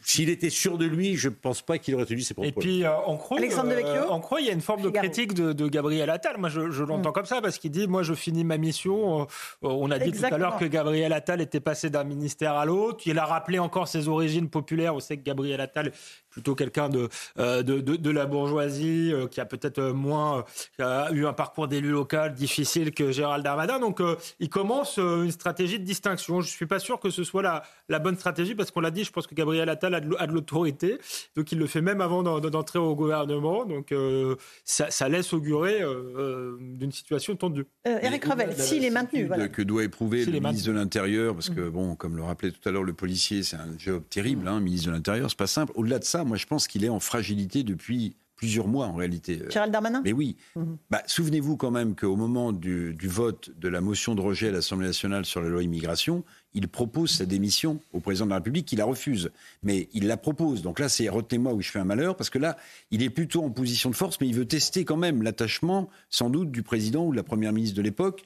S'il était sûr de lui, je ne pense pas qu'il aurait tenu ses propres. Et puis, euh, on croit, euh, il y a une forme de critique de, Gabriel Attal. Moi, je, l'entends mm. comme ça parce qu'il dit, moi, je finis ma mission. Euh, on a dit tout à l'heure que Gabriel Attal était passé d'un ministère à l'autre. Il a rappelé encore ses origines populaires. On sait que Gabriel Attal plutôt quelqu'un de, de, de, la bourgeoisie, qui a peut-être moins eu un parcours d'élu local difficile que Gérald Darmanin. Donc, il commence une stratégie de distinction. Je ne suis pas sûr que ce soit la, la bonne stratégie parce qu'on l'a dit, je pense que Gabriel Attal a de l'autorité, donc il le fait même avant d'entrer au gouvernement, donc euh, ça, laisse augurer euh, euh, d'une situation tendue. Eric Revel, s'il est maintenu. Voilà. Que doit éprouver le ministre de l'Intérieur, parce que, mm. bon, comme le rappelait tout à l'heure le policier, c'est un job terrible, hein, ministre de l'Intérieur, c'est pas simple. Au-delà de ça, moi je pense qu'il est en fragilité depuis plusieurs mois en réalité. Gérald Darmanin Mais oui. Mm-hmm. Bah, souvenez-vous quand même qu'au moment du, du, vote de la motion de rejet à l'Assemblée nationale sur la loi immigration, il propose sa démission au président de la République, qui la refuse. Mais il la propose. Donc là, c'est retenez-moi où je fais un malheur, parce que là, il est plutôt en position de force, mais il veut tester quand même l'attachement, sans doute, du président ou de la première ministre de l'époque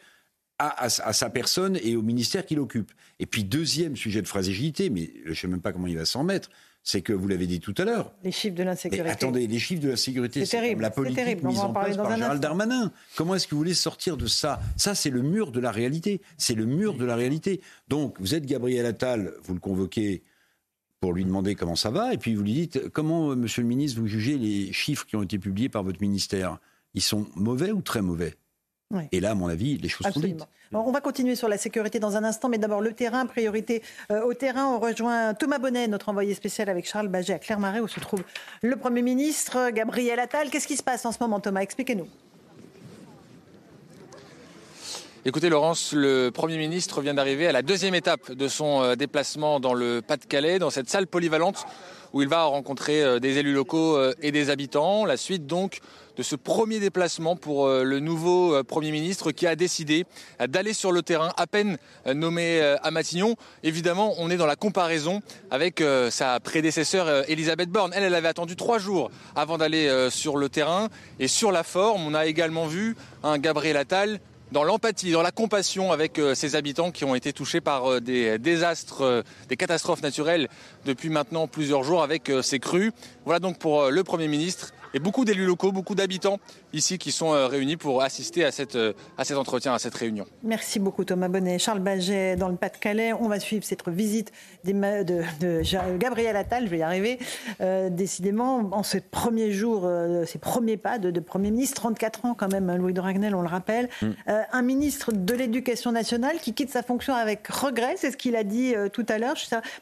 à, sa personne et au ministère qu'il occupe. Et puis, deuxième sujet de fragilité, mais je ne sais même pas comment il va s'en mettre, c'est que vous l'avez dit tout à l'heure. Les chiffres de l'insécurité. Attendez, les chiffres de la sécurité, c'est terrible. La politique terrible. mise en, place par Gérald Darmanin. Comment est-ce que vous voulez sortir de ça? Ça, c'est le mur de la réalité. C'est le mur de la réalité. Donc, vous êtes Gabriel Attal, vous le convoquez pour lui demander comment ça va, et puis vous lui dites comment, Monsieur le ministre, vous jugez les chiffres qui ont été publiés par votre ministère? Ils sont mauvais ou très mauvais? Et là, à mon avis, les choses sont dites on va continuer sur la sécurité dans un instant, mais d'abord le terrain, priorité euh, au terrain. On rejoint Thomas Bonnet, notre envoyé spécial avec Charles Baget à Clermarais, où se trouve le Premier ministre, Gabriel Attal. Qu'est-ce qui se passe en ce moment, Thomas? Expliquez-nous. Écoutez Laurence, le Premier ministre vient d'arriver à la deuxième étape de son euh, déplacement dans le Pas-de-Calais, dans cette salle polyvalente où il va rencontrer euh, des élus locaux et des habitants. La suite donc de ce premier déplacement pour euh, le nouveau euh, Premier ministre qui a décidé euh, d'aller sur le terrain à peine nommé à Matignon. Évidemment, on est dans la comparaison avec sa prédécesseur Elisabeth Borne. Elle, elle avait attendu trois jours avant d'aller sur le terrain. Et sur la forme, on a également vu un Gabriel Attal dans l'empathie, dans la compassion avec ces habitants qui ont été touchés par des désastres, des catastrophes naturelles depuis maintenant plusieurs jours avec ces crues. Voilà donc pour le Premier ministre et beaucoup d'élus locaux, beaucoup d'habitants ici qui sont euh, réunis pour assister à, cette, euh, à cet entretien, à cette réunion. Merci beaucoup Thomas Bonnet. Charles Baget dans le Pas-de-Calais. On va suivre cette visite de, de, Gabriel Attal, je vais y arriver. Euh, décidément, en ces premiers jours, ces premiers pas de, Premier ministre, 34 ans quand même, hein, Louis de Ragnel, on le rappelle. Mm. un ministre de l'Éducation nationale qui quitte sa fonction avec regret, c'est ce qu'il a dit tout à l'heure.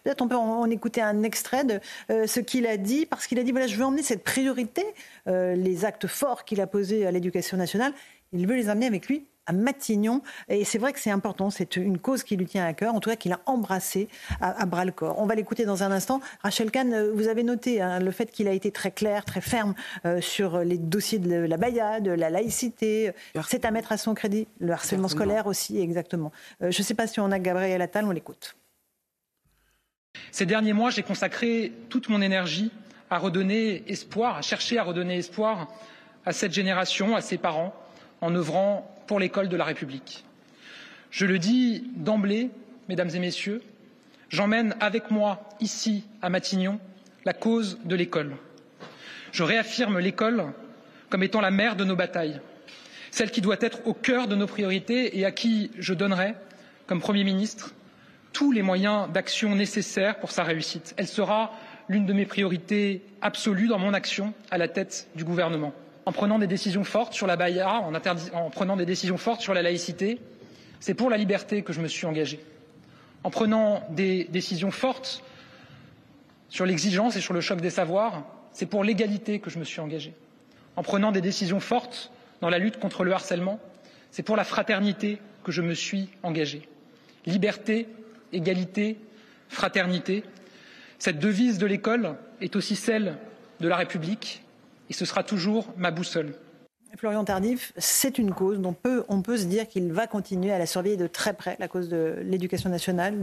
Peut-être on peut en, en, écouter un extrait de ce qu'il a dit, parce qu'il a dit, voilà, je veux emmener cette priorité euh, les actes forts qu'il a posés à l'éducation nationale. Il veut les amener avec lui à Matignon. Et c'est vrai que c'est important, c'est une cause qui lui tient à cœur, en tout cas qu'il a embrassé à, bras le corps. On va l'écouter dans un instant. Rachel Kahn, euh, vous avez noté hein, le fait qu'il a été très clair, très ferme euh, sur les dossiers de la Baïa, de la laïcité. C'est à mettre à son crédit. Le harcèlement scolaire aussi, exactement. je ne sais pas si on a Gabriel Attal, on l'écoute. Ces derniers mois, j'ai consacré toute mon énergie à redonner espoir, à chercher à redonner espoir à cette génération, à ses parents, en œuvrant pour l'école de la République. Je le dis d'emblée, mesdames et messieurs, j'emmène avec moi, ici, à Matignon, la cause de l'école. Je réaffirme l'école comme étant la mère de nos batailles, celle qui doit être au cœur de nos priorités et à qui je donnerai comme Premier ministre, tous les moyens d'action nécessaires pour sa réussite. Elle sera l'une de mes priorités absolues dans mon action à la tête du gouvernement. En prenant des décisions fortes sur la Baïa, en, en prenant des décisions fortes sur la laïcité, c'est pour la liberté que je me suis engagé. En prenant des décisions fortes sur l'exigence et sur le choc des savoirs, c'est pour l'égalité que je me suis engagé. En prenant des décisions fortes dans la lutte contre le harcèlement, c'est pour la fraternité que je me suis engagé. Liberté, égalité, fraternité. Cette devise de l'école est aussi celle de la République et ce sera toujours ma boussole. Florian Tardif, c'est une cause dont peut, on peut se dire qu'il va continuer à la surveiller de très près, la cause de l'éducation nationale.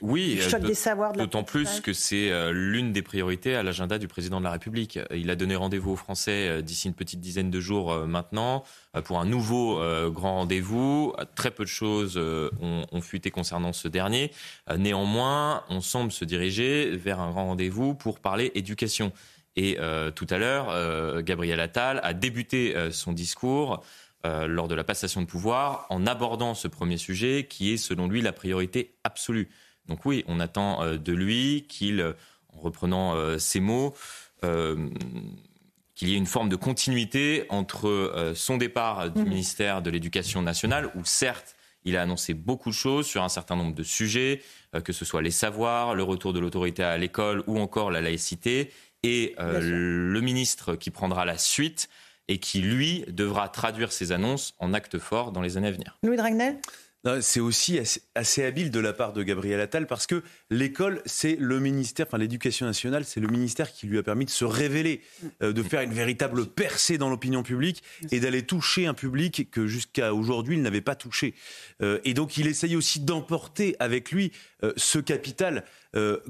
Oui, choc des savoirs. D'autant plus que c'est euh, l'une des priorités à l'agenda du président de la République. Il a donné rendez-vous aux Français euh, d'ici une petite dizaine de jours euh, maintenant pour un nouveau grand rendez-vous. Très peu de choses ont, ont fuité concernant ce dernier. Néanmoins, on semble se diriger vers un grand rendez-vous pour parler éducation. Et euh, tout à l'heure, euh, Gabriel Attal a débuté euh, son discours lors de la passation de pouvoir en abordant ce premier sujet qui est selon lui la priorité absolue. Donc oui, on attend de lui qu'il, en reprenant ses mots, qu'il y ait une forme de continuité entre son départ du mmh. ministère de l'Éducation nationale, où certes, il a annoncé beaucoup de choses sur un certain nombre de sujets, que ce soit les savoirs, le retour de l'autorité à l'école ou encore la laïcité, et euh, le ministre qui prendra la suite et qui, lui, devra traduire ses annonces en actes forts dans les années à venir. Louis Dragnel? C'est aussi assez, habile de la part de Gabriel Attal parce que l'école, c'est le ministère, enfin l'éducation nationale, c'est le ministère qui lui a permis de se révéler, euh, de faire une véritable percée dans l'opinion publique et d'aller toucher un public que jusqu'à aujourd'hui il n'avait pas touché. Euh, et donc il essaye aussi d'emporter avec lui euh, ce capital.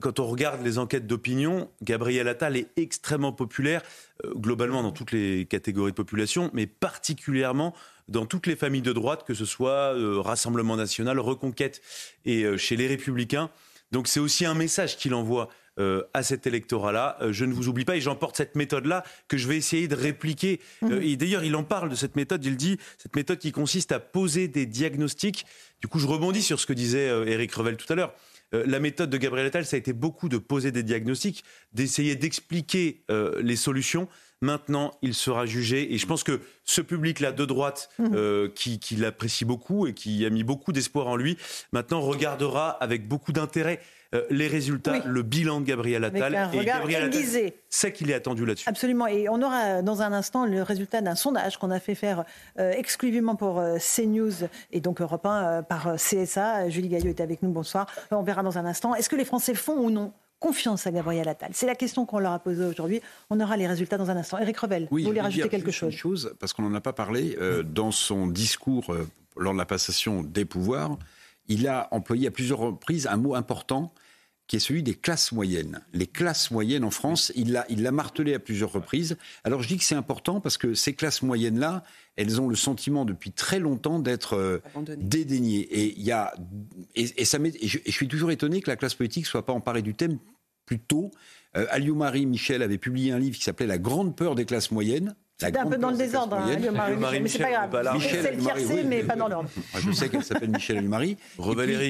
quand on regarde les enquêtes d'opinion, Gabriel Attal est extrêmement populaire globalement dans toutes les catégories de population, mais particulièrement dans toutes les familles de droite, que ce soit euh, Rassemblement national, Reconquête et euh, chez les Républicains. Donc c'est aussi un message qu'il envoie euh, à cet électorat-là. je ne vous oublie pas et j'emporte cette méthode-là que je vais essayer de répliquer. Mhm. et d'ailleurs, il en parle de cette méthode, il dit, cette méthode qui consiste à poser des diagnostics. Du coup, je rebondis sur ce que disait Éric Revel tout à l'heure. La méthode de Gabriel Attal, ça a été beaucoup de poser des diagnostics, d'essayer d'expliquer les solutions. Maintenant, il sera jugé. Et je pense que ce public-là de droite, mhm. euh, qui, l'apprécie beaucoup et qui a mis beaucoup d'espoir en lui, maintenant regardera avec beaucoup d'intérêt euh, les résultats, le bilan de Gabriel Attal. et Gabriel Attal sait qu'il est attendu là-dessus. Absolument. Et on aura dans un instant le résultat d'un sondage qu'on a fait faire euh, exclusivement pour CNews et donc Europe 1 par CSA. Julie Gaillot est avec nous. Bonsoir. On verra dans un instant. Est-ce que les Français font ou non confiance à Gabriel Attal? C'est la question qu'on leur a posée aujourd'hui. On aura les résultats dans un instant. Éric Revel, vous voulez rajouter quelque chose Une chose, parce qu'on n'en a pas parlé, euh, dans son discours euh, lors de la passation des pouvoirs, il a employé à plusieurs reprises un mot important qui est celui des classes moyennes. Les classes moyennes en France, il l'a il martelé à plusieurs reprises. Alors je dis que c'est important parce que ces classes moyennes-là, elles ont le sentiment depuis très longtemps d'être euh, dédaignées. Et, il y a, et, ça je, suis toujours étonné que la classe politique ne soit pas emparée du thème plus tôt. Euh, Aliou-Marie Michel avait publié un livre qui s'appelait La grande peur des classes moyennes. C'était un peu dans le désordre, hein, Marie, mais c'est pas grave. C'est le tiercé, mais pas dans l'ordre. Je sais qu'elle s'appelle Michel Marie.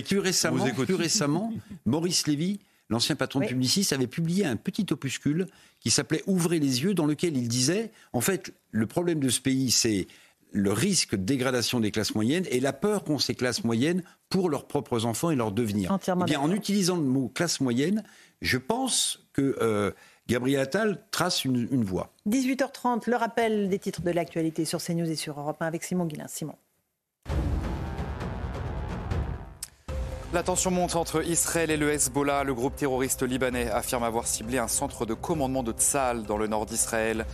Plus récemment, plus récemment, Maurice Lévy, l'ancien patron de Publicis, avait publié un petit opuscule qui s'appelait Ouvrez les yeux, dans lequel il disait, en fait, le problème de ce pays, c'est le risque de dégradation des classes moyennes et la peur qu'ont ces classes moyennes pour leurs propres enfants et leur devenir. Eh bien, en utilisant le mot classe moyenne, je pense que euh, Gabriel Attal trace une, voie. 18h30, le rappel des titres de l'actualité sur CNews et sur Europe 1 avec Simon Guillain. Simon. La tension monte entre Israël et le Hezbollah. Le groupe terroriste libanais affirme avoir ciblé un centre de commandement de Tzal dans le nord d'Israël.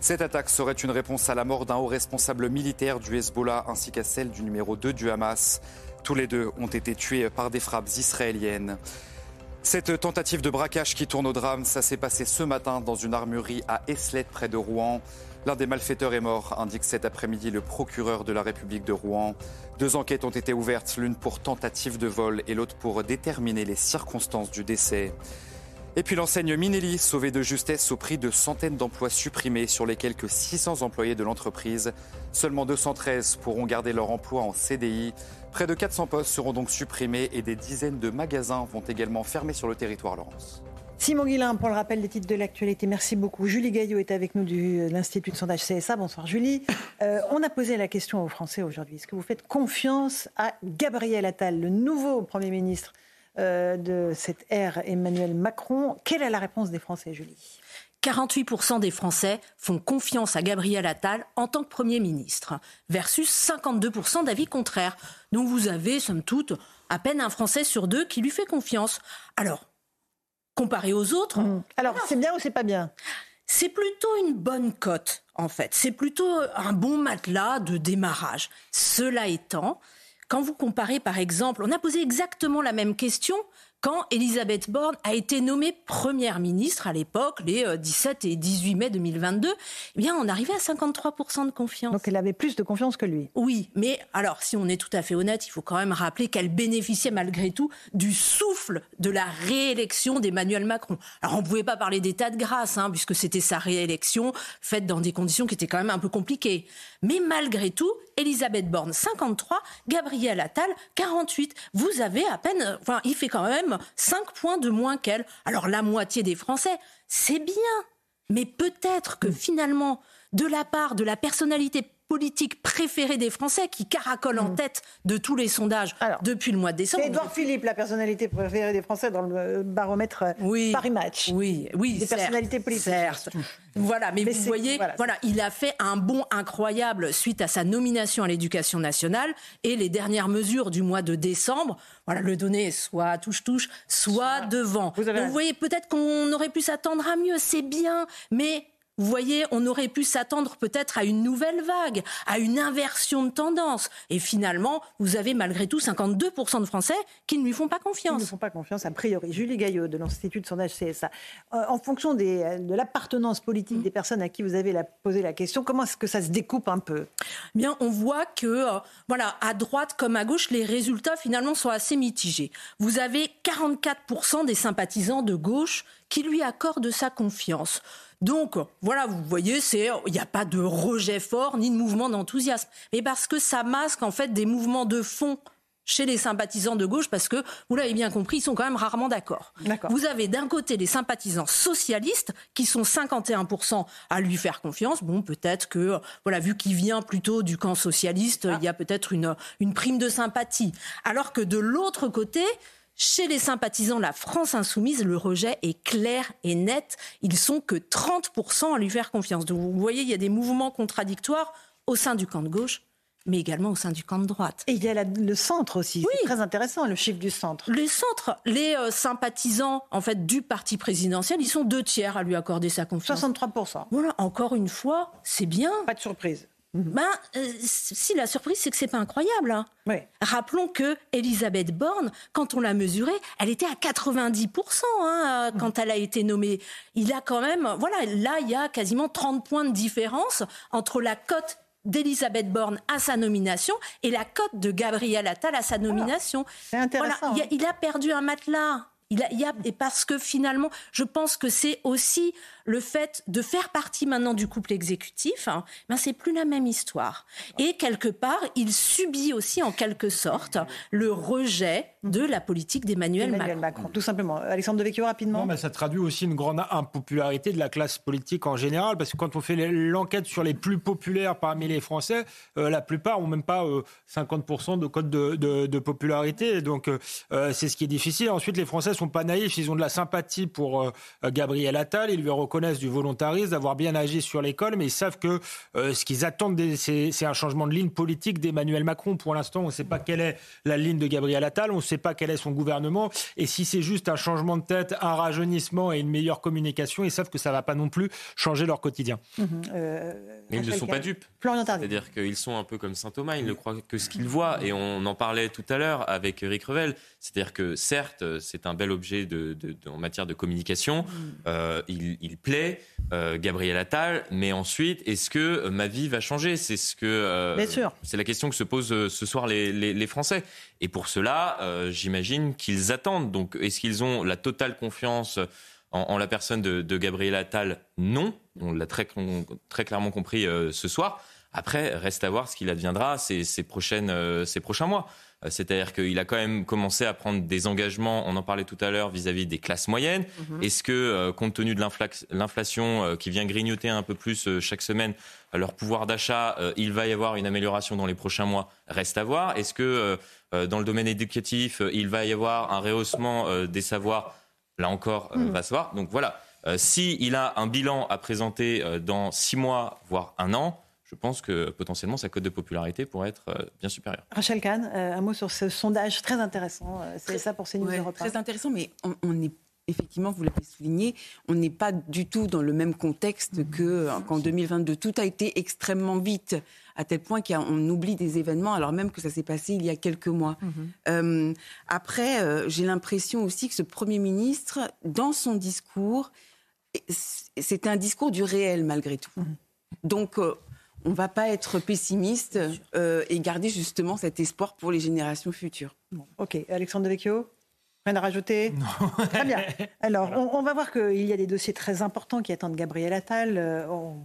Cette attaque serait une réponse à la mort d'un haut responsable militaire du Hezbollah ainsi qu'à celle du numéro 2 du Hamas. Tous les deux ont été tués par des frappes israéliennes. Cette tentative de braquage qui tourne au drame, ça s'est passé ce matin dans une armurerie à Eslet près de Rouen. L'un des malfaiteurs est mort, indique cet après-midi le procureur de la République de Rouen. Deux enquêtes ont été ouvertes, l'une pour tentative de vol et l'autre pour déterminer les circonstances du décès. Et puis l'enseigne Minelli, sauvée de justesse au prix de centaines d'emplois supprimés sur les quelques 600 employés de l'entreprise. Seulement 213 pourront garder leur emploi en CDI. Près de 400 postes seront donc supprimés et des dizaines de magasins vont également fermer sur le territoire, Laurence. Simon Guillain, pour le rappel des titres de l'actualité, merci beaucoup. Julie Gaillot est avec nous de l'Institut de sondage CSA. Bonsoir Julie. <coughs> Euh, on a posé la question aux Français aujourd'hui. Est-ce que vous faites confiance à Gabriel Attal, le nouveau Premier ministre euh, de cette ère Emmanuel Macron? Quelle est la réponse des Français, Julie? 48% des Français font confiance à Gabriel Attal en tant que Premier ministre, versus 52% d'avis contraires. Donc vous avez, somme toute, à peine un Français sur deux qui lui fait confiance. Alors, comparé aux autres... Mmh. Alors, c'est bien ou c'est pas bien? C'est plutôt une bonne cote, en fait. C'est plutôt un bon matelas de démarrage. Cela étant, quand vous comparez, par exemple, on a posé exactement la même question quand Elisabeth Borne a été nommée première ministre à l'époque, les 17 euh, et 18 mai 2022, eh bien, on arrivait à 53% de confiance. Donc elle avait plus de confiance que lui. Oui, mais alors, si on est tout à fait honnête, il faut quand même rappeler qu'elle bénéficiait malgré tout du souffle de la réélection d'Emmanuel Macron. Alors, on ne pouvait pas parler d'état de grâce, hein, puisque c'était sa réélection faite dans des conditions qui étaient quand même un peu compliquées. Mais malgré tout, Elisabeth Borne 53, Gabriel Attal 48. Vous avez à peine, enfin, il fait quand même 5 points de moins qu'elle. Alors la moitié des Français, c'est bien. Mais peut-être que finalement, de la part de la personnalité politique préférée des Français qui caracole en mm. tête de tous les sondages depuis le mois de décembre. C'est Edouard Philippe, la personnalité préférée des Français dans le baromètre Paris Match. Oui, oui, des personnalités politiques. Certes. Voilà, mais, vous voyez, voilà. il a fait un bond incroyable suite à sa nomination à l'éducation nationale et les dernières mesures du mois de décembre. Voilà, le donner soit touche-touche, soit devant. Vous, vous voyez, peut-être qu'on aurait pu s'attendre à mieux, c'est bien, mais vous voyez, on aurait pu s'attendre peut-être à une nouvelle vague, à une inversion de tendance. Et finalement, vous avez malgré tout 52% de Français qui ne lui font pas confiance. Ils ne font pas confiance, a priori. Julie Gaillot, de l'Institut de sondage CSA. Euh, en fonction des, de l'appartenance politique des personnes à qui vous avez posé la question, comment est-ce que ça se découpe un peu? Bien, on voit que, euh, voilà, à droite comme à gauche, les résultats finalement sont assez mitigés. Vous avez 44% des sympathisants de gauche qui lui accordent sa confiance. Donc, voilà, vous voyez, c'est, il n'y a pas de rejet fort ni de mouvement d'enthousiasme. Mais parce que ça masque, en fait, des mouvements de fond chez les sympathisants de gauche, parce que, vous l'avez bien compris, ils sont quand même rarement d'accord. Vous avez d'un côté les sympathisants socialistes, qui sont 51% à lui faire confiance. Bon, peut-être que, voilà, vu qu'il vient plutôt du camp socialiste, il y a peut-être une, une prime de sympathie. Alors que de l'autre côté, chez les sympathisants la France insoumise, le rejet est clair et net. Ils sont que 30% à lui faire confiance. Donc vous voyez, il y a des mouvements contradictoires au sein du camp de gauche mais également au sein du camp de droite. Et il y a le centre aussi, oui. c'est très intéressant, le chiffre du centre. Les centres, les euh, sympathisants en fait du parti présidentiel, ils sont deux tiers à lui accorder sa confiance. 63%. Voilà, encore une fois, c'est bien. Pas de surprise. Ben, euh, si la surprise, c'est que c'est pas incroyable. Hein. Rappelons que Elisabeth Borne, quand on l'a mesurée, elle était à 90% hein, mm. quand elle a été nommée. Il a quand même, voilà, là, il y a quasiment 30 points de différence entre la cote d'Elisabeth Borne à sa nomination et la cote de Gabriel Attal à sa nomination. C'est intéressant. Hein. il a perdu un matelas. Il, y a, et parce que finalement, je pense que c'est aussi le fait de faire partie maintenant du couple exécutif, hein, ben c'est plus la même histoire. Et quelque part, il subit aussi en quelque sorte le rejet de la politique d'Emmanuel Macron. Tout simplement. Alexandre Devecchio, rapidement. Non, mais ça traduit aussi une grande impopularité de la classe politique en général, parce que quand on fait l'enquête sur les plus populaires parmi les Français, euh, la plupart ont même pas 50% euh, de code de, popularité. Donc euh, c'est ce qui est difficile. Ensuite, les Français sont pas naïfs, ils ont de la sympathie pour Gabriel Attal, ils lui reconnaissent du volontarisme, d'avoir bien agi sur l'école, mais ils savent que euh, ce qu'ils attendent, c'est un changement de ligne politique d'Emmanuel Macron. Pour l'instant, on ne sait pas quelle est la ligne de Gabriel Attal, on ne sait pas quel est son gouvernement, et si c'est juste un changement de tête, un rajeunissement et une meilleure communication, ils savent que ça ne va pas non plus changer leur quotidien. Mhm. Euh, mais ils ne sont pas dupes. C'est-à-dire qu'ils sont un peu comme saint Thomas, ils ne croient que ce qu'ils voient, et on en parlait tout à l'heure avec Eric Revel. C'est-à-dire que certes, c'est un bel objet de, en matière de communication, mm. euh, il, il, plaît, euh, Gabriel Attal, mais ensuite, est-ce que euh, ma vie va changer? C'est ce que euh, c'est la question que se posent ce soir les, les, les Français. Et pour cela, j'imagine qu'ils attendent. Donc, est-ce qu'ils ont la totale confiance En, la personne de, de Gabriel Attal, non. On l'a très, très clairement compris ce soir. Après, reste à voir ce qu'il adviendra ces, ces, prochaines, ces prochains mois. Euh, c'est-à-dire qu'il a quand même commencé à prendre des engagements, on en parlait tout à l'heure, vis-à-vis des classes moyennes. Mhm. Est-ce que, euh, compte tenu de l'inflation euh, qui vient grignoter un peu plus chaque semaine leur pouvoir d'achat, il va y avoir une amélioration dans les prochains mois? Reste à voir. Est-ce que, dans le domaine éducatif, il va y avoir un rehaussement des savoirs? Là encore, mhm. va se voir. Donc voilà, s'il a un bilan à présenter dans six mois, voire un an, je pense que potentiellement sa cote de popularité pourrait être euh, bien supérieure. Rachel Kahn, euh, un mot sur ce sondage très intéressant. Euh, c'est ça pour CNews ouais, Très intéressant, mais on, est effectivement, vous l'avez souligné, on n'est pas du tout dans le même contexte mmh. qu'en 2022. Tout a été extrêmement vite, à tel point qu'on oublie des événements, alors même que ça s'est passé il y a quelques mois. Mmh. après, j'ai l'impression aussi que ce Premier ministre, dans son discours, c'est un discours du réel malgré tout. Mmh. Donc, on ne va pas être pessimiste euh, et garder justement cet espoir pour les générations futures. ok, Alexandre Devecchio Rien à rajouter? Non. Très bien. <laughs> Alors, on, va voir qu'il y a des dossiers très importants qui attendent Gabriel Attal. Euh, on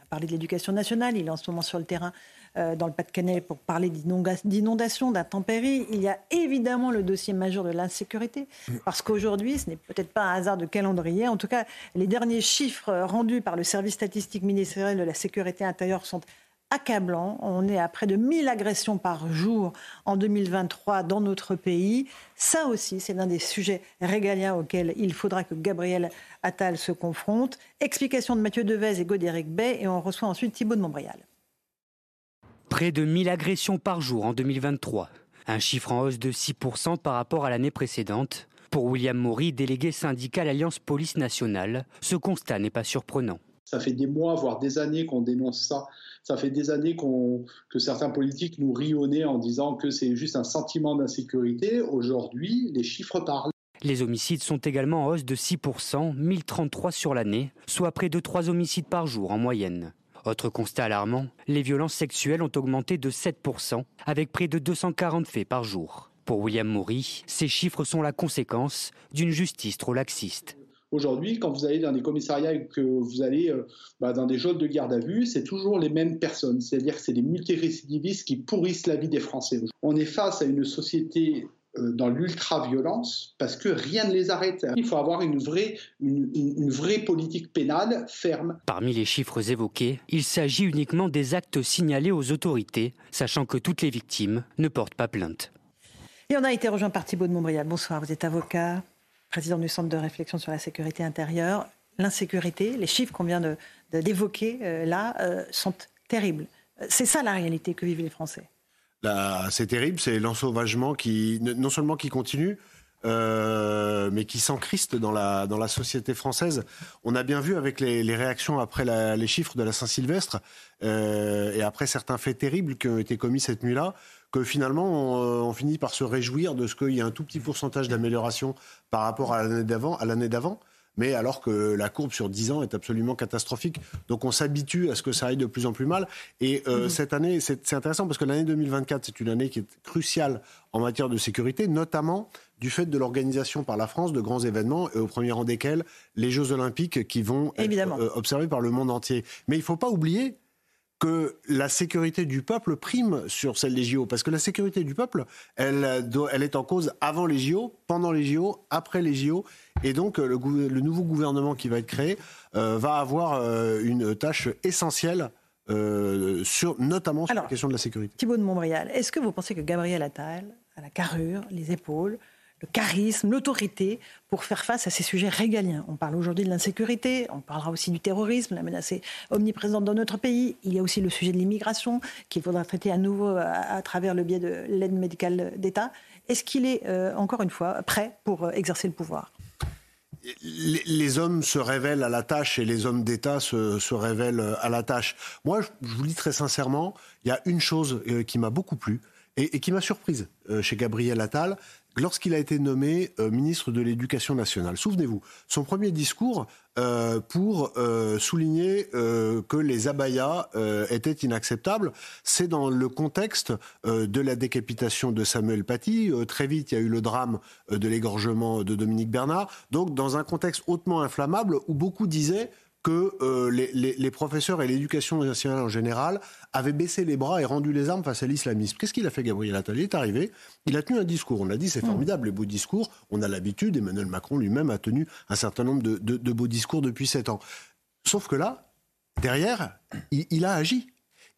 a parlé de l'éducation nationale. Il est en ce moment sur le terrain euh, dans le Pas-de-Calais pour parler d'inondation, d'intempéries. Il y a évidemment le dossier majeur de l'insécurité. Parce qu'aujourd'hui, ce n'est peut-être pas un hasard de calendrier. En tout cas, les derniers chiffres rendus par le service statistique ministériel de la sécurité intérieure sont accablant. On est à près de 1000 agressions par jour en 2023 dans notre pays. Ça aussi, c'est l'un des sujets régaliens auxquels il faudra que Gabriel Attal se confronte. Explication de Mathieu Devez et Godéric Bay. Et on reçoit ensuite Thibault de Montbrial. Près de 1000 agressions par jour en 2023. Un chiffre en hausse de 6% par rapport à l'année précédente. Pour William Maury, délégué syndical Alliance Police Nationale, ce constat n'est pas surprenant. Ça fait des mois, voire des années qu'on dénonce ça. Ça fait des années que certains politiques nous rionnaient en disant que c'est juste un sentiment d'insécurité. Aujourd'hui, les chiffres parlent. Les homicides sont également en hausse de 6%, 1033 sur l'année, soit près de 3 homicides par jour en moyenne. Autre constat alarmant, les violences sexuelles ont augmenté de 7%, avec près de 240 faits par jour. Pour William Moury, ces chiffres sont la conséquence d'une justice trop laxiste. Aujourd'hui, quand vous allez dans des commissariats et que vous allez euh, bah, dans des geôles de garde à vue, c'est toujours les mêmes personnes. C'est-à-dire que c'est des multirécidivistes qui pourrissent la vie des Français. On est face à une société dans l'ultra-violence parce que rien ne les arrête. Il faut avoir une vraie, une, vraie politique pénale ferme. Parmi les chiffres évoqués, il s'agit uniquement des actes signalés aux autorités, sachant que toutes les victimes ne portent pas plainte. Et on a été rejoint par Thibault de Montbrial. Bonsoir, vous êtes avocat, président du Centre de réflexion sur la sécurité intérieure. L'insécurité, les chiffres qu'on vient d'évoquer euh, là euh, sont terribles. C'est ça la réalité que vivent les Français. C'est terrible, c'est l'ensauvagement qui, non seulement qui continue, euh, mais qui s'encriste dans la, dans la société française. On a bien vu avec les, réactions après les chiffres de la Saint-Sylvestre et après certains faits terribles qui ont été commis cette nuit-là, que finalement on, finit par se réjouir de ce qu'il y a un tout petit pourcentage d'amélioration par rapport à l'année d'avant. Mais alors que la courbe sur 10 ans est absolument catastrophique. Donc on s'habitue à ce que ça aille de plus en plus mal. Et euh, mhm. cette année, c'est intéressant parce que l'année 2024, c'est une année qui est cruciale en matière de sécurité, notamment du fait de l'organisation par la France de grands événements, et au premier rang desquels les Jeux Olympiques qui vont être euh, observés par le monde entier. Mais il ne faut pas oublier que la sécurité du peuple prime sur celle des JO. Parce que la sécurité du peuple, elle, elle est en cause avant les JO, pendant les JO, après les JO. Et donc, le, le nouveau gouvernement qui va être créé euh, va avoir euh, une tâche essentielle. Euh, sur, notamment sur la question de la sécurité. Thibault de Montbrial, est-ce que vous pensez que Gabriel Attal a la carrure, les épaules, le charisme, l'autorité pour faire face à ces sujets régaliens. On parle aujourd'hui de l'insécurité, on parlera aussi du terrorisme, la menace est omniprésente dans notre pays. Il y a aussi le sujet de l'immigration qu'il faudra traiter à nouveau à, travers le biais de l'aide médicale d'État. Est-ce qu'il est, euh, encore une fois, prêt pour euh, exercer le pouvoir? Les, hommes se révèlent à la tâche et les hommes d'État se, révèlent à la tâche. Moi, je vous dis très sincèrement, il y a une chose euh, qui m'a beaucoup plu, et, qui m'a surprise chez Gabriel Attal lorsqu'il a été nommé ministre de l'Éducation nationale. Souvenez-vous, son premier discours pour souligner que les abayas étaient inacceptables, c'est dans le contexte de la décapitation de Samuel Paty. très vite, il y a eu le drame de l'égorgement de Dominique Bernard. Donc, dans un contexte hautement inflammable où beaucoup disaient que euh, les, professeurs et l'éducation nationale en général avaient baissé les bras et rendu les armes face à l'islamisme. Qu'est-ce qu'il a fait, Gabriel Attal? Il est arrivé, il a tenu un discours. On a dit c'est mm. formidable, les beaux discours. On a l'habitude, Emmanuel Macron lui-même a tenu un certain nombre de, beaux discours depuis sept ans. Sauf que là, derrière, il a agi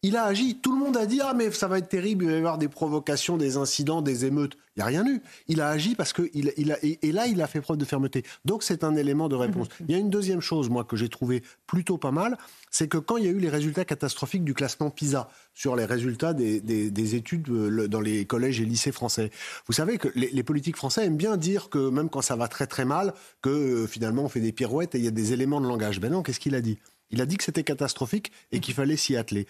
il a agi. Tout le monde a dit Ah, mais ça va être terrible, il va y avoir des provocations, des incidents, des émeutes. Il n'y a rien eu. Il a agi parce que. Il, a, et, là, il a fait preuve de fermeté. Donc, c'est un élément de réponse. Mhm. Il y a une deuxième chose, moi, que j'ai trouvé plutôt pas mal c'est que quand il y a eu les résultats catastrophiques du classement PISA sur les résultats des, études euh, dans les collèges et lycées français, vous savez que les, politiques français aiment bien dire que même quand ça va très très mal, que euh, finalement on fait des pirouettes et il y a des éléments de langage. Ben non, qu'est-ce qu'il a dit? Il a dit que c'était catastrophique et qu'il fallait s'y atteler.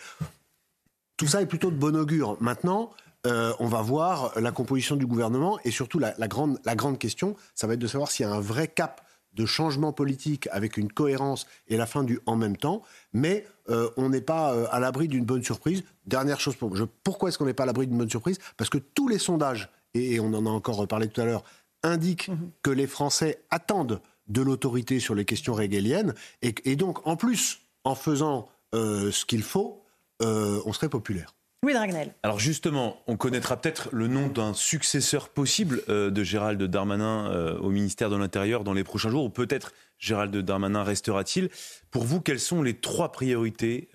Tout ça est plutôt de bon augure. Maintenant, euh, on va voir la composition du gouvernement et surtout la, grande, la grande question, ça va être de savoir s'il y a un vrai cap de changement politique avec une cohérence et la fin du en même temps, mais euh, on n'est pas euh, à l'abri d'une bonne surprise. Dernière chose, pour, je, pourquoi est-ce qu'on n'est pas à l'abri d'une bonne surprise? Parce que tous les sondages, et, on en a encore parlé tout à l'heure, indiquent mhm. que les Français attendent de l'autorité sur les questions régaliennes, et, donc en plus, en faisant ce qu'il faut, euh, on serait populaire. Oui, Dragnel. Alors justement, on connaîtra peut-être le nom d'un successeur possible euh, de Gérald Darmanin euh, au ministère de l'Intérieur dans les prochains jours, ou peut-être Gérald Darmanin restera-t-il. Pour vous, quelles sont les trois priorités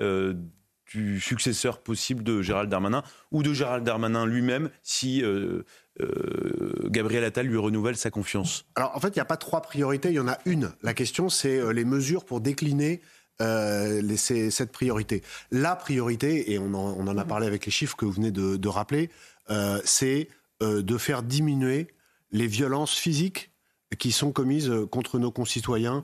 du successeur possible de Gérald Darmanin, ou de Gérald Darmanin lui-même, si Gabriel Attal lui renouvelle sa confiance? Alors en fait, il n'y a pas trois priorités, il y en a une. La question, c'est les mesures pour décliner euh, cette priorité. La priorité, et on en, a parlé avec les chiffres que vous venez de, rappeler, euh, c'est euh, de faire diminuer les violences physiques qui sont commises contre nos concitoyens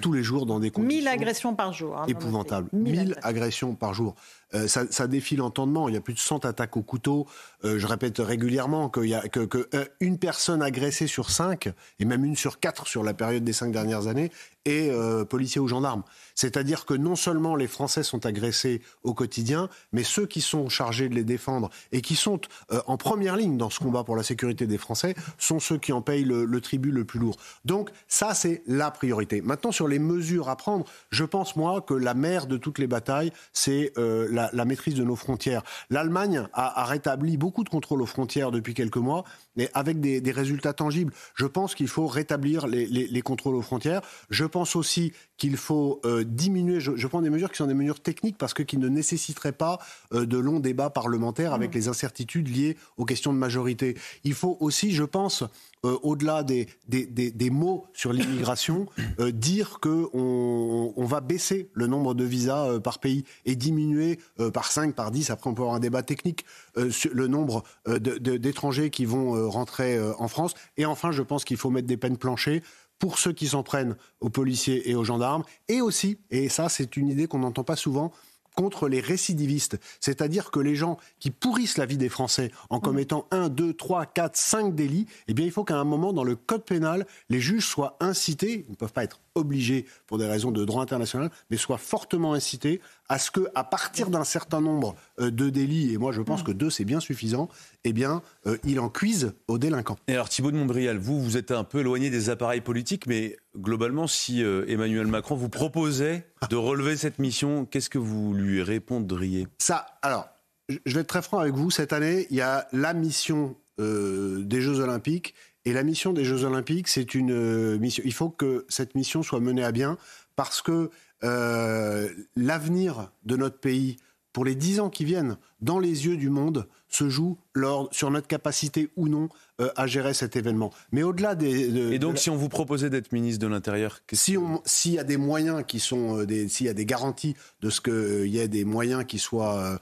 tous les jours dans des conditions... 1000 agressions par jour. Hein, épouvantables. 1000 agressions par jour. Ça, ça, défie l'entendement. Il y a plus de 100 attaques au couteau. je répète régulièrement qu'il y a que, une personne agressée sur cinq, et même une sur quatre sur la période des cinq dernières années, est policier ou gendarme. C'est-à-dire que non seulement les Français sont agressés au quotidien, mais ceux qui sont chargés de les défendre et qui sont euh, en première ligne dans ce combat pour la sécurité des Français sont ceux qui en payent le, tribut le plus lourd. Donc ça, c'est la priorité. Maintenant, sur les mesures à prendre, je pense, moi, que la mère de toutes les batailles, c'est euh, la, maîtrise de nos frontières. L'Allemagne a, rétabli beaucoup de contrôles aux frontières depuis quelques mois, mais avec des, résultats tangibles. Je pense qu'il faut rétablir les, contrôles aux frontières. Je pense aussi qu'il faut euh, diminuer. Je, prends des mesures qui sont des mesures techniques parce que qui ne nécessiteraient pas euh, de longs débats parlementaires avec mmh. les incertitudes liées aux questions de majorité. Il faut aussi, je pense, euh, au-delà des, des, mots sur l'immigration, <coughs> dire qu'on on va baisser le nombre de visas par pays et diminuer par 5, par 10, après on peut avoir un débat technique, le nombre d'étrangers qui vont rentrer en France. Et enfin, je pense qu'il faut mettre des peines planchées pour ceux qui s'en prennent aux policiers et aux gendarmes, et aussi, et ça c'est une idée qu'on n'entend pas souvent, contre les récidivistes, c'est-à-dire que les gens qui pourrissent la vie des Français en commettant un, deux, trois, quatre, cinq délits, eh bien il faut qu'à un moment dans le code pénal, les juges soient incités, ils ne peuvent pas être obligés pour des raisons de droit international, mais soient fortement incités à ce que, à partir d'un certain nombre euh, de délits, et moi je pense que deux c'est bien suffisant, eh bien euh, il en cuise aux délinquants. Et alors Thibault de Montbrial, vous vous êtes un peu éloigné des appareils politiques, mais globalement, si euh, Emmanuel Macron vous proposait de relever cette mission, qu'est-ce que vous lui répondriez? Ça, alors, je vais être très franc avec vous. Cette année, il y a la mission des Jeux Olympiques et la mission des Jeux Olympiques, c'est une euh, mission. Il faut que cette mission soit menée à bien parce que euh, l'avenir de notre pays pour les dix ans qui viennent, dans les yeux du monde, se joue sur notre capacité ou non euh, à gérer cet événement. Mais au-delà des... et donc, si on vous proposait d'être ministre de l'Intérieur Si s'il y a des moyens qui sont... Euh, s'il y a des garanties de ce qu'il euh, y ait des moyens qui soient,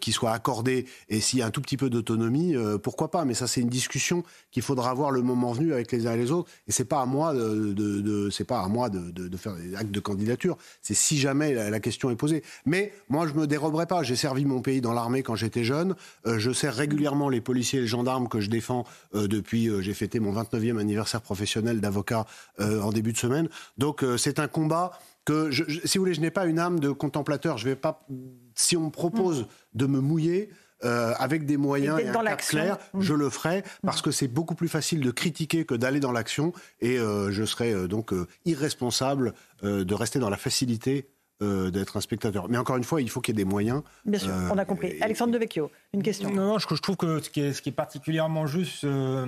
qui soient accordés et s'il y a un tout petit peu d'autonomie, pourquoi pas Mais ça, c'est une discussion qu'il faudra avoir le moment venu avec les uns et les autres. Et c'est pas à moi de, de, c'est pas à moi de, de, faire des actes de candidature. C'est si jamais la, question est posée. Mais moi, je me déroberai pas. J'ai servi mon pays dans l'armée l'armée quand j'étais jeune. je sers régulièrement les policiers et les gendarmes que je défends depuis. j'ai fêté mon 29e anniversaire professionnel d'avocat en début de semaine. Donc c'est un combat que, si vous voulez, je n'ai pas une âme de contemplateur. Je vais pas. Si on me propose mm. de me mouiller. Euh, avec des moyens et, un cap clair, mm. je le ferai parce que c'est beaucoup plus facile de critiquer que d'aller dans l'action et euh, je serai euh, donc irresponsable de rester dans la facilité euh, d'être un spectateur. Mais encore une fois, il faut qu'il y ait des moyens. Bien sûr, on a euh, compris. Alexandre Devecchio, une question. Non, non, je, je trouve que ce qui est, ce qui est particulièrement juste, euh,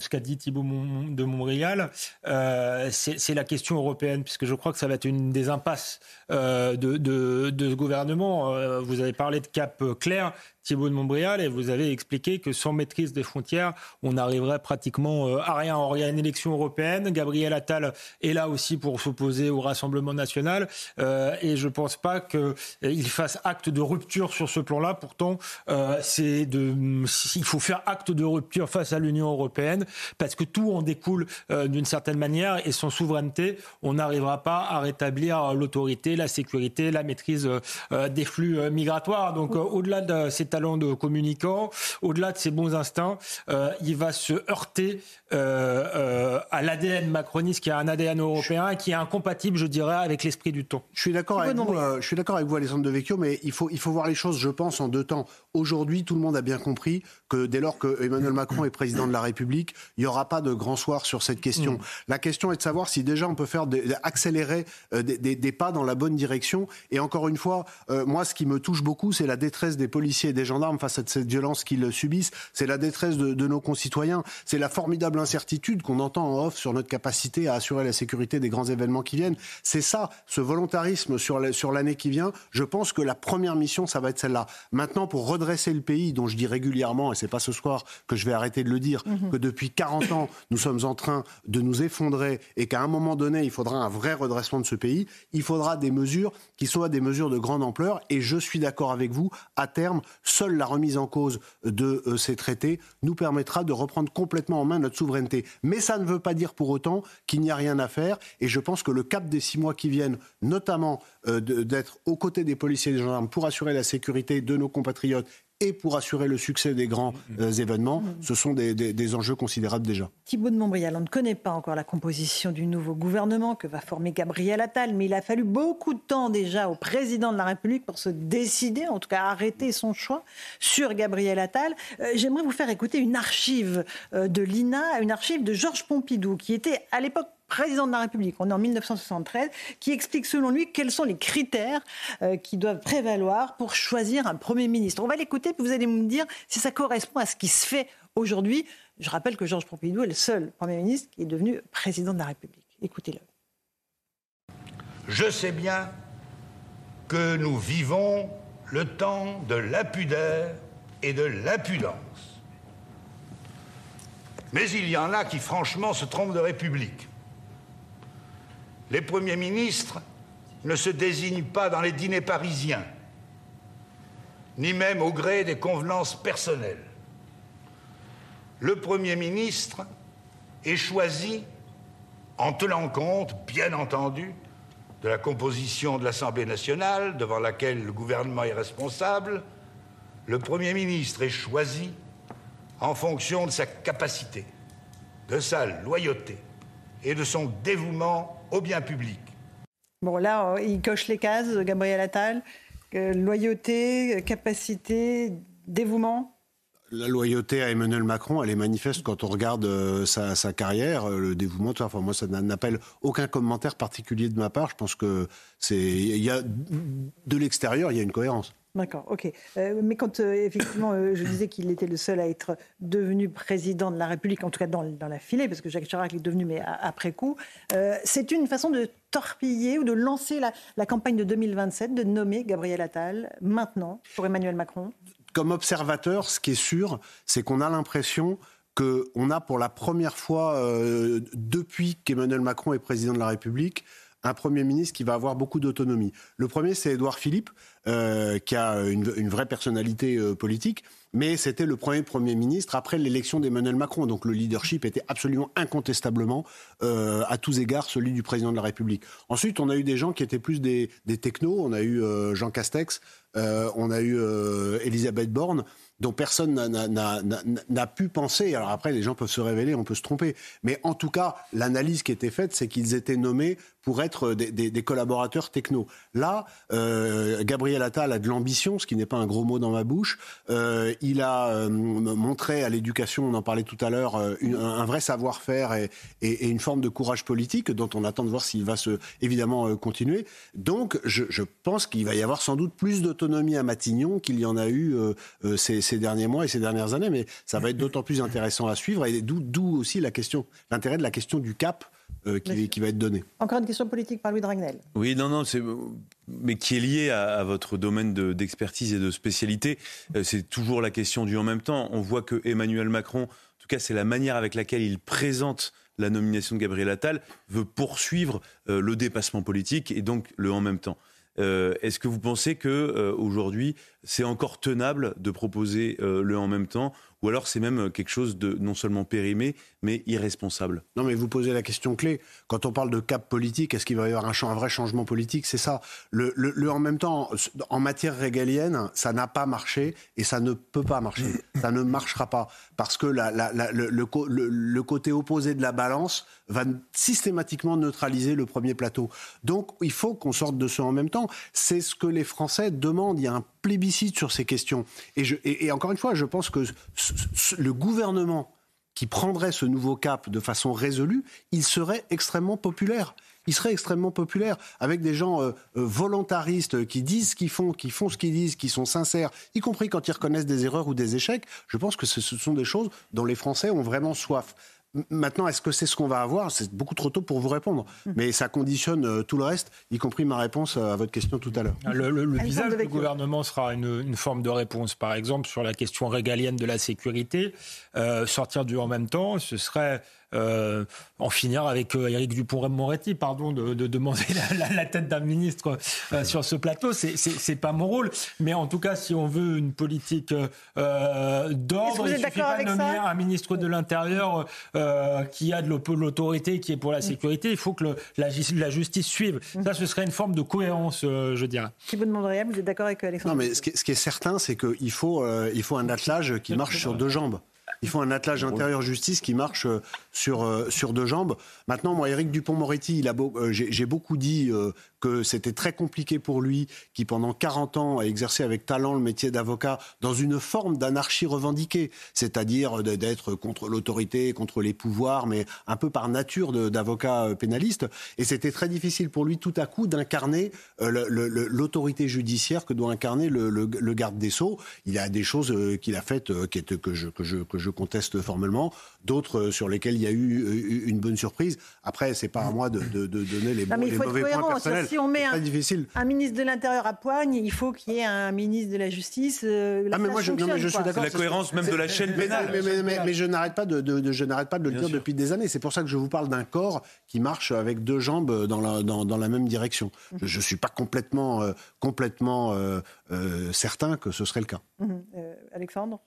ce qu'a dit Thibault de Montréal, c'est la question européenne, puisque je crois que ça va être une des impasses de, de, de, ce gouvernement. vous avez parlé de cap clair. Thibault de Montbrial et vous avez expliqué que sans maîtrise des frontières, on n'arriverait pratiquement euh, à rien. Or, il y a une élection européenne. Gabriel Attal est là aussi pour s'opposer au Rassemblement national euh, et je ne pense pas qu'il fasse acte de rupture sur ce plan-là. Pourtant, euh, de, il faut faire acte de rupture face à l'Union européenne parce que tout en découle d'une certaine manière et sans souveraineté, on n'arrivera pas à rétablir l'autorité, la sécurité, la maîtrise des flux migratoires. Donc, au-delà de cette talent de communicant, au-delà de ses bons instincts, euh, il va se heurter euh, euh, à l'ADN macroniste, qui a un ADN européen, qui est incompatible, je dirais, avec l'esprit du temps. Je suis d'accord avec vous, je suis d'accord avec vous, Alessandre de Vecchio, mais il faut, il faut voir les choses, je pense, en deux temps. Aujourd'hui, tout le monde a bien compris que dès lors que Emmanuel Macron est président de la République, il n'y aura pas de grand soir sur cette question. Mm. La question est de savoir si déjà on peut faire accélérer des, des, pas dans la bonne direction. Et encore une fois, moi, ce qui me touche beaucoup, c'est la détresse des policiers et des gendarmes face à cette violence qu'ils subissent. C'est la détresse de, de nos concitoyens. C'est la formidable incertitude qu'on entend en off sur notre capacité à assurer la sécurité des grands événements qui viennent. C'est ça, ce volontarisme sur l'année qui vient. Je pense que la première mission, ça va être celle-là. Maintenant, pour redresser le pays, dont je dis régulièrement, et c'est pas ce soir que je vais arrêter de le dire, mhm. que depuis 40 ans, nous sommes en train de nous effondrer et qu'à un moment donné, il faudra un vrai redressement de ce pays, il faudra des mesures qui soient des mesures de grande ampleur. Et je suis d'accord avec vous, à terme, seule la remise en cause de euh, ces traités nous permettra de reprendre complètement en main notre souveraineté. Mais ça ne veut pas dire pour autant qu'il n'y a rien à faire. Et je pense que le cap des six mois qui viennent, notamment euh, d'être aux côtés des policiers et des gendarmes pour assurer la sécurité de nos compatriotes et pour assurer le succès des grands euh, événements, ce sont des, enjeux considérables déjà. Thibault de Montbrial, on ne connaît pas encore la composition du nouveau gouvernement que va former Gabriel Attal, mais il a fallu beaucoup de temps déjà au président de la République pour se décider, en tout cas arrêter son choix sur Gabriel Attal. Euh, j'aimerais vous faire écouter une archive euh, de l'INA, une archive de Georges Pompidou, qui était à l'époque président de la République, on est en 1973, qui explique selon lui quels sont les critères euh, qui doivent prévaloir pour choisir un Premier ministre. On va l'écouter, puis vous allez me dire si ça correspond à ce qui se fait aujourd'hui. Je rappelle que Georges Pompidou est le seul Premier ministre qui est devenu président de la République. Écoutez-le. Je sais bien que nous vivons le temps de l'impudeur et de l'impudence. Mais il y en a qui franchement se trompent de République. Les premiers ministres ne se désignent pas dans les dîners parisiens, ni même au gré des convenances personnelles. Le Premier ministre est choisi en tenant compte, bien entendu, de la composition de l'Assemblée nationale, devant laquelle le gouvernement est responsable. Le Premier ministre est choisi en fonction de sa capacité, de sa loyauté et de son dévouement au bien public. Bon, là, il coche les cases, Gabriel Attal. Euh, loyauté, capacité, dévouement la loyauté à Emmanuel Macron, elle est manifeste quand on regarde euh, sa, carrière, euh, le dévouement. Enfin, moi, ça n'appelle aucun commentaire particulier de ma part. Je pense que c'est, il y a de l'extérieur, il y a une cohérence. D'accord, ok. Euh, mais quand effectivement je disais qu'il était le seul à être devenu président de la République, en tout cas dans, la filée, parce que Jacques Chirac est devenu, mais après coup, c'est une façon de torpiller ou de lancer la, la, campagne de 2027, de nommer Gabriel Attal maintenant pour Emmanuel Macron? Comme observateur, ce qui est sûr, c'est qu'on a l'impression qu'on a pour la première fois euh, depuis qu'Emmanuel Macron est président de la République un Premier ministre qui va avoir beaucoup d'autonomie. Le premier, c'est Édouard Philippe, euh, qui a une, vraie personnalité euh, politique. mais c'était le premier Premier ministre après l'élection d'Emmanuel Macron. Donc le leadership était absolument incontestablement, euh, à tous égards, celui du président de la République. Ensuite, on a eu des gens qui étaient plus des, des technos. On a eu Jean Castex, on a eu Elisabeth Borne dont personne n'a pu penser. Alors après, les gens peuvent se révéler, on peut se tromper. Mais en tout cas, l'analyse qui était faite, c'est qu'ils étaient nommés pour être des, collaborateurs techno. Là, euh, Gabriel Attal a de l'ambition, ce qui n'est pas un gros mot dans ma bouche. Euh, il a euh, montré à l'éducation, on en parlait tout à l'heure, un vrai savoir-faire et, et, une forme de courage politique dont on attend de voir s'il va se, évidemment continuer. Donc, je, je pense qu'il va y avoir sans doute plus d'autonomie à Matignon qu'il y en a eu ces, ces, derniers mois et ces dernières années. Mais ça va être d'autant plus intéressant à suivre et d'où aussi l'intérêt de la question du cap euh, qui, va être donné. Encore une question politique par Louis Dragnel. Oui, non, non, mais qui est liée à, votre domaine d'expertise et de spécialité. Euh, c'est toujours la question du en même temps. On voit que Emmanuel Macron, en tout cas, c'est la manière avec laquelle il présente la nomination de Gabriel Attal, veut poursuivre euh, le dépassement politique et donc le en même temps. Est-ce que vous pensez que aujourd'hui c'est encore tenable de proposer le en même temps ou alors c'est même quelque chose de non seulement périmé, mais irresponsable Non, mais vous posez la question clé. Quand on parle de cap politique, est-ce qu'il va y avoir un, un vrai changement politique? C'est ça. Le, le, en même temps, en matière régalienne, ça n'a pas marché et ça ne peut pas marcher. <laughs> ça ne marchera pas parce que la, la, le, le, côté opposé de la balance va systématiquement neutraliser le premier plateau. Donc, il faut qu'on sorte de ce en même temps. C'est ce que les Français demandent. Il y a un plébiscite sur ces questions. Et, je, et, encore une fois, je pense que le gouvernement qui prendrait ce nouveau cap de façon résolue, il serait extrêmement populaire. Il serait extrêmement populaire avec des gens euh, euh, volontaristes qui disent ce qu'ils font, qui font ce qu'ils disent, qui sont sincères, y compris quand ils reconnaissent des erreurs ou des échecs. Je pense que ce sont des choses dont les Français ont vraiment soif. Maintenant, est-ce que c'est ce qu'on va avoir? C'est beaucoup trop tôt pour vous répondre. Hum. Mais ça conditionne euh, tout le reste, y compris ma réponse à votre question tout à l'heure. Le, visage du gouvernement sera une, forme de réponse. Par exemple, sur la question régalienne de la sécurité, euh, sortir du en même temps, ce serait euh, en finir avec euh, Éric Dupont-Moretti, pardon, de, demander <laughs> la, tête d'un ministre euh, sur ce plateau. C'est, c'est, pas mon rôle, mais en tout cas, si on veut une politique d'ordre, il suffit pas de nommer un ministre de l'Intérieur qui a de l'autorité, qui est pour la mm. sécurité. Il faut que la, justice suive. Mm. Ça, ce serait une forme de cohérence, je dirais. Si vous demanderiez, vous êtes d'accord avec Alexandre Non, mais ce qui, ce qui est certain, c'est qu'il faut, il faut un attelage qui marche sur deux jambes. Il faut un attelage intérieur-justice qui marche euh, sur, euh, sur deux jambes. Maintenant, moi, Éric Dupont-Moretti, euh, j'ai beaucoup dit que c'était très compliqué pour lui, qui pendant 40 ans a exercé avec talent le métier d'avocat dans une forme d'anarchie revendiquée, c'est-à-dire d'être contre l'autorité, contre les pouvoirs, mais un peu par nature d'avocat pénaliste. Et c'était très difficile pour lui tout à coup d'incarner l'autorité judiciaire que doit incarner le, garde des Sceaux. Il a des choses qu'il a faites que, je, que, je, que je conteste formellement, d'autres sur lesquelles il y a eu une bonne surprise. Après, c'est pas à moi de, donner les, mauvais points personnels. Si on met un, difficile. un, ministre de l'Intérieur à Poigne, il faut qu'il y ait un ministre de la Justice. Euh, ah, mais moi, je, je suis d'accord. La cohérence même de la chaîne pénale. Mais, je n'arrête pas de, je n'arrête pas de le dire depuis des années. C'est pour ça que je vous parle d'un corps qui marche avec deux jambes dans la, dans, la même direction. Je ne suis pas complètement, euh, complètement euh, certain que ce serait le cas. Mmh. Alexandre?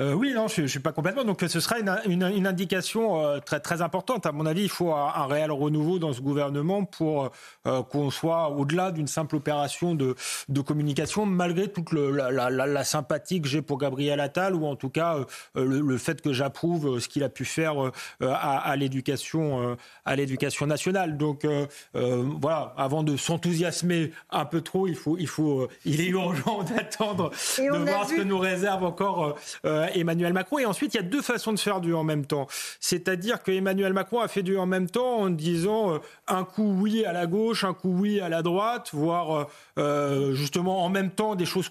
Euh, oui, non, je ne suis pas complètement. Donc ce sera une, une, indication euh, très, très importante. À mon avis, il faut un, réel renouveau dans ce gouvernement pour euh, qu'on soit au-delà d'une simple opération de, de, communication, malgré toute le, la, la, la, sympathie que j'ai pour Gabriel Attal, ou en tout cas le, le, fait que j'approuve ce qu'il a pu faire à, à l'éducation à l'éducation nationale. Donc voilà, avant de s'enthousiasmer un peu trop, il faut, il faut, il est urgent <laughs> d'attendre de voir ce que nous réserve encore Emmanuel Macron. Et ensuite, il y a deux façons de faire du en même temps. C'est-à-dire que Emmanuel Macron a fait du en même temps en disant euh, un coup oui à la gauche, un coup oui à la droite, voire euh, euh, justement en même temps des choses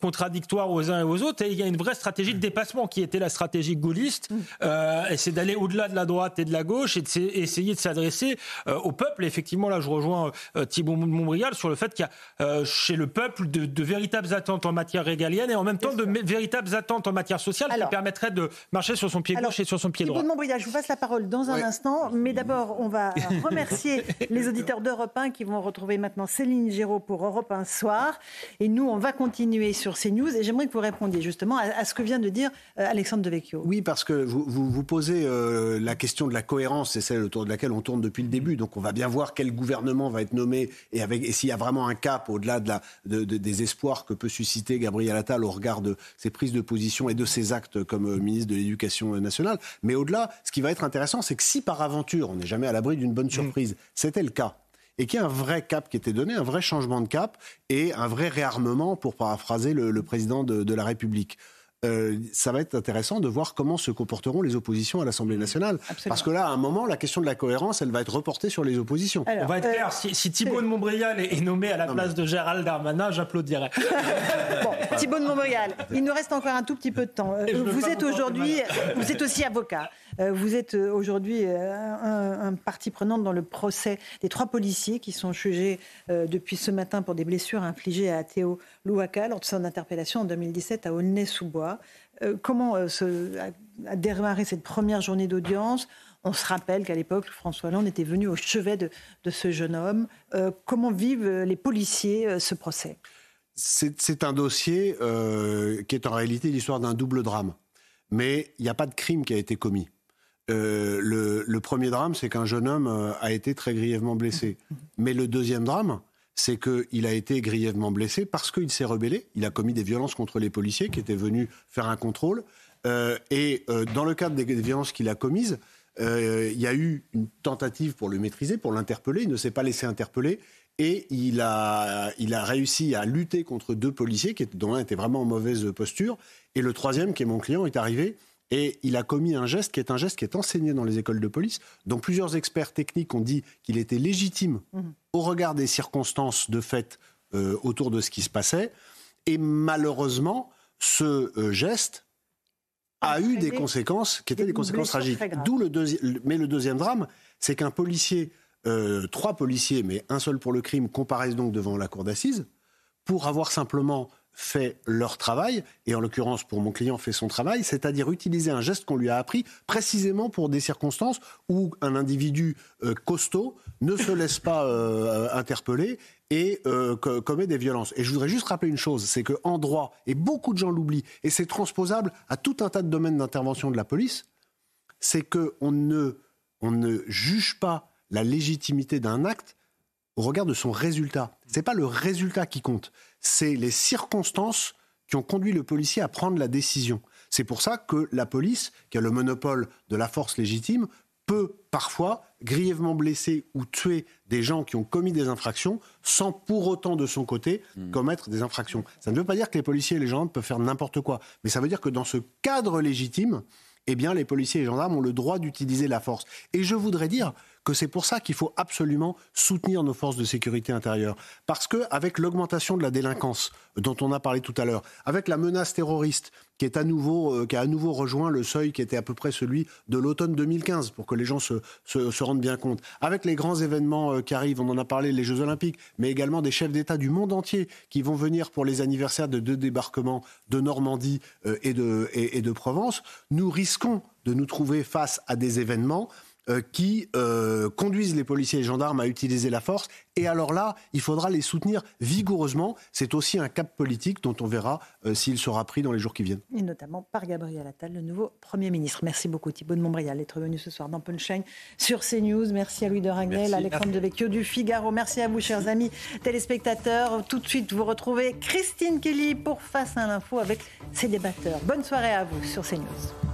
contradictoires aux uns et aux autres. Et il y a une vraie stratégie de dépassement qui était la stratégie gaulliste. et c'est d'aller au-delà de la droite et de la gauche et d'essayer de s'adresser au peuple. effectivement, là, je rejoins Thibault Montbrial sur le fait qu'il y a chez le peuple de, de, véritables attentes en matière régalienne et en même temps de véritables attentes en matière sociale social qui permettrait de marcher sur son pied gauche et sur son pied droit. Thibault je vous passe la parole dans un instant, mais d'abord, on va <laughs> remercier les auditeurs d'Europe 1 qui vont retrouver maintenant Céline Giraud pour Europe 1 Soir. Et nous, on va continuer sur ces news. Et j'aimerais que vous répondiez justement à, ce que vient de dire euh, Alexandre Devecchio. Oui, parce que vous, vous, posez euh, la question de la cohérence, c'est celle autour de laquelle on tourne depuis le début. Donc on va bien voir quel gouvernement va être nommé et, avec, et s'il y a vraiment un cap au-delà de la, de, des espoirs que peut susciter Gabriel Attal au regard de ses prises de position et de ses actes comme euh, ministre de l'Éducation nationale. Mais au-delà, ce qui va être intéressant, c'est que si par aventure, on n'est jamais à l'abri d'une bonne surprise, c'était le cas, et qu'il y a un vrai cap qui était donné, un vrai changement de cap et un vrai réarmement, pour paraphraser le, président de, la République. Euh, ça va être intéressant de voir comment se comporteront les oppositions à l'Assemblée nationale. Parce que là, à un moment, la question de la cohérence, elle va être reportée sur les oppositions. On va être clair, euh, si, Thibault de Montbrial est, nommé à la place de Gérald Darmanin, j'applaudirais. <laughs> bon, Thibault de Montbrial, il nous reste encore un tout petit peu de temps. Vous êtes aujourd'hui, vous êtes aussi avocat. Euh, vous êtes aujourd'hui un, parti prenant dans le procès des trois policiers qui sont jugés depuis ce matin pour des blessures infligées à Théo Louaka lors de son interpellation en 2017 à Aulnay-sous-Bois. Euh, comment euh, a, démarré cette première journée d'audience? On se rappelle qu'à l'époque, François Hollande était venu au chevet de, ce jeune homme. Euh, comment vivent les policiers ce procès? C'est un dossier qui est en réalité l'histoire d'un double drame. Mais il n'y a pas de crime qui a été commis. Le, le, premier drame, c'est qu'un jeune homme a été très grièvement blessé. <laughs> Mais le deuxième drame, c'est qu'il a été grièvement blessé parce qu'il s'est rebellé. Il a commis des violences contre les policiers qui étaient venus faire un contrôle. Euh, et euh, dans le cadre des, violences qu'il a commises, euh, il y a eu une tentative pour le maîtriser, pour l'interpeller. Il ne s'est pas laissé interpeller. Et il a, il a réussi à lutter contre deux policiers, qui, dont l'un était vraiment en mauvaise posture. Et le troisième, qui est mon client, est arrivé et il a commis un geste qui est un geste qui est enseigné dans les écoles de police, dont plusieurs experts techniques ont dit qu'il était légitime mhm. au regard des circonstances de fait euh, autour de ce qui se passait. Et malheureusement, ce euh, geste a eu des conséquences qui étaient des, conséquences tragiques. D'où le deuxième. Mais le deuxième drame, c'est qu'un policier, euh, trois policiers, mais un seul pour le crime, comparaissent donc devant la cour d'assises pour avoir simplement fait leur travail, et en l'occurrence pour mon client fait son travail, c'est-à-dire utiliser un geste qu'on lui a appris précisément pour des circonstances où un individu euh, costaud ne se laisse pas euh, interpeller et euh, commet des violences. Et je voudrais juste rappeler une chose, c'est qu'en droit, et beaucoup de gens l'oublient, et c'est transposable à tout un tas de domaines d'intervention de la police, c'est qu'on ne, on ne juge pas la légitimité d'un acte au regard de son résultat. Ce n'est pas le résultat qui compte, c'est les circonstances qui ont conduit le policier à prendre la décision. C'est pour ça que la police, qui a le monopole de la force légitime, peut parfois grièvement blesser ou tuer des gens qui ont commis des infractions sans pour autant de son côté hmm. commettre des infractions. Ça ne veut pas dire que les policiers et les gendarmes peuvent faire n'importe quoi, mais ça veut dire que dans ce cadre légitime, eh bien les policiers et les gendarmes ont le droit d'utiliser la force. Et je voudrais dire que c'est pour ça qu'il faut absolument soutenir nos forces de sécurité intérieure. Parce que avec l'augmentation de la délinquance dont on a parlé tout à l'heure, avec la menace terroriste qui est à nouveau euh, qui a à nouveau rejoint le seuil qui était à peu près celui de l'automne 2015 pour que les gens se, se, rendent bien compte, avec les grands événements euh, qui arrivent, on en a parlé, les Jeux Olympiques, mais également des chefs d'État du monde entier qui vont venir pour les anniversaires de deux débarquements de Normandie euh, et de, et de Provence, nous risquons de nous trouver face à des événements euh, qui euh, conduisent les policiers et les gendarmes à utiliser la force. Et alors là, il faudra les soutenir vigoureusement. C'est aussi un cap politique dont on verra euh, s'il sera pris dans les jours qui viennent. Et notamment par Gabriel Attal, le nouveau Premier ministre. Merci beaucoup Thibault de Montbrial d'être venu ce soir dans Punchline sur CNews. Merci à Louis de Ragnel, Alexandre Devecchio du Figaro. Merci à vous, chers amis téléspectateurs. Tout de suite, vous retrouvez Christine Kelly pour Face à l'info avec ses débatteurs. Bonne soirée à vous sur CNews.